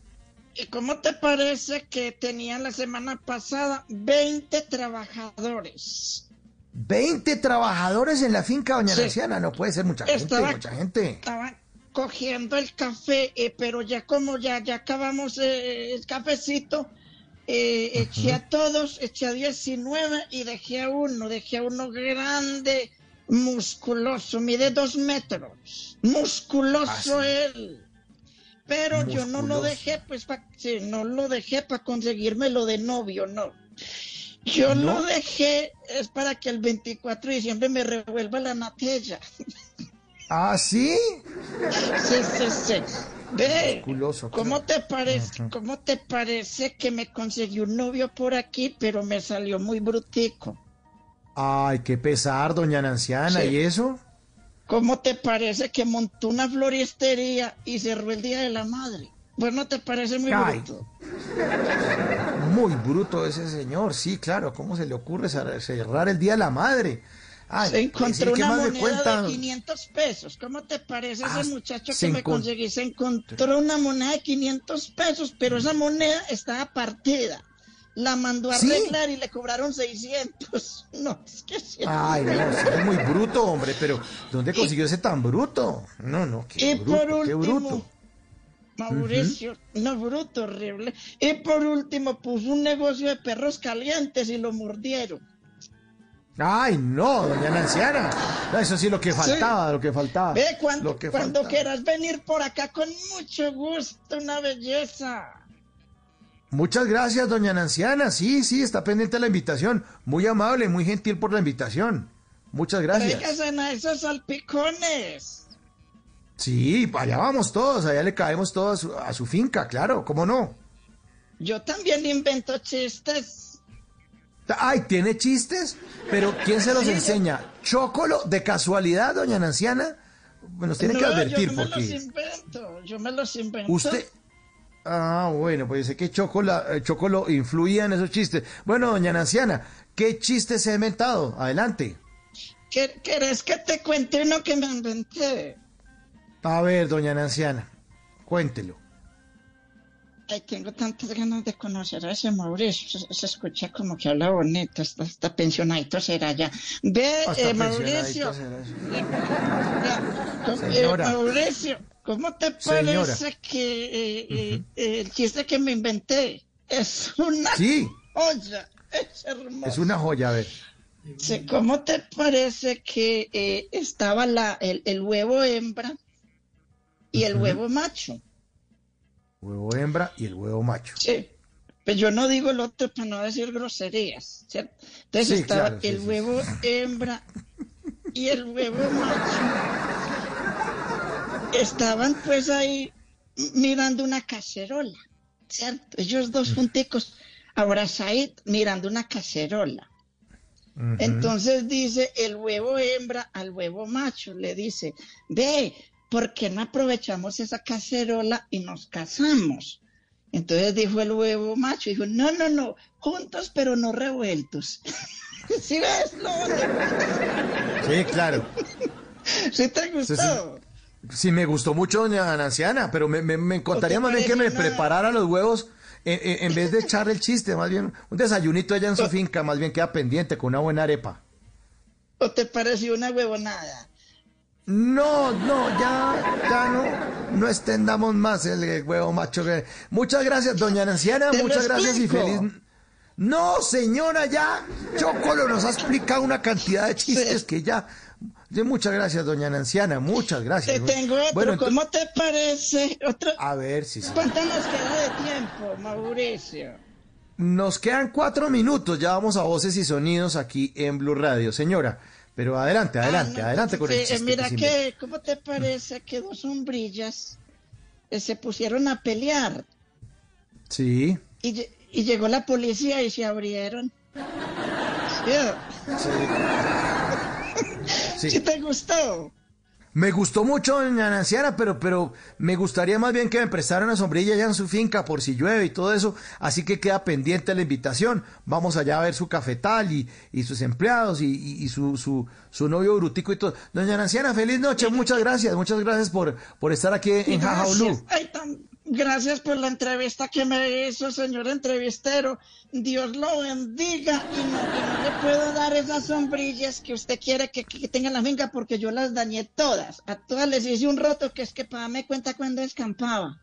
¿Y cómo te parece que tenía la semana pasada 20 trabajadores? 20 trabajadores en la finca, doña Sí. Nanciana, no puede ser mucha gente, Estaba- mucha gente. Estaban cogiendo el café, eh, pero ya como ya, ya acabamos eh, el cafecito, eh, eché a todos, eché a 19 y dejé a uno, dejé a uno grande, musculoso, mide dos metros, musculoso él. Pero yo no lo dejé, pues, pa- sí, no lo dejé para conseguírmelo de novio, no. Yo ¿No? lo dejé es para que el 24 de diciembre me revuelva la natella. *laughs* ¿Ah, sí? Sí, sí, sí. Ve, Musculoso, ¿cómo te parece, cómo te parece que me conseguí un novio por aquí, pero me salió muy brutico? Ay, qué pesar, doña Nanciana, Sí. ¿y eso? ¿Cómo te parece que montó una floristería y cerró el Día de la Madre? Bueno, ¿te parece muy bruto? Muy bruto ese señor, sí, claro, ¿cómo se le ocurre cer- cerrar el Día de la Madre? Ay, Se encontró ¿qué una moneda de 500 pesos. ¿Cómo te parece Ah, ese muchacho se que me conseguí? Se encontró una moneda de 500 pesos, pero esa moneda estaba partida. la mandó a ¿Sí? arreglar y le cobraron 600. *laughs* No, es que sí. Ay, no, es muy bruto, hombre, pero ¿dónde consiguió ese tan bruto? No, no, qué Y por bruto, qué último, bruto. Mauricio, no bruto, horrible. Y por último puso un negocio de perros calientes y lo mordieron. Ay, no, doña Nanciana. Eso sí lo que faltaba, lo que faltaba. Ve, cuando, lo que cuando faltaba. quieras venir por acá con mucho gusto, una belleza. Muchas gracias, doña Nanciana. Sí, sí, está pendiente la invitación. Muy amable, muy gentil por la invitación. Muchas gracias. Tráiganse a esos salpicones. Sí, allá vamos todos, allá le caemos todos a su, a su finca, claro, ¿cómo no? Yo también invento chistes. Ay, ¿tiene chistes? Pero ¿quién se los Sí. enseña? ¿Chocolo de casualidad, doña Nanciana? Bueno, nos tiene que advertir yo no me los invento, yo me los invento. usted... Ah, bueno, pues sé que Chocolo, eh, Chocolo influía en esos chistes. Bueno, doña Nanciana, ¿qué chiste se ha inventado? Adelante. ¿Qué- ¿Querés que te cuente uno que me inventé? A ver, doña Nanciana, cuéntelo. Ay, tengo tantas ganas de conocer a ese Mauricio. Se, se escucha como que habla bonito. Está, está pensionadito será ya. Ve, eh, Mauricio. pensionadito ¿cómo- eh, Señora. Mauricio, ¿cómo te Señora. parece que eh, eh, el chiste que me inventé es una Sí, joya? Es hermoso. es una joya, a ver. Sí, ¿Cómo te parece que estaba la, el, el huevo hembra y el huevo macho? Huevo hembra y el huevo macho. Sí. Pues yo no digo el otro para no decir groserías, ¿cierto? Entonces Sí, estaba claro, sí, el sí, huevo hembra y el huevo macho. Estaban pues ahí mirando una cacerola, ¿cierto? Ellos dos junticos abrazaditos mirando una cacerola. Entonces dice el huevo hembra al huevo macho, le dice, ve, ¿por qué no aprovechamos esa cacerola y nos casamos? Entonces dijo el huevo macho, dijo, no, no, no, juntos pero no revueltos. *laughs* ¿Sí ves? Lo Sí, claro. *laughs* ¿Sí te gustó? Sí, me gustó mucho, doña Nanciana, pero me, me, me encantaría más bien que me nada? preparara los huevos en, en- en vez de echarle el chiste, más bien un desayunito allá en su finca, más bien queda pendiente con una buena arepa. ¿O te pareció una huevonada? No, no, ya, ya no, no extendamos más el, el huevo macho. Muchas gracias, doña Nanciana, muchas gracias y feliz. No, señora, ya, Chocolo nos ha explicado una cantidad de chistes que ya. Muchas gracias, doña Nanciana, muchas gracias. Te tengo otro, Bueno, ¿cómo te parece? Otro... A ver, sí, sí. ¿Cuánto nos queda de tiempo, Mauricio? Nos quedan cuatro minutos, ya vamos a voces y sonidos aquí en Blue Radio, señora. Pero adelante, adelante, adelante con Sí, el eh, chiste. mira que ¿cómo te parece que dos sombrillas eh, se pusieron a pelear Sí, y, lle- y llegó la policía y se abrieron? Sí. *laughs* sí. ¿Sí te gustó? Me gustó mucho, doña Nanciana, pero, pero me gustaría más bien que me prestaran una sombrilla allá en su finca por si llueve y todo eso. Así que queda pendiente la invitación. Vamos allá a ver su cafetal y, y sus empleados y, y- y su, su, su novio brutico y todo. Doña Nanciana, feliz noche. Muchas gracias. Muchas gracias por, por estar aquí en Jaja Gracias. Blue. Ay, tan- gracias por la entrevista que me hizo, señor entrevistero. Dios lo bendiga y no, le puedo dar esas sombrillas que usted quiere que, que tenga en la finca porque yo las dañé todas. A todas les hice un roto que es que para me cuenta cuando escampaba.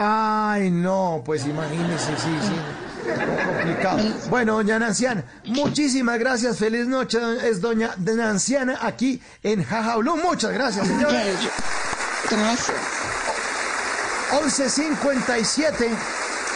Ay, no, pues imagínese, sí, sí. Complicado. Bueno, doña Nanciana, muchísimas gracias. Feliz noche. Es doña Nanciana aquí en Jaja Blue. Muchas gracias, señora. Gracias. 11.57.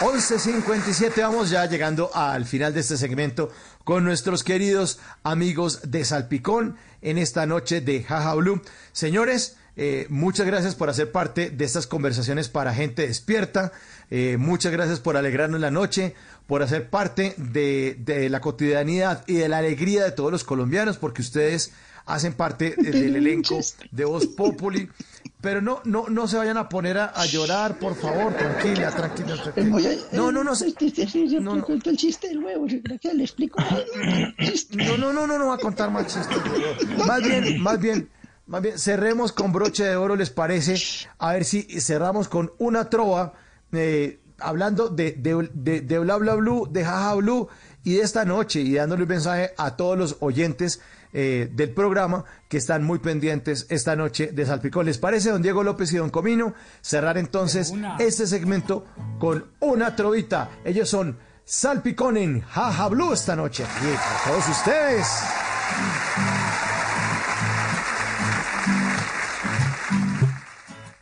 11.57, vamos ya llegando al final de este segmento con nuestros queridos amigos de Salpicón en esta noche de Jaja Blue. Señores, eh, muchas gracias por hacer parte de estas conversaciones para gente despierta. Eh, muchas gracias por alegrarnos la noche, por hacer parte de, de la cotidianidad y de la alegría de todos los colombianos, porque ustedes hacen parte del elenco de Voz Populi. Pero no, no, no se vayan a poner a, a llorar, por favor, tranquila, tranquila, tranquila. No, no, no, se- no, no. el chiste del huevo, le explico. no, no, no, no, no va a contar más chistes. Más bien, más bien, más bien, cerremos con broche de oro, ¿les parece? A ver si cerramos con una trova. eh, hablando de, de, de, de Bla Bla Blue, de Jaja Blue y de esta noche y dándole un mensaje a todos los oyentes eh, del programa que están muy pendientes esta noche de Salpicón. ¿Les parece, don Diego López y don Comino? Cerrar entonces este segmento con una trovita. Ellos son Salpicón en Jaja Blue esta noche. Aquí para todos ustedes.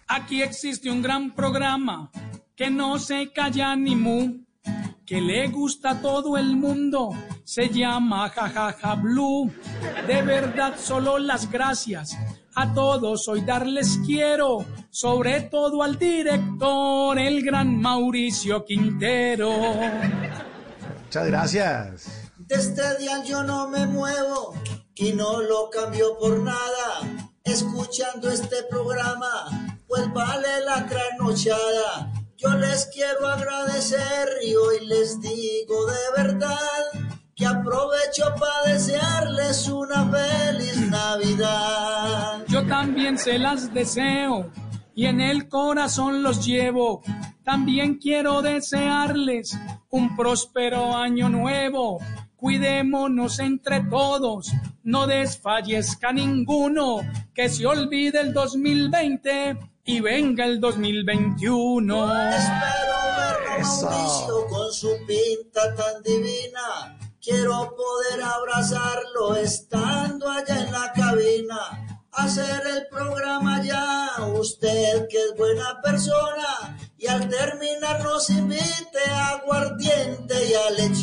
Aquí existe un gran programa que no se calla ni mu, que le gusta a todo el mundo. Se llama Jajaja Blue. De verdad, solo las gracias a todos hoy darles quiero, sobre todo al director, el gran Mauricio Quintero. Muchas gracias. De este día yo no me muevo y no lo cambio por nada. Escuchando este programa, pues vale la trasnochada. Yo les quiero agradecer y hoy les digo de verdad que aprovecho para desearles una feliz Navidad. Yo también se las deseo y en el corazón los llevo. También quiero desearles un próspero año nuevo. Cuidémonos entre todos, no desfallezca ninguno, que se olvide el 2020 y venga el 2021. Espero verlo con su pinta tan divina. Quiero poder abrazarlo estando allá en la cabina. Hacer el programa ya, usted que es buena persona. Y al terminar nos invite a aguardiente y a lechón.